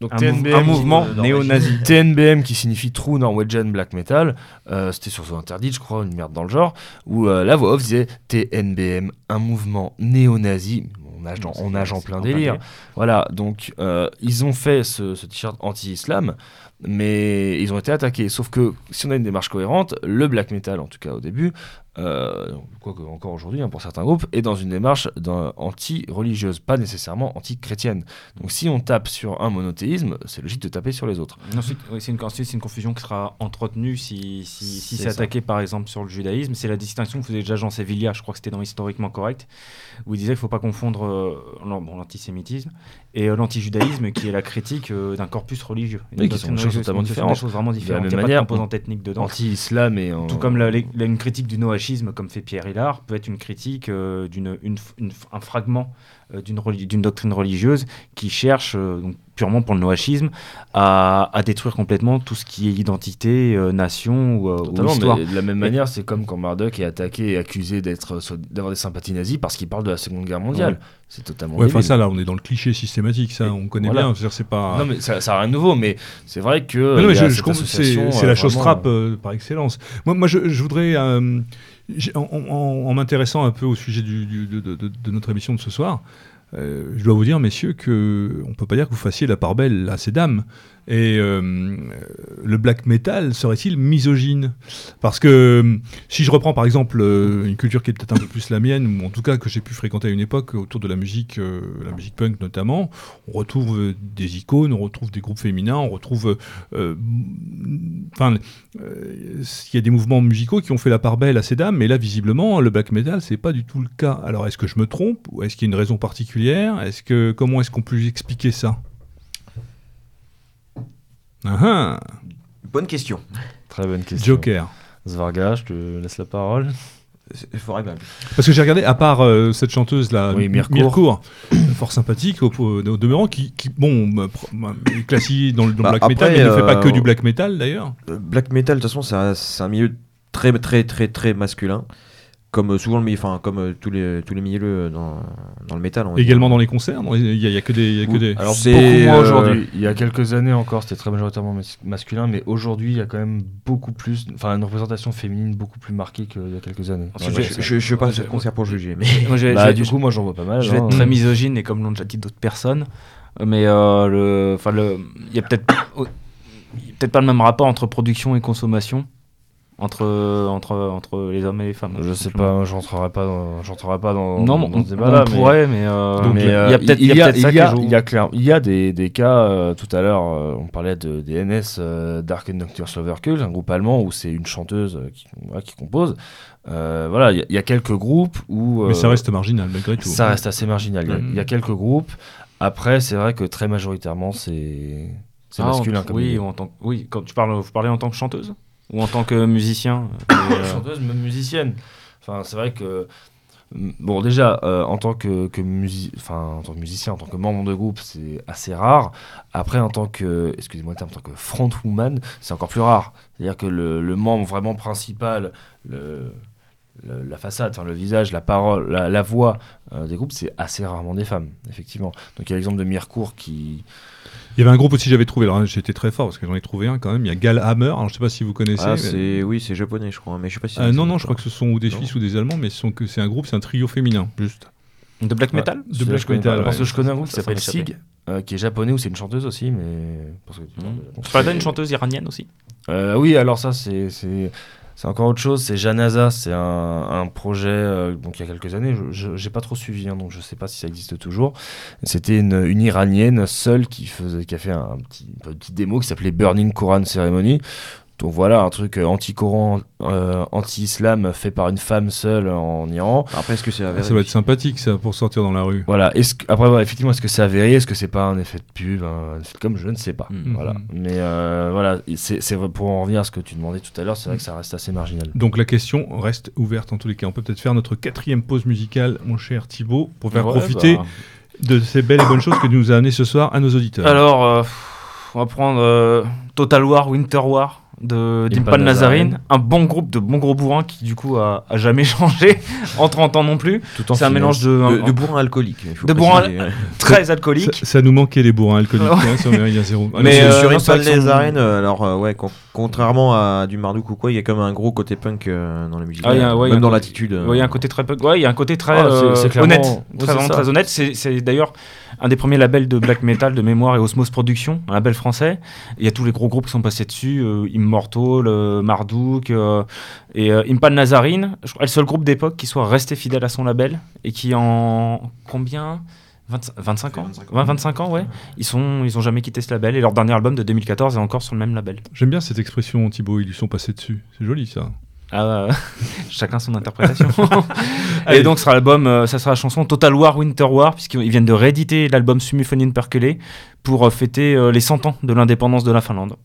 donc un, mou- TNBM, un mouvement néo-nazi. TNBM qui signifie True Norwegian Black Metal, euh, c'était sur son interdit, je crois, une merde dans le genre, où euh, la voix off disait TNBM, un mouvement néo-nazi. On nage, dans- on nage en plein délire. Voilà, donc euh, ils ont fait ce, ce t-shirt anti-islam, mais ils ont été attaqués. Sauf que si on a une démarche cohérente, le black metal, en tout cas au début, euh, quoique encore aujourd'hui hein, pour certains groupes, est dans une démarche anti-religieuse, pas nécessairement anti-chrétienne. Donc si on tape sur un monothéisme, c'est logique de taper sur les autres. Ensuite, oui, c'est une, confusion qui sera entretenue si, si, si C'est attaqué par exemple sur le judaïsme. C'est la distinction que faisait déjà Jean Sevilla, je crois que c'était dans Historiquement Correct, où il disait qu'il ne faut pas confondre euh, l'antisémitisme et euh, l'antijudaïsme qui est la critique euh, d'un corpus religieux. Une Oui, qui sont choses totalement différentes. Des choses vraiment De la différentes. même manière, composante ethnique dedans. Anti-islam et en- Tout comme la- la- une critique du noachisme, comme fait Pierre Hillard, peut être une critique euh, d'une une, une- un fragment euh, d'une reli- doctrine religieuse qui cherche, euh, donc, purement pour le noachisme, à, à détruire complètement tout ce qui est identité, euh, nation ou, euh, ou Totalement, histoire. mais de la même manière, c'est comme quand Marduk est attaqué et accusé d'être soit- d'avoir des sympathies nazies parce qu'il parle de la Seconde Guerre mondiale. C'est totalement Ouais, enfin ça là, on est dans le cliché systématique, ça, Et on connaît voilà. bien. C'est pas. Non, mais ça, ça a rien de nouveau, mais c'est vrai que. Mais non, mais je, je c'est c'est euh, la chose vraiment, euh, par excellence. Moi, moi je, je voudrais, euh, en, en- en m'intéressant un peu au sujet du- du- de, de- de- de notre émission de ce soir, euh, je dois vous dire, messieurs, que on peut pas dire que vous fassiez la part belle à ces dames. Et euh, le black metal serait-il misogyne? Parce que euh, si je reprends par exemple euh, une culture qui est peut-être un peu plus la mienne, ou en tout cas que j'ai pu fréquenter à une époque autour de la musique, la musique punk notamment, on retrouve des icônes, on retrouve des groupes féminins, on retrouve, enfin, il y a des mouvements musicaux qui ont fait la part belle à ces dames, mais là visiblement le black metal c'est pas du tout le cas. Alors est-ce que je me trompe? Ou est-ce qu'il y a une raison particulière? Est-ce que comment est-ce qu'on peut expliquer ça? Ah ah, Bonne question. Très bonne question. Joker. Svarga, je te laisse la parole. Parce que j'ai regardé, à part euh, cette chanteuse là, Oui, Mircourt. fort sympathique au, au- au demeurant, qui, qui, bon, classique dans le, dans Bah, black metal, mais ne fait pas que euh, du black metal d'ailleurs. Euh, Black metal, de toute façon, c'est un, c'est un milieu très, très, très, très masculin. Comme euh, souvent, le milieu- enfin, comme euh, tous les, tous les milieux euh, dans, dans le métal. Également dans les concerts, il y, a- il y a que des, il y a que Oui. des. Alors, C'est, beaucoup moins aujourd'hui. Il y a quelques années encore, c'était très majoritairement mas- masculin, mais aujourd'hui, il y a quand même beaucoup plus. Enfin, une représentation féminine beaucoup plus marquée qu'il y a quelques années. Ensuite, Ouais, j'ai- je, je, je passe je- ce concert pour juger. Mais... Moi, Bah, du coup, moi, j'en vois pas mal. je vais hein. être très misogyne et comme l'ont déjà dit d'autres personnes, mais euh, le, enfin le, il y a peut-être, peut-être pas le même rapport entre production et consommation entre entre entre les hommes et les femmes. Je sais pas, j'entrerai pas dans, j'entrerai pas dans, Non, dans mais on, ce débat-là. on mais- pourrait, mais, euh, Donc, mais, il y euh, a peut-être, il y a peut-être ça il y a, qui joue. il y a clair- il y a des, des cas, euh, tout à l'heure, euh, on parlait de, des NS euh, Dark and Nocturne Sloverkul, un groupe allemand où c'est une chanteuse euh, qui, voilà, qui compose. Euh, voilà, il y, a- il y a quelques groupes où. Mais ça euh, reste marginal malgré tout. ça reste assez marginal. Il y a- Mhm. Il y, a quelques groupes. Après, c'est vrai que très majoritairement, c'est c'est Ah, masculin en- comme oui, en tant que- oui, quand tu parles, vous parlez en tant que chanteuse ou en tant que musicien. euh, euh, chanteuse, même musicienne. Enfin, c'est vrai que. mm, Bon, déjà, euh, en, tant que, que musi- enfin, en tant que musicien, en tant que membre de groupe, c'est assez rare. Après, en tant que, excusez-moi le terme, en tant que frontwoman, c'est encore plus rare. C'est-à-dire que le, le membre vraiment principal, le, le- la façade, enfin, le visage, la parole, la, la voix euh, des groupes, c'est assez rarement des femmes, effectivement. Donc, il y a l'exemple de Mircourt qui. Il y avait un groupe aussi que j'avais trouvé. Alors j'étais très fort parce que j'en ai trouvé un quand même. Il y a Gal Hammer. Alors je sais pas si vous connaissez. Ah, mais- c'est... Oui, c'est japonais, je crois. Mais je sais pas si Euh, non, non, je crois que ce sont ou des. Suisses ou des Allemands, mais ce sont que c'est un groupe, c'est un trio féminin, juste. de black metal. De black metal, Parce que je connais un groupe qui s'appelle. Sig, euh, qui est japonais, où c'est une chanteuse aussi, mais. Parce que, Mmh. D'une chanteuse iranienne aussi? Euh, oui, alors ça, c'est c'est- encore autre chose. C'est Janaza, c'est un, un projet euh, donc il y a quelques années. Je n'ai pas trop suivi, hein, donc je sais pas si ça existe toujours. C'était une, une iranienne seule qui, faisait, qui a fait un petit, une petite démo qui s'appelait Burning Quran Ceremony. Donc voilà, un truc euh, anti-Coran, euh, anti-islam fait par une femme seule en Iran. Après, est-ce que c'est avéré ça doit être sympathique ça pour sortir dans la rue. Voilà. Est-ce que- après, voilà, effectivement, est-ce que c'est avéré Est-ce que c'est pas un effet de pub Un effet de com Je ne sais pas. Mm. Voilà. Mais euh, voilà, c'est pour en revenir à ce que tu demandais tout à l'heure, c'est vrai que ça reste assez marginal. Donc la question reste ouverte en tous les cas. On peut peut-être faire notre quatrième pause musicale, mon cher Thibaut, pour faire Ouais, profiter bah. de ces belles et bonnes choses que tu nous as amenées ce soir à nos auditeurs. Alors, euh, on va prendre euh, Total War, Winter War de Impan Dimpan Nazarene, Nazarene. un bon groupe de bons gros bourrins qui du coup a, a jamais changé en 30 ans non plus. C'est un mélange de, de, un- de bourrin alcoolique. il faut De bourrin- préciser. très ça, alcoolique. ça nous manquait les bourrins alcooliques Ouais. hein, sur Méridien Zéro. Ah, Mais, Sur- euh, sur des arènes, euh, alors euh, ouais, con- contrairement à du Marduk ou quoi, il y a comme un gros côté punk euh, dans la musique, Ah, a- ouais, même dans côté- l'attitude. Ouais, il y a un côté très punk. Ouais, il y a un côté très Ah, honnête, très, vraiment ça. très honnête. C'est c'est d'ailleurs un des premiers labels de black metal de mémoire et Osmose Productions, un label français. Il y a tous les gros groupes qui sont passés dessus, euh, Immortal, euh, Marduk euh, et euh, Impan Nazarene. Je crois le seul groupe d'époque qui soit resté fidèle à son label et qui en combien? 20 25 ans? 20, 25 ans, ouais. Ils sont, ils ont jamais quitté ce label et leur dernier album de 2014 est encore sur le même label. J'aime bien cette expression, Thibaut, ils lui sont passés dessus. C'est joli ça. Ah, chacun son interprétation. Et donc, ce sera l'album, euh, ça sera la chanson Total War Winter War, puisqu'ils viennent de rééditer l'album Sumiphonin Perkelé pour euh, fêter euh, les 100 ans de l'indépendance de la Finlande.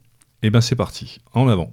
Et ben c'est parti, en avant.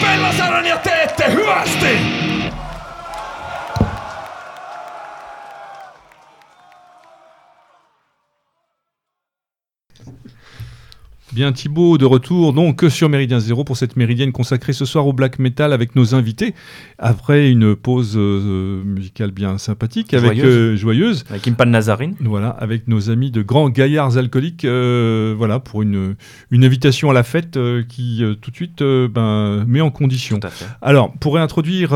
Pellasaran ja teette hyvästi! Bien Thibaut de retour donc sur Méridien Zéro pour cette méridienne consacrée ce soir au black metal avec nos invités après une pause euh, musicale bien sympathique avec Joyeuse. euh, joyeuse Avec Impan Nazarine. voilà avec nos amis de grands gaillards alcooliques euh, voilà pour une, une invitation à la fête qui tout de suite ben, met en condition. Tout à fait. Alors, pour réintroduire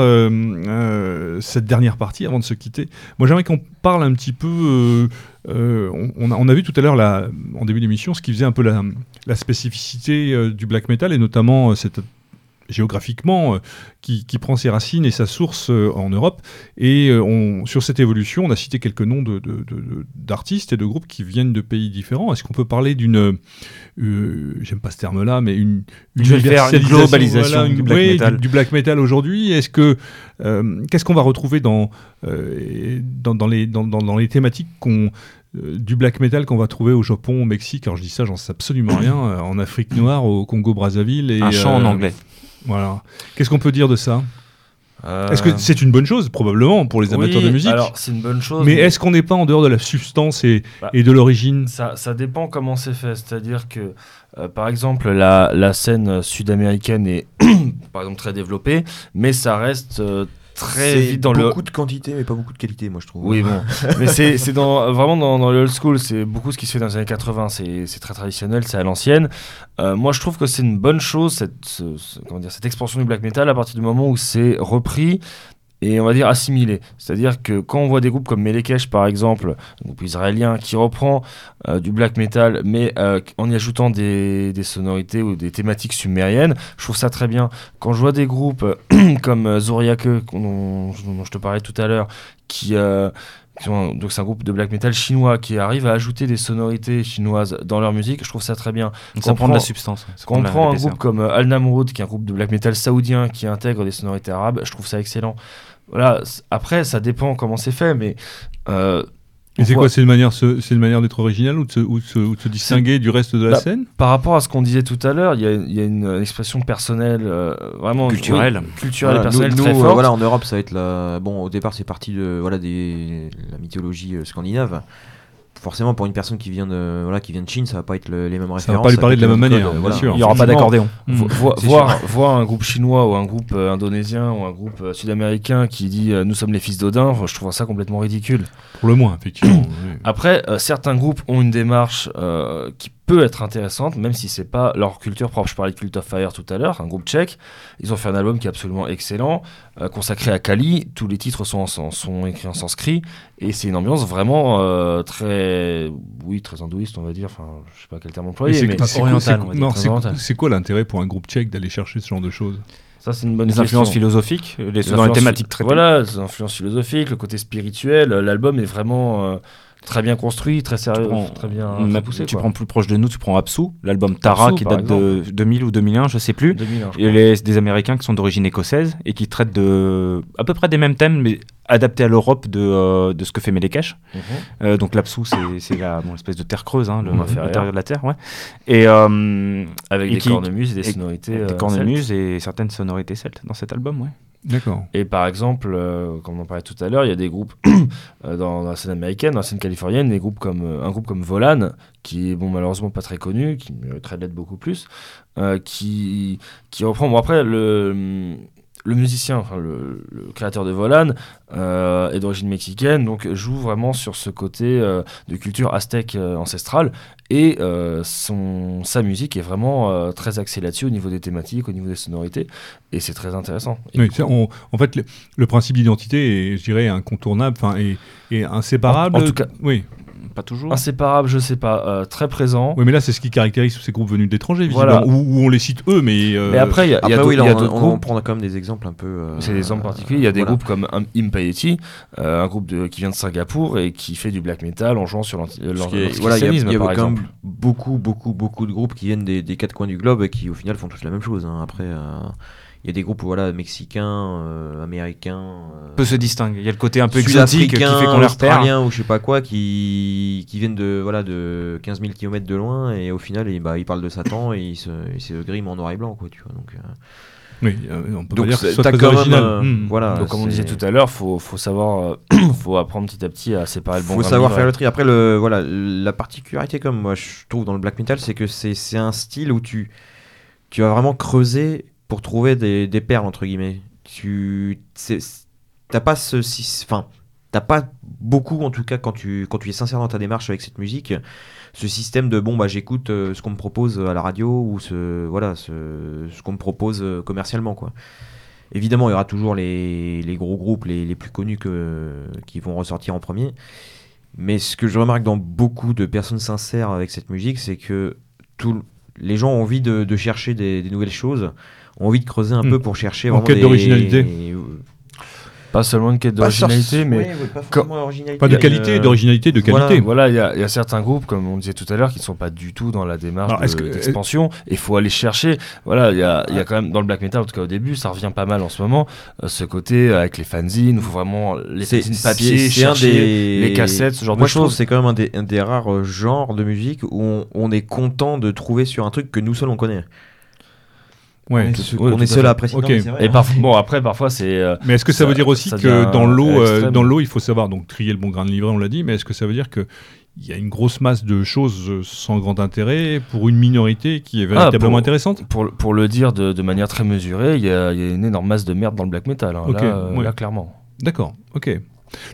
cette dernière partie, avant de se quitter, moi j'aimerais qu'on parle un petit peu. Euh, on, a, vu tout à l'heure, en début d'émission, ce qui faisait un peu la, la spécificité euh, du black metal, et notamment euh, cette géographiquement, euh, qui, qui prend ses racines et sa source euh, en Europe. Et euh, on, sur cette évolution, on a cité quelques noms de- de- de- de- d'artistes et de groupes qui viennent de pays différents. Est-ce qu'on peut parler d'une, euh, j'aime pas ce terme-là, mais une, une universalisation, globalisation une- du black oui, metal. du black metal aujourd'hui Est-ce que euh, qu'est-ce qu'on va retrouver dans, euh, dans, dans les, dans, les thématiques qu'on euh, du black metal qu'on va trouver au Japon, au Mexique, alors je dis ça, j'en sais absolument rien, euh, en Afrique noire, au Congo Brazzaville et Un chant en anglais. Voilà. Qu'est-ce qu'on peut dire de ça? Euh, Est-ce que c'est une bonne chose? Probablement pour les amateurs oui, de musique Alors, c'est une bonne chose. Mais est-ce qu'on n'est pas en dehors de la substance et, Bah, et de l'origine? Ça, ça dépend comment c'est fait. C'est-à-dire que, euh, par exemple, la, la scène sud-américaine est, par exemple, très développée, mais ça reste euh, très vite dans le. beaucoup de quantité, mais pas beaucoup de qualité, moi je trouve. Oui, bon. mais c'est c'est dans, vraiment dans, dans le old school. C'est beaucoup ce qui se fait dans les années 80. C'est c'est très traditionnel, c'est à l'ancienne. Euh, moi, je trouve que c'est une bonne chose, cette, ce- ce- comment dire, cette expansion du black metal, à partir du moment où c'est repris et on va dire assimilé. C'est-à-dire que quand on voit des groupes comme Melekesh, par exemple, un groupe israélien qui reprend euh, du black metal, mais euh, en y ajoutant des, des sonorités ou des thématiques sumériennes, je trouve ça très bien. Quand je vois des groupes comme euh, Zoriake, dont, dont je te parlais tout à l'heure, qui, euh, donc c'est un groupe de black metal chinois qui arrive à ajouter des sonorités chinoises dans leur musique, je trouve ça très bien. Donc ça prend de la substance. Quand on prend un groupe comme Al Namroud, qui est un groupe de black metal saoudien qui intègre des sonorités arabes, je trouve ça excellent. Voilà, après, ça dépend comment c'est fait, mais. euh, c'est quoi C'est une manière, c'est une manière d'être original ou de se, ou de se- ou de se distinguer du reste de la Bah, scène? Par rapport à ce qu'on disait tout à l'heure, il y a, il y a une expression personnelle, euh, vraiment. Culturelle. oui, culturelle Voilà, et personnelle nous, très nous, euh, forte. voilà, en Europe, ça va être la. Bon, au départ, c'est parti de voilà des la mythologie euh, scandinave. Forcément, pour une personne qui vient de voilà qui vient de Chine, ça va pas être le- les mêmes va références. pas lui parler de la même manière, codes, bien voilà. sûr. Il n'y aura pas d'accordéon. Vo- Mm. vo- C'est voir, voir un groupe chinois ou un groupe euh, indonésien ou un groupe euh, sud-américain qui dit euh, nous sommes les fils d'Odin, je trouve ça complètement ridicule. Pour le moins, effectivement. oui. Après, euh, certains groupes ont une démarche euh, qui peut être intéressante, même si c'est pas leur culture propre. Je parlais de Cult of Fire tout à l'heure, un groupe tchèque. Ils ont fait un album qui est absolument excellent, euh, consacré à Kali. Tous les titres sont, en, sont écrits en sanskrit et c'est une ambiance vraiment euh, très, oui, très hindouiste, on va dire. Enfin, je sais pas quel terme employer, c'est- mais oriental, c'est- très quoi l'intérêt pour un groupe tchèque d'aller chercher ce genre de choses? Ça c'est une bonne Les question. influences philosophiques, les, Les dans les influences- thématiques traitées. Voilà, les influences philosophiques, le côté spirituel. euh, L'album est vraiment euh, très bien construit, très sérieux, prends- très bien très poussé. tu quoi. prends plus proche de nous, tu prends Absu, l'album Tara qui date de 2000 ou 2001, je sais plus. 2000, hein, je Et les, des Américains qui sont d'origine écossaise et qui traitent de à peu près des mêmes thèmes, mais adaptés à l'Europe de, euh, de ce que fait Melekesh. Mhm. Euh, donc l'Apsu, c'est bon, espèce de terre creuse, hein, le- Mhm. l'intérieur de la terre, ouais. Et euh, Avec et des qui- cornemuses des et- sonorités. des euh, cornemuses et certaines sonorités celtes dans cet album, ouais. D'accord. Et par exemple, euh, comme on en parlait tout à l'heure, il y a des groupes euh, dans, la scène américaine, dans la scène californienne, des groupes comme, euh, un groupe comme Volan, qui est bon, malheureusement pas très connu, qui mériterait de l'être beaucoup plus, qui, qui reprend. Bon, après, le, le musicien, enfin, le, le créateur de Volan, euh, est d'origine mexicaine, donc joue vraiment sur ce côté euh, de culture aztèque euh, ancestrale. Et son, sa musique est vraiment très axée là-dessus au niveau des thématiques, au niveau des sonorités, et c'est très intéressant. Et Oui, du ça, coup- on- en fait, le, le principe d'identité est, je dirais, incontournable, enfin, et, et inséparable. En- en tout cas- oui. Pas toujours. Inséparable, je sais pas, euh, très présent. Oui, mais là, c'est ce qui caractérise ces groupes venus d'étrangers, Voilà. visiblement, où, où on les cite eux, mais. euh, Mais après, il y a, y a Après, d'autres oui, là, il y a on, groupes. prend quand même des exemples un peu. euh, C'est des exemples particuliers. Il y a des voilà. groupes comme Im- Impiety, euh, un groupe de, qui vient de Singapour et qui fait du black metal en jouant sur y a- y a, l'antisémitisme, il y par avait quand même beaucoup, beaucoup, beaucoup de groupes qui viennent des, des quatre coins du globe et qui au final font tous la même chose. hein. Après, euh, il y a des groupes voilà, mexicains, euh, américains, euh, Peu se distingue. Il y a le côté un peu exotique qui fait qu'on les repère. ou je sais pas quoi qui, qui viennent de, voilà, de 15 000 km de loin et au final ils, bah, ils parlent de Satan et ils se, ils se griment en noir et blanc. Quoi, tu vois, donc, euh, Oui, euh, on peut Donc, pas dire que soit très quand même, original. euh, Hmm. voilà. Donc, comme on disait tout à l'heure, faut, faut savoir, faut apprendre petit à petit à séparer le bon faut savoir faire le tri. Après, le, voilà, la particularité, comme moi je trouve dans le black metal, c'est que c'est c'est un style où tu, tu vas vraiment creuser pour trouver des, des perles, entre guillemets. Tu t'as pas ce. Enfin, t'as pas beaucoup, en tout cas, quand tu, quand tu es sincère dans ta démarche avec cette musique, ce système de bon, bah j'écoute euh, ce qu'on me propose à la radio ou ce, voilà, ce, ce qu'on me propose euh, commercialement, quoi. Évidemment, il y aura toujours les, les gros groupes les, les plus connus que, qui vont ressortir en premier. Mais ce que je remarque dans beaucoup de personnes sincères avec cette musique, c'est que tout, les gens ont envie de, chercher des nouvelles choses, ont envie de creuser un Hmm. peu pour chercher En vraiment quête des- d'originalité. Pas seulement une quête Pas d'originalité, mais ouais, ouais, pas forcément originalité, Pas de qualité, euh, d'originalité, de qualité. Voilà, il y, a- il y a certains groupes, comme on disait tout à l'heure, qui ne sont pas du tout dans la démarche Alors, de- est-ce que- d'expansion. Il faut aller chercher. Voilà, il y a, il y a quand même dans le black metal, en tout cas au début, ça revient pas mal en ce moment. euh, ce côté euh, avec les fanzines, où il faut vraiment les fanzines papier, chercher des les cassettes, ce genre Moi, de je trouve que choses. c'est quand même un des, un des rares euh, genres de musique où on, on est content de trouver sur un truc que nous seuls on connaît. Ouais. on est, tout- ouais, on est seul à apprécier. Et hein. bon, après, parfois, c'est. euh, Mais est-ce que ça, Ça- veut dire aussi que dans l'eau, euh, dans l'eau, il faut savoir donc trier le bon grain de livret, on l'a dit, mais est-ce que ça veut dire que il y a une grosse masse de choses euh, sans grand intérêt pour une minorité qui est véritablement pour- intéressante? Pour, le- pour le dire de, de manière très mesurée, il y, a, il y a une énorme masse de merde dans le black metal. hein. Là, ouais. là, clairement. D'accord, ok.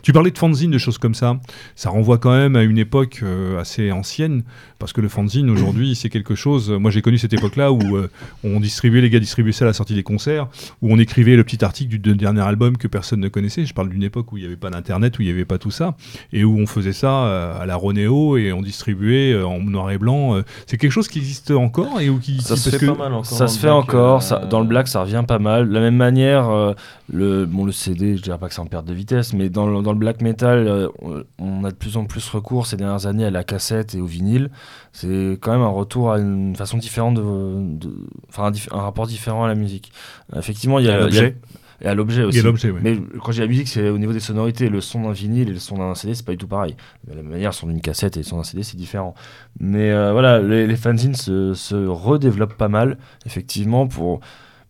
Tu parlais de fanzine, de choses comme ça. Ça renvoie quand même à une époque euh, assez ancienne, parce que le fanzine aujourd'hui, c'est quelque chose. Moi, j'ai connu cette époque-là où euh, on distribuait, les gars distribuaient ça à la sortie des concerts, où on écrivait le petit article du de- dernier album que personne ne connaissait. Je parle d'une époque où il n'y avait pas d'internet, où il n'y avait pas tout ça, et où on faisait ça euh, à la Ronéo et on distribuait euh, en noir et blanc. euh. C'est quelque chose qui existe encore et où qui. Ça qui- se fait que- pas mal encore. Ça se fait black, encore, euh, ça, dans le black ça revient pas mal. De la même manière, euh, le, bon, le CD, je dirais pas que c'est en perte de vitesse, mais dans le, dans le black metal, euh, on, on a de plus en plus recours ces dernières années à la cassette et au vinyle. C'est quand même un retour à une façon différente de. Enfin, un, rapport différent à la musique. Effectivement, il y a l'objet. Et à l'objet Il aussi. y a l'objet, oui. Mais quand j'ai la musique, c'est au niveau des sonorités. Le son d'un vinyle et le son d'un CD, c'est pas du tout pareil. De la même manière, le son d'une cassette et le son d'un CD, c'est différent. Mais euh, voilà, les, les fanzines se, se redéveloppent pas mal, effectivement, pour,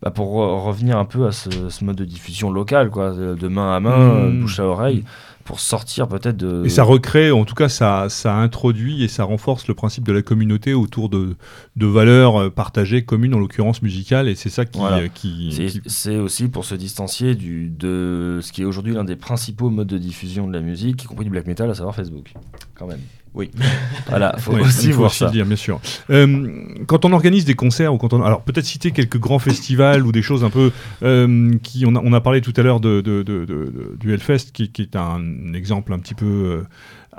bah, pour re- revenir un peu à ce, ce mode de diffusion local, quoi, de, main à main, Mmh. euh, bouche à oreille, pour sortir peut-être de. Et ça recrée, en tout cas, ça, ça introduit et ça renforce le principe de la communauté autour de, de valeurs euh, partagées, communes, en l'occurrence musicales, et c'est ça qui. Voilà. euh, qui, C'est- qui- C'est aussi pour se distancier du, de ce qui est aujourd'hui l'un des principaux modes de diffusion de la musique, y compris du black metal, à savoir Facebook. Quand même. Oui. Voilà, faut aussi il faut voir aussi ça. le dire, bien sûr. Euh, quand on organise des concerts, ou quand on, alors peut-être citer quelques grands festivals ou des choses un peu euh, qui, on a, on a parlé tout à l'heure de, de- de- de- de- du Hellfest, qui, qui est un exemple un petit peu euh,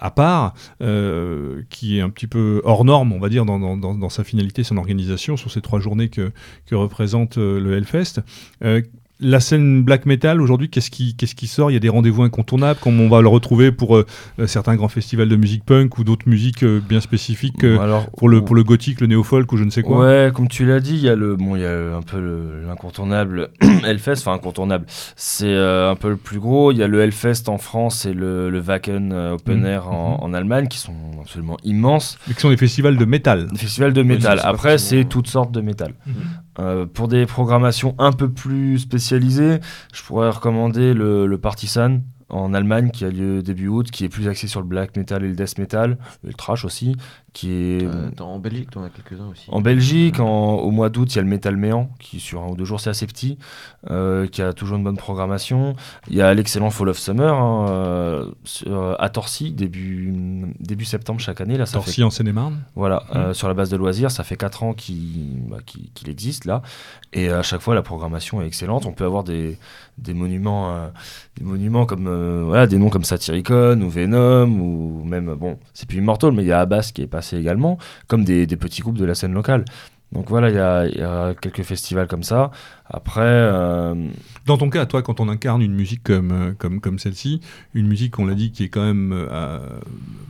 à part, euh, qui est un petit peu hors norme, on va dire, dans, dans- dans- dans sa finalité, son organisation, sur ces trois journées que, que représente euh, le Hellfest. Euh, la scène black metal aujourd'hui, qu'est-ce qui, qu'est-ce qui sort? Il y a des rendez-vous incontournables, comme on va le retrouver pour euh, euh, certains grands festivals de musique punk ou d'autres musiques euh, bien spécifiques euh, Alors, pour le, pour le gothique, le néo-folk ou je ne sais quoi. Ouais, comme tu l'as dit, il y a le bon, il y a un peu le- l'incontournable Hellfest, enfin incontournable. C'est euh, un peu le plus gros. Il y a le Hellfest en France et le, le Wacken Open Mhm. Air en, en Allemagne, qui sont absolument immenses. Mais qui sont des festivals de métal. Des festivals de Oui, métal. Après, c'est toutes sortes de métal. Mhm. Euh, pour des programmations un peu plus spécialisées, je pourrais recommander le, le Partisan en Allemagne qui a lieu début août, qui est plus axé sur le black metal et le death metal, et le trash aussi, qui est Euh, attends, en Belgique, t'en as quelques-uns aussi. en Belgique, en- au mois d'août, il y a le Metal Méant, qui sur un ou deux jours, c'est assez petit, euh, qui a toujours une bonne programmation. Il y a l'excellent Fall of Summer hein, euh, sur- à Torcy, début, début septembre chaque année. Là, ça fait, Torcy en Seine-et-Marne. voilà, euh, sur la base de loisirs, ça fait 4 ans qu'il bah, qu'il- qu'il existe là. Et à chaque fois, la programmation est excellente. On peut avoir des, des monuments, euh, des monuments comme euh, des noms comme Satyricon ou Venom ou même bon, c'est plus Immortal, mais il y a Abbas qui est passé également, comme des, petits groupes de la scène locale. Donc voilà, il y a quelques festivals comme ça. Après, euh, Dans ton cas, toi, quand on incarne une musique comme, euh, comme, comme celle-ci, une musique, on l'a dit, qui est quand même, euh, à-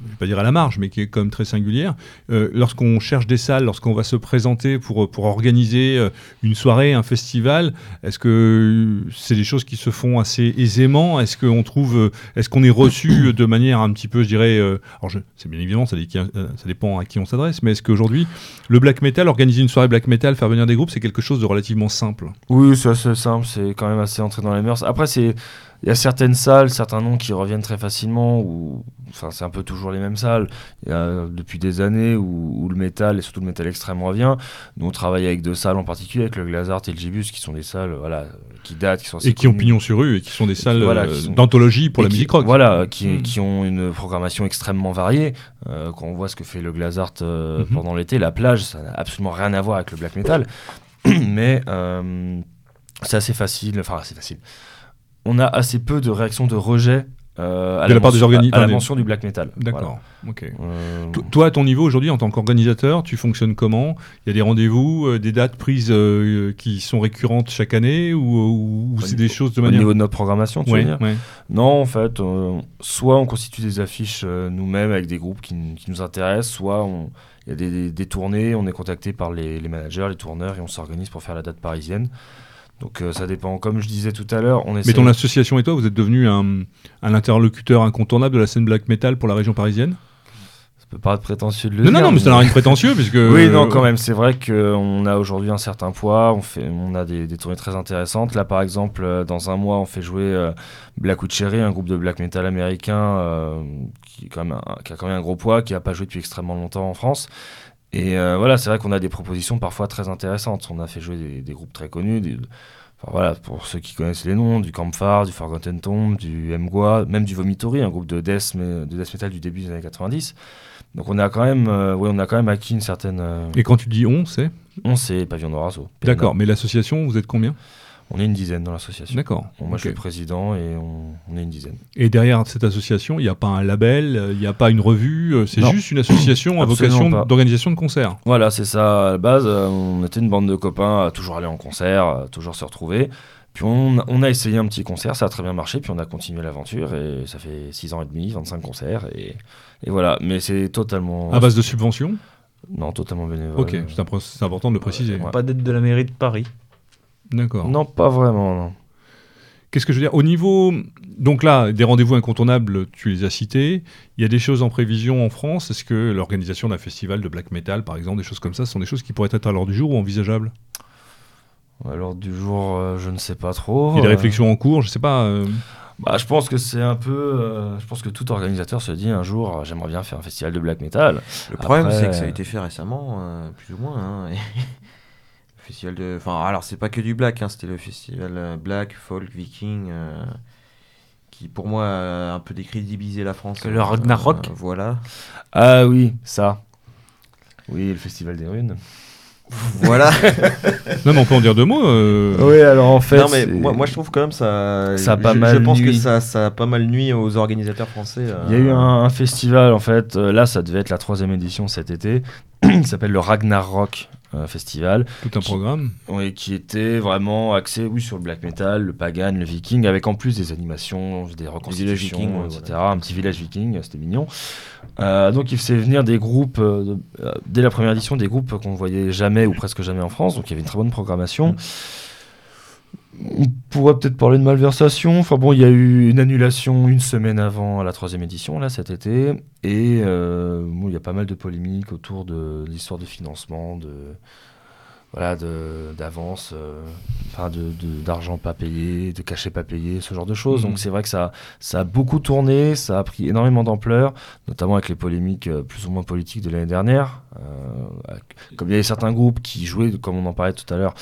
je vais pas dire à la marge, mais qui est quand même très singulière, lorsqu'on cherche des salles, lorsqu'on va se présenter pour, pour organiser une soirée, un festival, est-ce que c'est des choses qui se font assez aisément? Est-ce qu'on trouve, est-ce qu'on est reçu de manière un petit peu, je dirais, alors c'est bien évidemment, ça, ça dépend à qui on s'adresse, mais est-ce qu'aujourd'hui, le black metal, organiser une soirée black metal, faire venir des groupes, c'est quelque chose de relativement simple? Oui, c'est assez simple, c'est quand même assez entré dans les mœurs. Après, c'est il y a certaines salles, certains noms qui reviennent très facilement, ou enfin, c'est un peu toujours les mêmes salles. Il y a depuis des années où, où le métal, et surtout le métal extrême, revient. Nous, on travaille avec deux salles en particulier, avec le Glazart et le Gibus, qui sont des salles voilà, qui datent, qui sont assez Et qui ont pignon sur rue et qui sont des salles voilà, euh, sont- d'anthologie pour Et la qui- musique rock. Voilà, qui, Mm. qui ont une programmation extrêmement variée. Euh, quand on voit ce que fait le Glazart euh, Mhm. pendant l'été, la plage, ça n'a absolument rien à voir avec le black metal. Mais euh, c'est assez facile, enfin assez facile. On a assez peu de réactions de rejet euh, à, De la part des mention- organi- à la des- mention du black metal. D'accord. ok. Voilà. Euh, To- Toi, à ton niveau aujourd'hui, en tant qu'organisateur, tu fonctionnes comment? Il y a des rendez-vous, euh, des dates prises euh, qui sont récurrentes chaque année ou, ou- ou Au c'est des choses de au manière. niveau de notre programmation, tu Ouais, veux dire? ouais. Non, en fait, euh, soit on constitue des affiches euh, nous-mêmes avec des groupes qui, qui nous intéressent, soit on- il y a des, tournées, on est contacté par les, les managers, les tourneurs et on s'organise pour faire la date parisienne. Donc euh, ça dépend. Comme je disais tout à l'heure, on Mais essaie. ton association et toi, vous êtes devenu un, un interlocuteur incontournable de la scène black metal pour la région parisienne? Peut paraître prétentieux de le Non, dire. non, non, mais ça n'a rien de prétentieux, puisque. Oui, non, quand même. C'est vrai qu'on a aujourd'hui un certain poids. On, fait, on a des, des tournées très intéressantes. Là, par exemple, euh, dans un mois, on fait jouer euh, Black Cherry, un groupe de black metal américain euh, qui, est quand même un- qui a quand même un gros poids, qui n'a pas joué depuis extrêmement longtemps en France. Et euh, voilà, c'est vrai qu'on a des propositions parfois très intéressantes. On a fait jouer des, des groupes très connus. des- enfin, voilà, pour ceux qui connaissent les noms, du Campfire, du Forgotten Tomb, du Mgwa, même du Vomitory, un groupe de death, de death metal du début des années 90. Donc on a quand même, euh, ouais, on a quand même acquis une certaine. euh, Et quand tu dis on, c'est on sait Pavillon Norazo. D'accord, mais l'association, vous êtes combien On est une dizaine dans l'association. D'accord. Bon, moi, je suis le président et on, on est une dizaine. Et derrière cette association, il n'y a pas un label, euh, il n'y a pas une revue, c'est juste une association à vocation d'organisation de concerts. Voilà, c'est ça. À la base, on était une bande de copains à toujours aller en concert, à toujours se retrouver. Puis on, on a essayé un petit concert, ça a très bien marché, puis on a continué l'aventure et ça fait 6 ans et demi, 25 concerts et, et voilà. Mais c'est totalement. À base de subventions? Non, totalement bénévole. Ok, c'est important de le préciser. Ouais. Pas d'aide de la mairie de Paris. D'accord. Non, pas vraiment, non. Qu'est-ce que je veux dire? Au niveau. Donc là, des rendez-vous incontournables, tu les as cités. Il y a des choses en prévision en France. Est-ce que l'organisation d'un festival de black metal, par exemple, des choses comme ça, ce sont des choses qui pourraient être à l'ordre du jour ou envisageables? Alors, du jour, euh, je ne sais pas trop. Il y a des Euh, réflexions en cours, je sais pas. euh, Bah, je pense que c'est un peu. euh, je pense que tout organisateur se dit un jour, euh, j'aimerais bien faire un festival de black metal. Le problème, Après, c'est que ça a été fait récemment, euh, plus ou moins. hein, et- le festival de. Enfin, alors, c'est pas que du black, hein, c'était le festival black, folk, viking, euh, qui pour moi a un peu décrédibilisé la France. Le Ragnarok Euh, Voilà. Ah oui, ça. Oui, le festival des runes. Voilà. Non, mais on peut en dire deux mots. euh, Oui, alors en fait. non, mais moi, moi, je trouve quand même ça. Ça a pas je, mal Je pense que nui. ça, ça a pas mal nuit aux organisateurs français. euh, Il y a eu un, un festival, en fait, euh, là ça devait être la troisième édition cet été, qui s'appelle le Ragnarok euh, Festival, Tout un programme. oui, qui était vraiment axé oui, sur le black metal, le pagan, le viking, avec en plus des animations, des reconstitutions, vikings, etc. Un petit village viking, c'était mignon. Euh, donc il faisait venir des groupes, euh, euh, dès la première édition, des groupes qu'on voyait jamais ou presque jamais en France, donc il y avait une très bonne programmation. On pourrait peut-être parler de malversation. Enfin bon, il y a eu une annulation une semaine avant la troisième édition, là, cet été. Et euh, bon, il y a pas mal de polémiques autour de l'histoire de financement, de voilà, d'avance, euh, enfin de de- d'argent pas payé, de cachets pas payés, ce genre de choses. Donc c'est vrai que ça, ça a beaucoup tourné, ça a pris énormément d'ampleur, notamment avec les polémiques euh, plus ou moins politiques de l'année dernière. Euh, comme il y avait certains groupes qui jouaient, comme on en parlait tout à l'heure,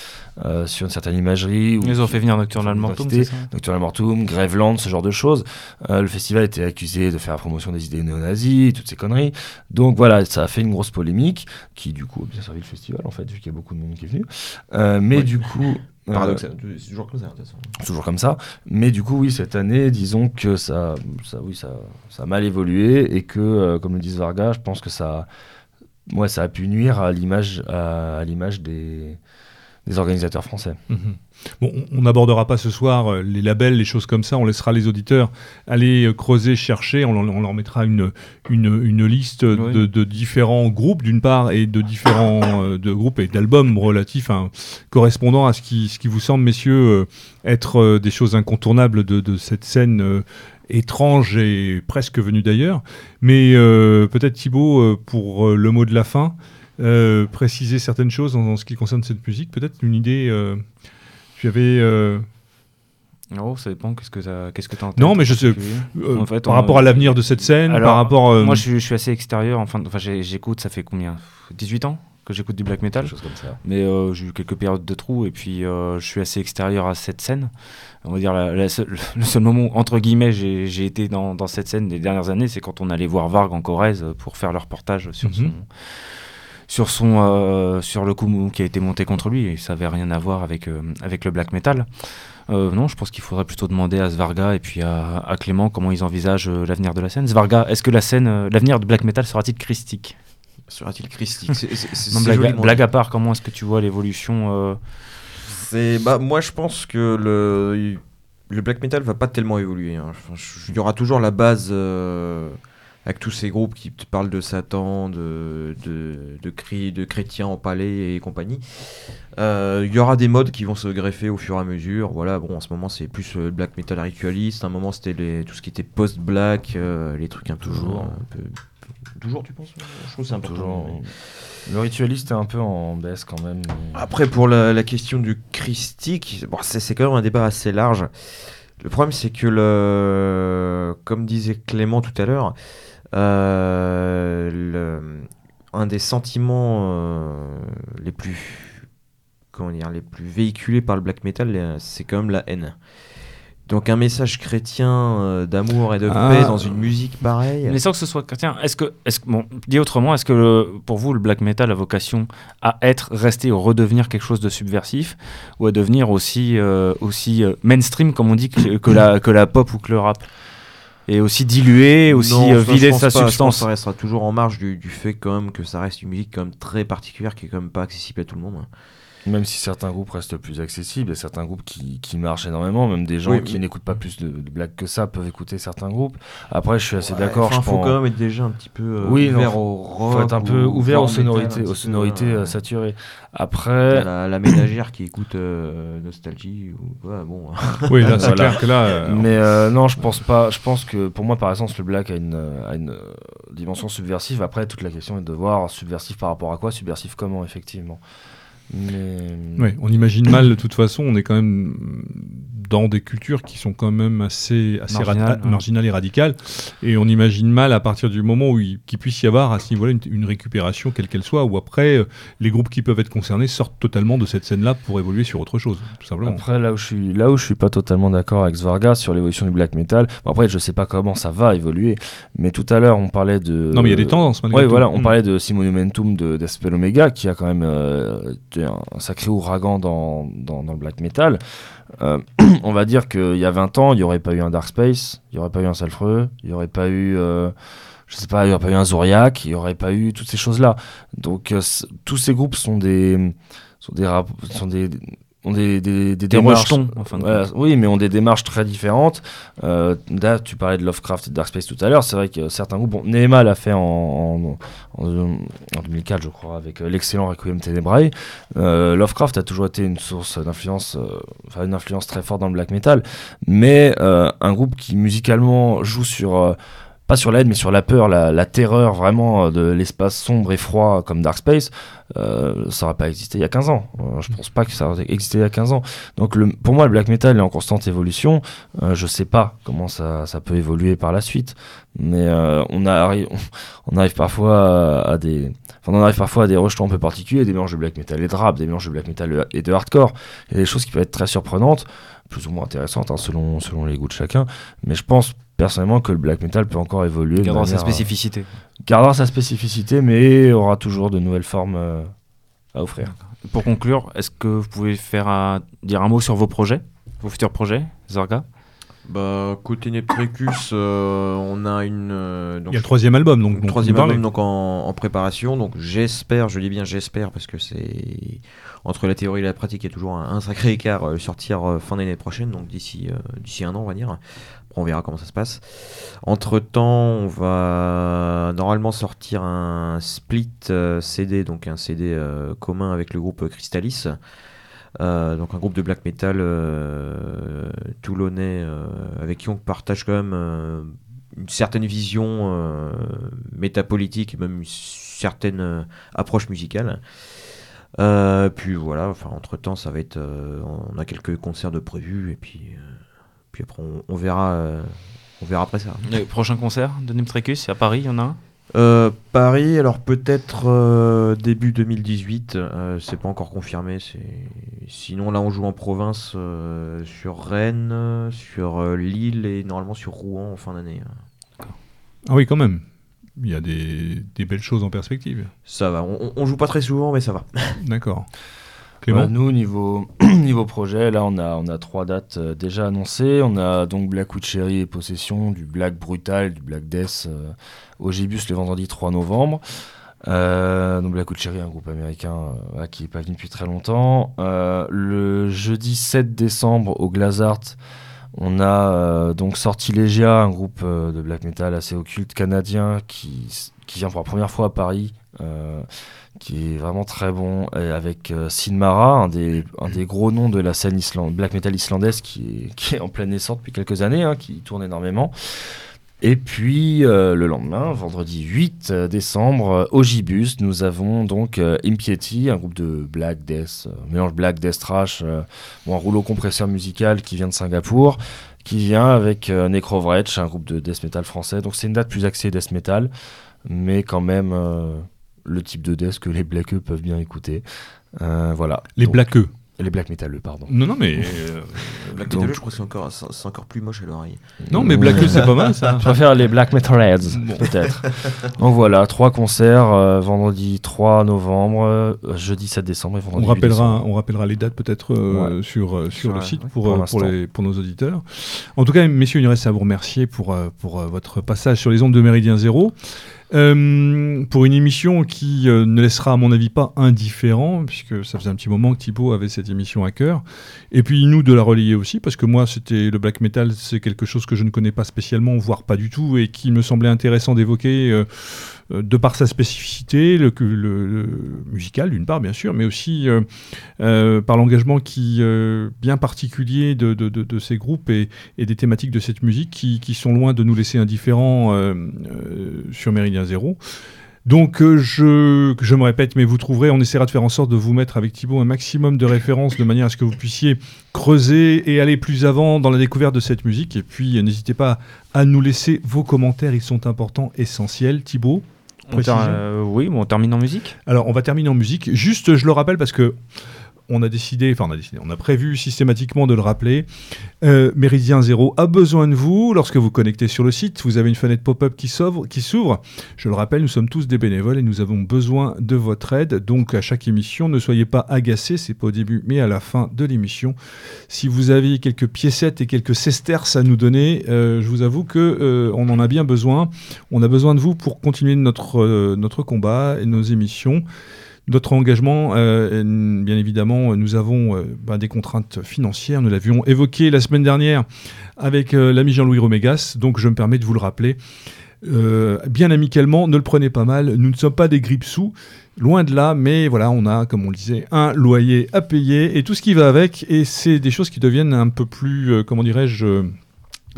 euh, sur une certaine imagerie. ou Ils ont qui- fait venir Nocturnal Mortum, Nocturnal Mortum, Graveland, ce genre de choses. Euh, le festival était accusé de faire la promotion des idées néo-nazis, toutes ces conneries. Donc voilà, ça a fait une grosse polémique qui du coup a bien servi le festival en fait, vu qu'il y a beaucoup de monde qui est venu. Euh, mais du coup... euh, Paradoxal. C'est toujours comme ça, de toute façon. c'est toujours comme ça. Mais du coup, oui, cette année, disons que ça, ça, oui, ça, ça a mal évolué et que, euh, comme le dit Varga, je pense que ça, ouais, ça a pu nuire à l'image, à, à l'image des, des organisateurs français. Mhm. Bon, on- n'abordera pas ce soir euh, les labels, les choses comme ça. On laissera les auditeurs aller euh, creuser, chercher. On, leur- on leur mettra une, une, une liste Oui. de, de différents groupes, d'une part, et de différents euh, de groupes et d'albums relatifs, hein, correspondant à ce qui, ce qui vous semble, messieurs, être des choses incontournables de, de cette scène étrange et presque venue d'ailleurs. Mais euh, peut-être Thibaut, euh, pour euh, le mot de la fin. euh, préciser certaines choses en, en ce qui concerne cette musique Peut-être une idée. euh, tu avais. Oh, ça dépend. Qu'est-ce que t'as qu'est-ce que t'as en tête Non, mais je sais- euh, En fait, par on- rapport à l'avenir de cette scène, Alors, par rapport. euh, Moi, je suis, je suis assez extérieur. Enfin, enfin j'écoute, ça fait combien? 18 ans? Que j'écoute du black metal. Quelque chose comme ça. Mais euh, j'ai eu quelques périodes de trous et puis euh, je suis assez extérieur à cette scène. On va dire la, la seule- le seul moment où, entre guillemets, j'ai été dans, dans cette scène des dernières années, c'est quand on allait voir Varg en Corrèze pour faire le reportage sur Mhm. son sur son euh, sur le coup qui a été monté contre lui et ça avait rien à voir avec euh, avec le black metal. Euh, non, je pense qu'il faudrait plutôt demander à Svarga et puis à, à Clément comment ils envisagent euh, l'avenir de la scène. Svarga, est-ce que la scène, euh, l'avenir du black metal sera-t-il christique? Sera-t-il christique C'est- c'est- c'est- Non, blague, à part, comment est-ce que tu vois l'évolution euh, C'est bah moi je pense que le le black metal va pas tellement évoluer. hein. Il y aura toujours la base euh, avec tous ces groupes qui te parlent de Satan, de de de, cris- de chrétiens en palais et compagnie. Euh, Il y aura des modes qui vont se greffer au fur et à mesure. Voilà, bon en ce moment c'est plus le black metal ritualiste. À un moment c'était les- tout ce qui était post black, les trucs un peu Toujours. un peu toujours tu penses? Je trouve que c'est important. Toujours. Le ritualiste est un peu en baisse quand même. mais- Après, pour la, la question du christique, bon, c'est quand même un débat assez large. Le problème, c'est que, le, comme disait Clément tout à l'heure, euh, le- un des sentiments euh, les plus comment dire, les plus véhiculés par le black metal, euh, c'est quand même la haine. Donc un message chrétien euh, d'amour et de Ah. paix dans une musique pareille. Mais sans que ce soit chrétien, est-ce que, est-ce que- bon, dit autrement, est-ce que le- pour vous le black metal a vocation à être, rester ou redevenir quelque chose de subversif, ou à devenir aussi, euh, aussi euh, mainstream comme on dit que, que la, que la pop ou que le rap, et aussi dilué, aussi Non, euh, ça, vider pense sa pas. Substance. ça restera toujours en marge du, du fait quand même que ça reste une musique quand même très particulière qui est quand même pas accessible à tout le monde. Même si certains groupes restent plus accessibles, il y a certains groupes qui, qui marchent énormément, même des gens Oui, qui mais- n'écoutent pas plus de, de blagues que ça peuvent écouter certains groupes. Après, je suis assez Ouais, d'accord. je faut pense- quand même être déjà un petit peu euh, Oui, ouvert au rock. faut être un peu ou ouvert aux sonorités, aux sonorités euh, euh, saturées. Après, la, la ménagère qui écoute euh, Nostalgie ou ouais, bon. Oui, là, c'est Voilà. clair que là. euh, mais euh, non, je pense pas. Je pense que pour moi, par exemple, le black a une, a une dimension subversive. Après, toute la question est de voir subversif par rapport à quoi, subversif comment, effectivement. Mais Ouais, on imagine mal de toute façon, on est quand même dans des cultures qui sont quand même assez, assez ra- Marginales, ouais. marginales et radicales. Et on imagine mal à partir du moment où il, qu'il puisse y avoir à ce niveau-là une, une récupération, quelle qu'elle soit, où après, euh, les groupes qui peuvent être concernés sortent totalement de cette scène-là pour évoluer sur autre chose, tout simplement. Après, là où je suis, là où je suis pas totalement d'accord avec Svarga sur l'évolution du black metal. Bon, après, je sais pas comment ça va évoluer, mais tout à l'heure, on parlait de. non, mais il y a des tendances, malgré Ouais, tout. voilà, on Mm. parlait de Simonumentum de d'Espel Omega, qui a quand même euh, un, sacré ouragan dans, dans, dans le black metal. Euh, on va dire qu'il y a 20 ans, il n'y aurait pas eu un Dark Space, il n'y aurait pas eu un Salfreux, il n'y aurait pas eu. euh, je sais pas, il n'y aurait pas eu un Zoriac, il n'y aurait pas eu toutes ces choses-là. Donc, euh, tous ces groupes sont des. sont des, sont des ont des, des, des Des démarches- rejetons, Voilà, oui, mais ont des démarches très différentes. Euh, là, tu parlais de Lovecraft et de Dark Space tout à l'heure. C'est vrai que certains groupes, bon, l'a fait en, en, en- en 2004, je crois, avec euh, l'excellent Requiem Tenebrae. Euh, Lovecraft a toujours été une source d'influence, euh, enfin une influence très forte dans le black metal. Mais un groupe qui musicalement joue sur pas sur l'aide, mais sur la peur, la, la terreur vraiment euh, de l'espace sombre et froid comme Dark Space, euh, ça n'aurait pas existé il y a 15 ans. Euh, je pense pas que ça aurait existé il y a 15 ans. Donc le, pour moi, le black metal est en constante évolution. Euh, je sais pas comment ça, ça peut évoluer par la suite, mais euh, on, arrive, on arrive parfois à, à des, enfin, on arrive parfois à des rejetons un peu particuliers, des mélanges de black metal et de rap, des mélanges de black metal et de hardcore. Il y a des choses qui peuvent être très surprenantes, plus ou moins intéressantes hein, selon, selon les goûts de chacun. Mais je pense personnellement que le black metal peut encore évoluer. de Gardant sa euh, spécificité. gardera sa spécificité, mais aura toujours de nouvelles formes euh, à offrir. Pour conclure, est-ce que vous pouvez faire un- dire un mot sur vos projets, vos futurs projets, Zorga? Bah, côté Neptrecus, euh, on a une. euh, donc, Il y a le troisième album, donc. le troisième album donc en, en préparation. Donc j'espère, je dis bien j'espère, parce que c'est entre la théorie et la pratique, il y a toujours un, un sacré écart. euh, sortir euh, fin d'année prochaine, donc d'ici euh, d'ici un an, on va dire. Après, on verra comment ça se passe. Entre temps, on va normalement sortir un split CD, donc un CD commun avec le groupe Crystalis. Euh, donc un groupe de black metal euh, toulonnais euh, avec qui on partage quand même une certaine vision métapolitique et même certaine euh, approche musicale. Puis voilà, enfin entre temps ça va être, on a quelques concerts de prévus et puis, puis après on, verra, on verra après ça. Le prochain concert de Neptrecus, c'est à Paris, il y en a un? Euh, Paris, alors peut-être euh, début 2018, euh, c'est pas encore confirmé. Sinon là on joue en province sur Rennes, sur Lille et normalement sur Rouen en fin d'année. Ah oui, quand même. Il y a des, des belles choses en perspective. Ça va, on, on joue pas très souvent mais ça va. D'accord. Nous, niveau, niveau projet, là, on a, on a trois dates euh, déjà annoncées. On a donc Blackwood Cherry et Possession, du Black Brutal, du Black Death euh, au Gibus le vendredi 3 novembre. Euh, donc Blackwood Cherry, un groupe américain qui n'est pas venu depuis très longtemps. Le jeudi 7 décembre au Glazart, on a donc Sortilegia, un groupe de black metal assez occulte canadien qui, qui vient pour la première fois à Paris. Euh, qui est vraiment très bon, avec euh, Sinmara, un des, gros noms de la scène black metal islandaise qui est, en plein essor depuis quelques années, hein, qui tourne énormément. Et puis euh, le lendemain, vendredi 8 décembre, euh, au Gibus, nous avons donc euh, Impiety, un groupe de black death, euh, mélange black death trash, euh, bon, un rouleau compresseur musical qui vient de Singapour, qui vient avec euh, Necrovretch, un groupe de death metal français. Donc c'est une date plus axée death metal, mais quand même euh, le type de death que les blackeux peuvent bien écouter. Euh, voilà. Les Donc, blackeux. Les black metaleux, pardon. Non, non, mais. euh, Black Metal, je crois que c'est encore, c'est encore plus moche à l'oreille. non, mais blackeux, c'est pas mal ça. Je préfère les Black Metalheads, peut-être. Donc voilà, trois concerts, euh, vendredi 3 novembre, euh, jeudi 7 décembre et vendredi On 8 rappellera, décembre. on rappellera les dates peut-être euh, sur, euh, sur Sur le site ouais, pour, pour les, pour nos auditeurs. En tout cas, messieurs, il nous reste à vous remercier pour, euh, pour euh, votre passage sur les ondes de Méridien Zéro. Euh, pour une émission qui euh, ne laissera à mon avis pas indifférent, puisque ça faisait un petit moment que Thibaut avait cette émission à cœur. Et puis nous de la relayer aussi, parce que moi c'était le black metal, c'est quelque chose que je ne connais pas spécialement, voire pas du tout, et qui me semblait intéressant d'évoquer euh, de par sa spécificité, le, le, le musical d'une part bien sûr, mais aussi euh, euh, par l'engagement qui euh, bien particulier de, ces groupes et, des thématiques de cette musique qui, sont loin de nous laisser indifférents euh, euh, sur Méridien Zéro. Donc euh, je, je me répète, mais vous trouverez, on essaiera de faire en sorte de vous mettre avec Thibaut un maximum de références de manière à ce que vous puissiez creuser et aller plus avant dans la découverte de cette musique. Et puis euh, n'hésitez pas à nous laisser vos commentaires, ils sont importants, essentiels. Thibaut On ter- Précision. euh, Oui, on termine en musique. alors, on va terminer en musique. Juste, je le rappelle parce que on a décidé, enfin on a décidé, on a prévu systématiquement de le rappeler. Euh, Méridien Zéro a besoin de vous. Lorsque vous connectez sur le site, vous avez une fenêtre pop-up qui s'ouvre. Je le rappelle, nous sommes tous des bénévoles et nous avons besoin de votre aide. Donc à chaque émission, ne soyez pas agacés. C'est pas au début, mais à la fin de l'émission. Si vous avez quelques piécettes et quelques sesterces à nous donner, euh, je vous avoue que euh, on en a bien besoin. On a besoin de vous pour continuer notre notre combat et nos émissions. Notre engagement, euh, bien évidemment, euh, nous avons euh, ben, des contraintes financières. Nous l'avions évoqué la semaine dernière avec l'ami Jean-Louis Romégas, donc je me permets de vous le rappeler. Bien amicalement, ne le prenez pas mal, nous ne sommes pas des grippes sous, loin de là, mais voilà, on a, comme on le disait, un loyer à payer et tout ce qui va avec, et c'est des choses qui deviennent un peu plus, comment dirais-je,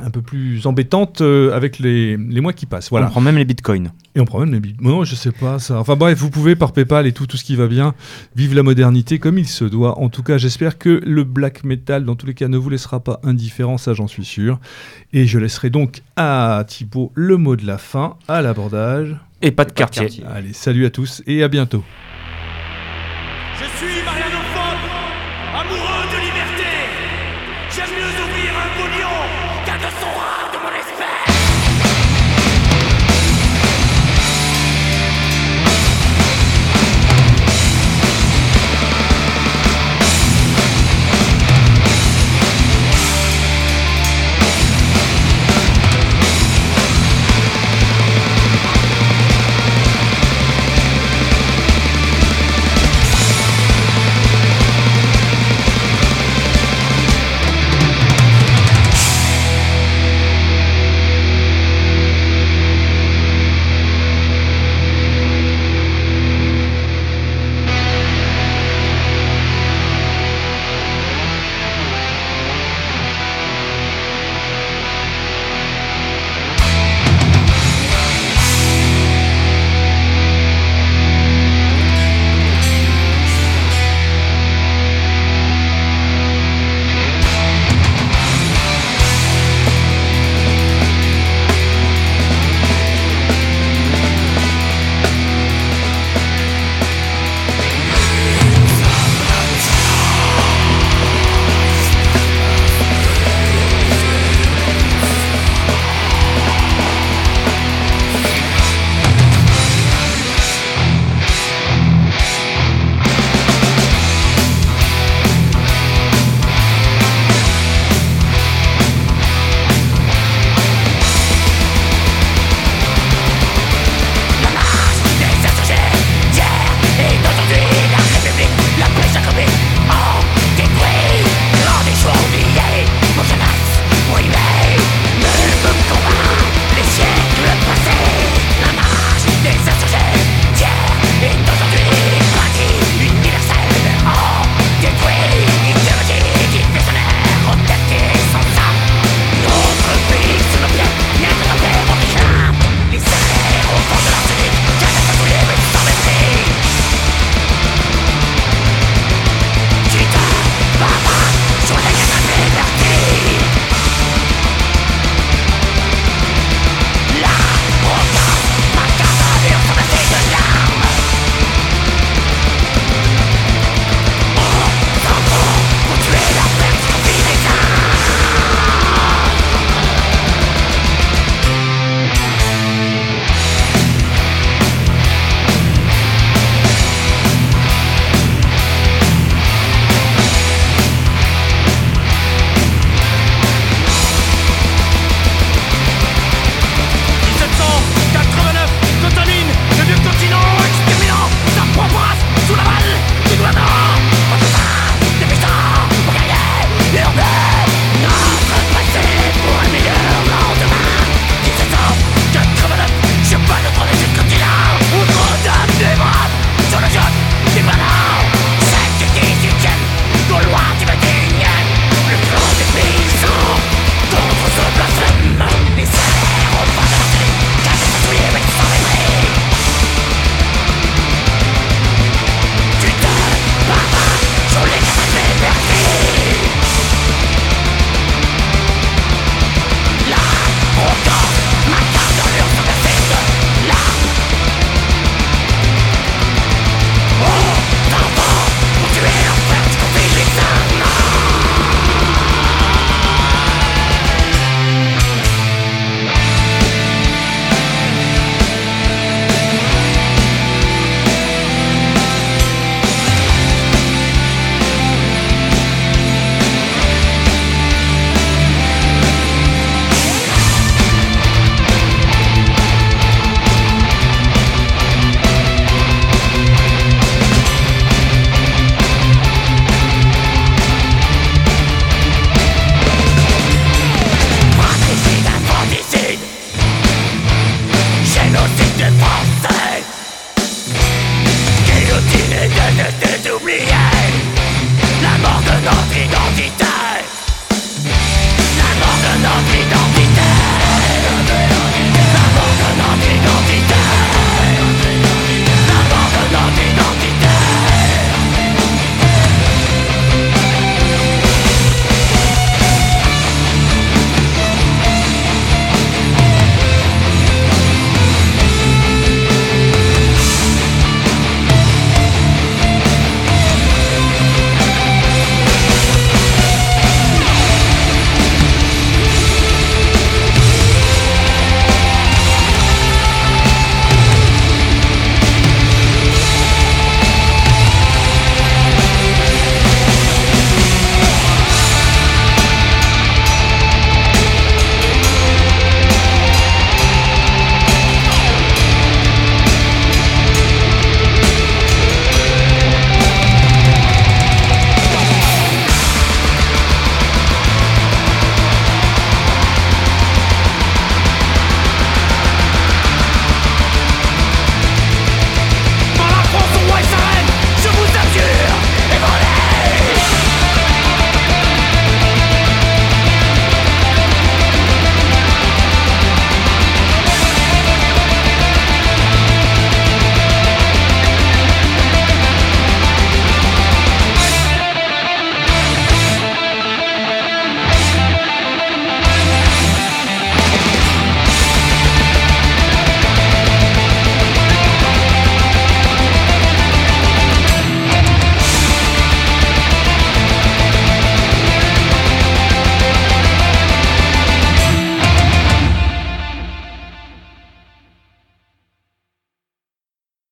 un peu plus embêtantes euh, avec les, les mois qui passent. Voilà. On prend même les bitcoins. Et on prend même les bits. Non, je sais pas ça. Enfin bref, vous pouvez par PayPal et tout, tout ce qui va bien. Vive la modernité comme il se doit. En tout cas, j'espère que le black metal, dans tous les cas, ne vous laissera pas indifférent, ça j'en suis sûr. Et je laisserai donc à Thibaut le mot de la fin, à l'abordage. Et pas de Pas de quartier. quartier. Allez, salut à tous et à bientôt. Je suis